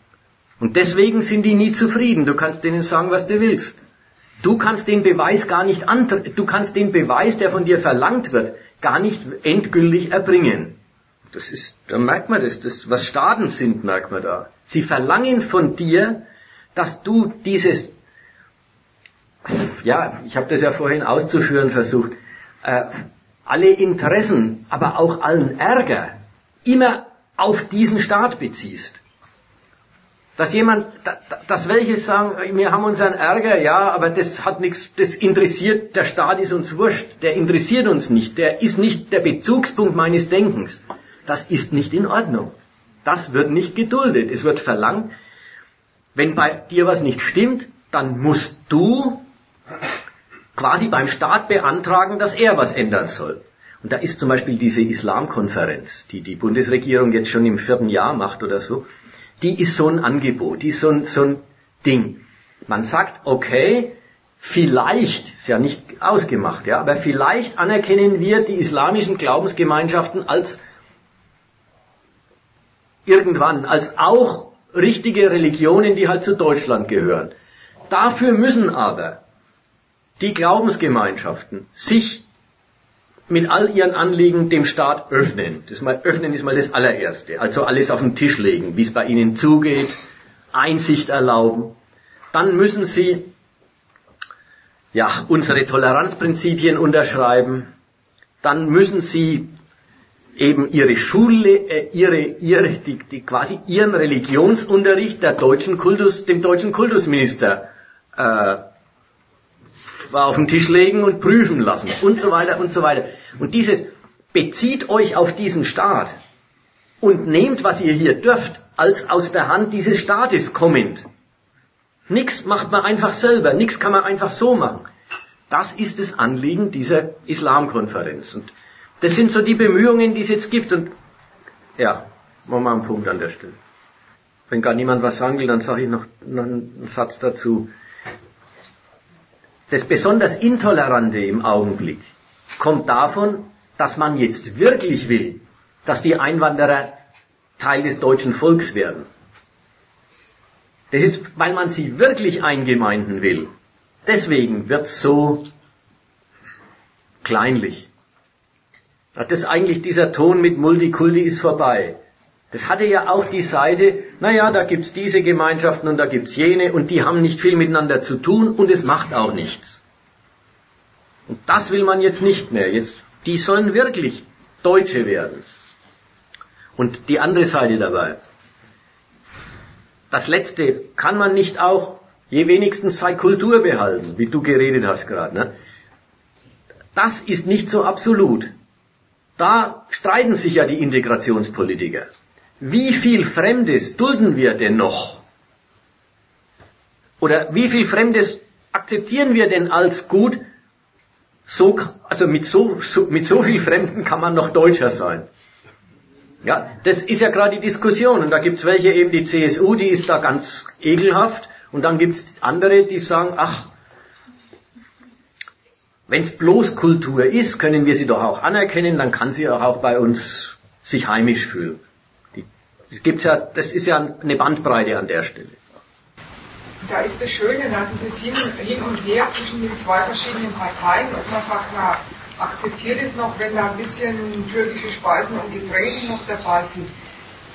Und deswegen sind die nie zufrieden. Du kannst denen sagen, was du willst. Du kannst den Beweis gar nicht du kannst den Beweis, der von dir verlangt wird, gar nicht endgültig erbringen. Das ist, da merkt man das, das, was Staaten sind, merkt man da. Sie verlangen von dir, dass du dieses, ja, ich habe das ja vorhin auszuführen versucht, äh, alle Interessen, aber auch allen Ärger immer auf diesen Staat beziehst. Dass jemand, dass welche sagen, wir haben unseren Ärger, ja, aber das hat nichts, das interessiert, der Staat ist uns wurscht, der interessiert uns nicht, der ist nicht der Bezugspunkt meines Denkens. Das ist nicht in Ordnung. Das wird nicht geduldet. Es wird verlangt, wenn bei dir was nicht stimmt, dann musst du quasi beim Staat beantragen, dass er was ändern soll. Und da ist zum Beispiel diese Islamkonferenz, die die Bundesregierung jetzt schon im vierten Jahr macht oder so, die ist so ein Angebot, die ist so ein, so ein Ding. Man sagt, okay, vielleicht, ist ja nicht ausgemacht, ja, aber vielleicht anerkennen wir die islamischen Glaubensgemeinschaften als irgendwann, als auch richtige Religionen, die halt zu Deutschland gehören. Dafür müssen aber die Glaubensgemeinschaften sich mit all ihren Anliegen dem Staat öffnen. Das mal, öffnen ist mal das allererste. Also alles auf den Tisch legen, wie es bei ihnen zugeht, Einsicht erlauben. Dann müssen sie ja, unsere Toleranzprinzipien unterschreiben. Dann müssen sie eben ihre Schule, äh, ihre, ihre, die, die quasi ihren Religionsunterricht der deutschen Kultus, dem deutschen Kultusminister äh, auf den Tisch legen und prüfen lassen und so weiter und so weiter. Und dieses bezieht euch auf diesen Staat und nehmt, was ihr hier dürft, als aus der Hand dieses Staates kommend. Nichts macht man einfach selber, nichts kann man einfach so machen. Das ist das Anliegen dieser Islamkonferenz. Und das sind so die Bemühungen, die es jetzt gibt. Und ja, machen wir einen Punkt an der Stelle. Wenn gar niemand was sagen will, dann sage ich noch, noch einen Satz dazu. Das besonders Intolerante im Augenblick kommt davon, dass man jetzt wirklich will, dass die Einwanderer Teil des deutschen Volks werden. Das ist, weil man sie wirklich eingemeinden will. Deswegen wird es so kleinlich. Das ist eigentlich dieser Ton mit Multikulti ist vorbei. Das hatte ja auch die Seite, naja, da gibt's diese Gemeinschaften und da gibt's jene und die haben nicht viel miteinander zu tun und es macht auch nichts. Und das will man jetzt nicht mehr. Jetzt, die sollen wirklich Deutsche werden. Und die andere Seite dabei. Das letzte kann man nicht auch je wenigstens sei Kultur behalten, wie du geredet hast gerade. Ne? Das ist nicht so absolut. Da streiten sich ja die Integrationspolitiker. Wie viel Fremdes dulden wir denn noch? Oder wie viel Fremdes akzeptieren wir denn als gut? So, also mit so, so, mit so viel Fremden kann man noch Deutscher sein. Ja, das ist ja gerade die Diskussion. Und da gibt's welche eben, die CSU, die ist da ganz ekelhaft. Und dann gibt's andere, die sagen, ach, wenn es bloß Kultur ist, können wir sie doch auch anerkennen, dann kann sie auch bei uns sich heimisch fühlen. Gibt's ja, das ist ja eine Bandbreite an der Stelle. Da ist das Schöne, da dieses Hin und Her zwischen den zwei verschiedenen Parteien und man sagt, na, akzeptiert es noch, wenn da ein bisschen türkische Speisen und Getränke noch dabei sind.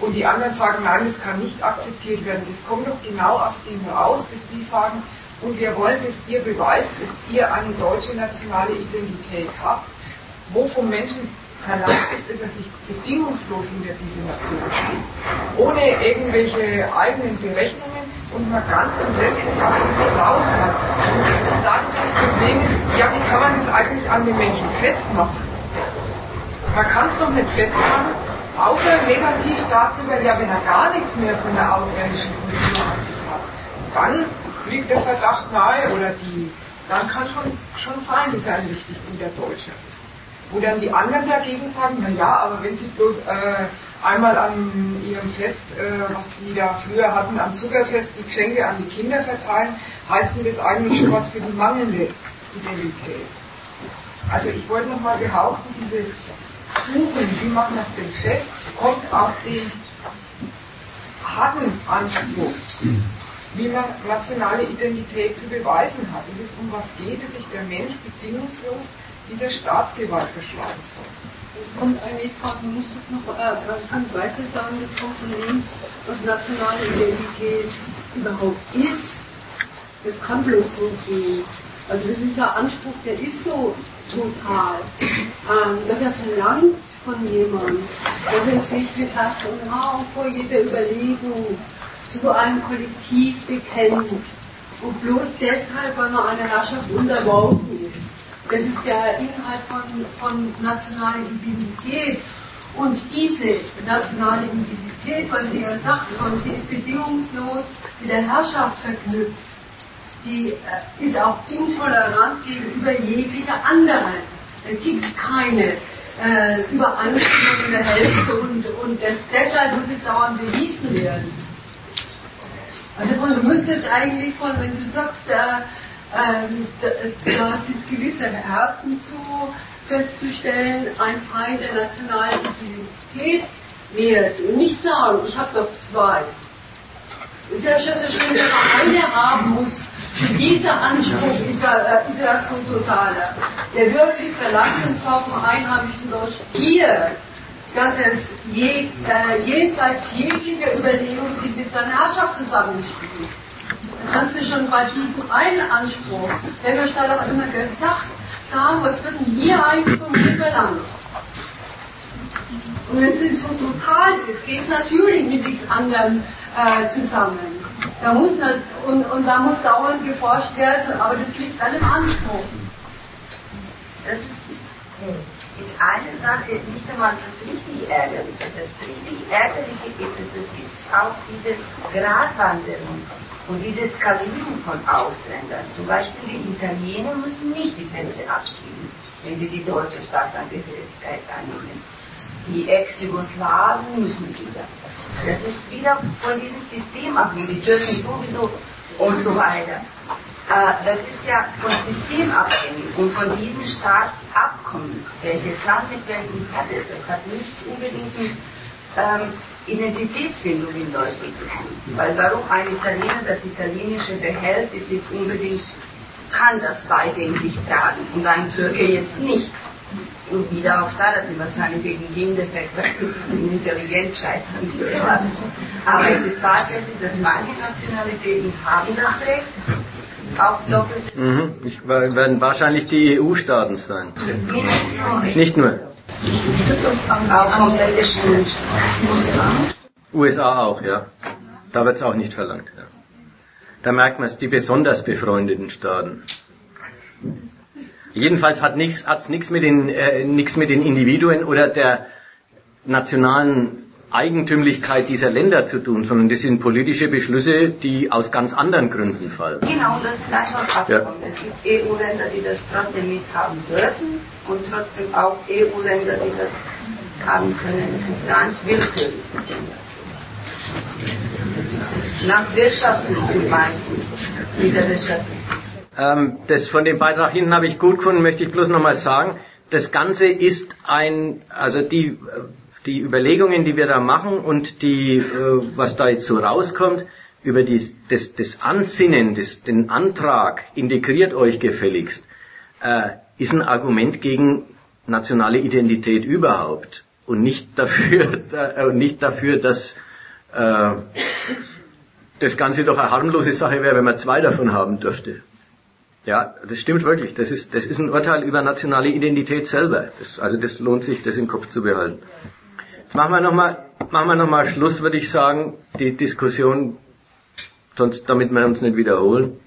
Und die anderen sagen, nein, das kann nicht akzeptiert werden. Das kommt doch genau aus dem raus, dass die sagen, und wir wollen, dass ihr beweist, dass ihr eine deutsche nationale Identität habt, wo von Menschen verlangt ist, dass er sich bedingungslos hinter diese Nation steht, ohne irgendwelche eigenen Berechnungen und man ganz zum letzten auf ihn vertrauen kann. Und dann das Problem ist, ja, wie kann man das eigentlich an den Menschen festmachen? Man kann es doch nicht festmachen, außer negativ darüber, ja, wenn er gar nichts mehr von der ausländischen Kultur an sich hat, dann liegt der Verdacht nahe oder die, dann kann schon, schon sein, dass er ein richtig guter Deutscher ist. Wo dann die anderen dagegen sagen, na ja, aber wenn sie bloß äh, einmal an ihrem Fest, äh, was die da früher hatten, am Zuckerfest, die Geschenke an die Kinder verteilen, heißt denn das eigentlich schon was für die mangelnde Identität? Also ich wollte nochmal behaupten, dieses Suchen, wie wir das denn fest, kommt auf den harten Anspruch wie man nationale Identität zu beweisen hat. Es um was geht, dass sich der Mensch bedingungslos dieser Staatsgewalt verschlagen soll. Das kommt eigentlich, man muss das noch äh, weiter sagen, das kommt von dem, was nationale Identität überhaupt ist. Das kann bloß so gehen. Also das ist ein Anspruch, der ist so total, ähm, dass er verlangt von jemandem, dass er sich mit Herz und Haar vor jeder Überlegung zu einem Kollektiv bekennt. Und bloß deshalb, weil man einer Herrschaft unterworfen ist. Das ist der Inhalt von, von nationaler Identität. Und diese nationale Identität, was sie ja sagt, und sie ist bedingungslos mit der Herrschaft verknüpft, die äh, ist auch intolerant gegenüber jeglicher anderen. Da gibt es keine äh, Übereinstimmung in der Hälfte und, und das, deshalb muss es dauernd bewiesen werden. Also du müsstest eigentlich von, wenn du sagst, äh, ähm, da, da sind gewisse Härten zu festzustellen, ein Feind der nationalen Identität. Und nicht sagen, ich habe doch zwei. Schon so schön, wenn man eine haben muss. Dieser Anspruch ist ja, äh, ist ja so totaler. Der wirklich verlangt, und zwar vom einheimischen Deutsch, hier, dass es je, äh, jenseits jeglicher Überlegung sich mit seiner Herrschaft zusammenspielt. Kannst du schon bei diesem einen Anspruch, der wird dann auch immer gesagt, sagen, was wird denn hier eigentlich von mir verlangt? Und wenn es so total ist, geht es natürlich mit nichts anderem äh, zusammen. Da muss nicht, und, und da muss dauernd geforscht werden, aber das liegt an dem Anspruch. Das ist in einer Sache nicht einmal das richtig Ärgerliche. Das richtig Ärgerliche ist, dass es gibt auch diese Gratwanderung und dieses Skalieren von Ausländern. Zum Beispiel die Italiener müssen nicht die Pässe abschieben, wenn sie die deutsche Staatsangehörigkeit annehmen. Die Ex-Jugoslawen müssen wieder. Das ist wieder von diesem System abhängig, die Türken sowieso und so weiter. Äh, das ist ja von System abhängig und von diesen Staatsabkommen, welches Land mit welchem hatte. Das hat nichts unbedingt mit ähm, Identitätsfindung in Deutschland zu tun. Weil warum ein Italiener das Italienische behält, ist nicht unbedingt, kann das weiterhin sich tragen und ein Türke jetzt nicht. Und wieder auch da, dass sie wahrscheinlich wegen Gendefekte und Intelligenz scheitern. Aber es ist tatsächlich, dass manche Nationalitäten haben das Recht, auch doppelt. Mhm. Ich, werden wahrscheinlich die EU-Staaten sein. Nicht nur. Auch. USA auch, ja. Da wird es auch nicht verlangt. Ja. Da merkt man es, die besonders befreundeten Staaten. Jedenfalls hat nichts hat's nichts mit den äh, nichts mit den Individuen oder der nationalen Eigentümlichkeit dieser Länder zu tun, sondern das sind politische Beschlüsse, die aus ganz anderen Gründen fallen. Genau, das sind einfach. Ja. Es gibt EU-Länder, die das trotzdem nicht haben dürfen und trotzdem auch EU-Länder, die das haben können. Das ist ganz willkürlich. Nach Wirtschaften zum Beispiel. Wieder Wirtschaften. Ähm, das von dem Beitrag hinten habe ich gut gefunden, möchte ich bloß nochmal sagen. Das Ganze ist ein, also die, die Überlegungen, die wir da machen und die, äh, was da jetzt so rauskommt, über die, das, das Ansinnen, das, den Antrag, integriert euch gefälligst, äh, ist ein Argument gegen nationale Identität überhaupt und nicht dafür, äh, nicht dafür, dass äh, das Ganze doch eine harmlose Sache wäre, wenn man zwei davon haben dürfte. Ja, das stimmt wirklich. Das ist, das ist ein Urteil über nationale Identität selber. Das, also das lohnt sich, das im Kopf zu behalten. Machen wir nochmal, machen wir noch mal Schluss, würde ich sagen, die Diskussion, sonst, damit wir uns nicht wiederholen.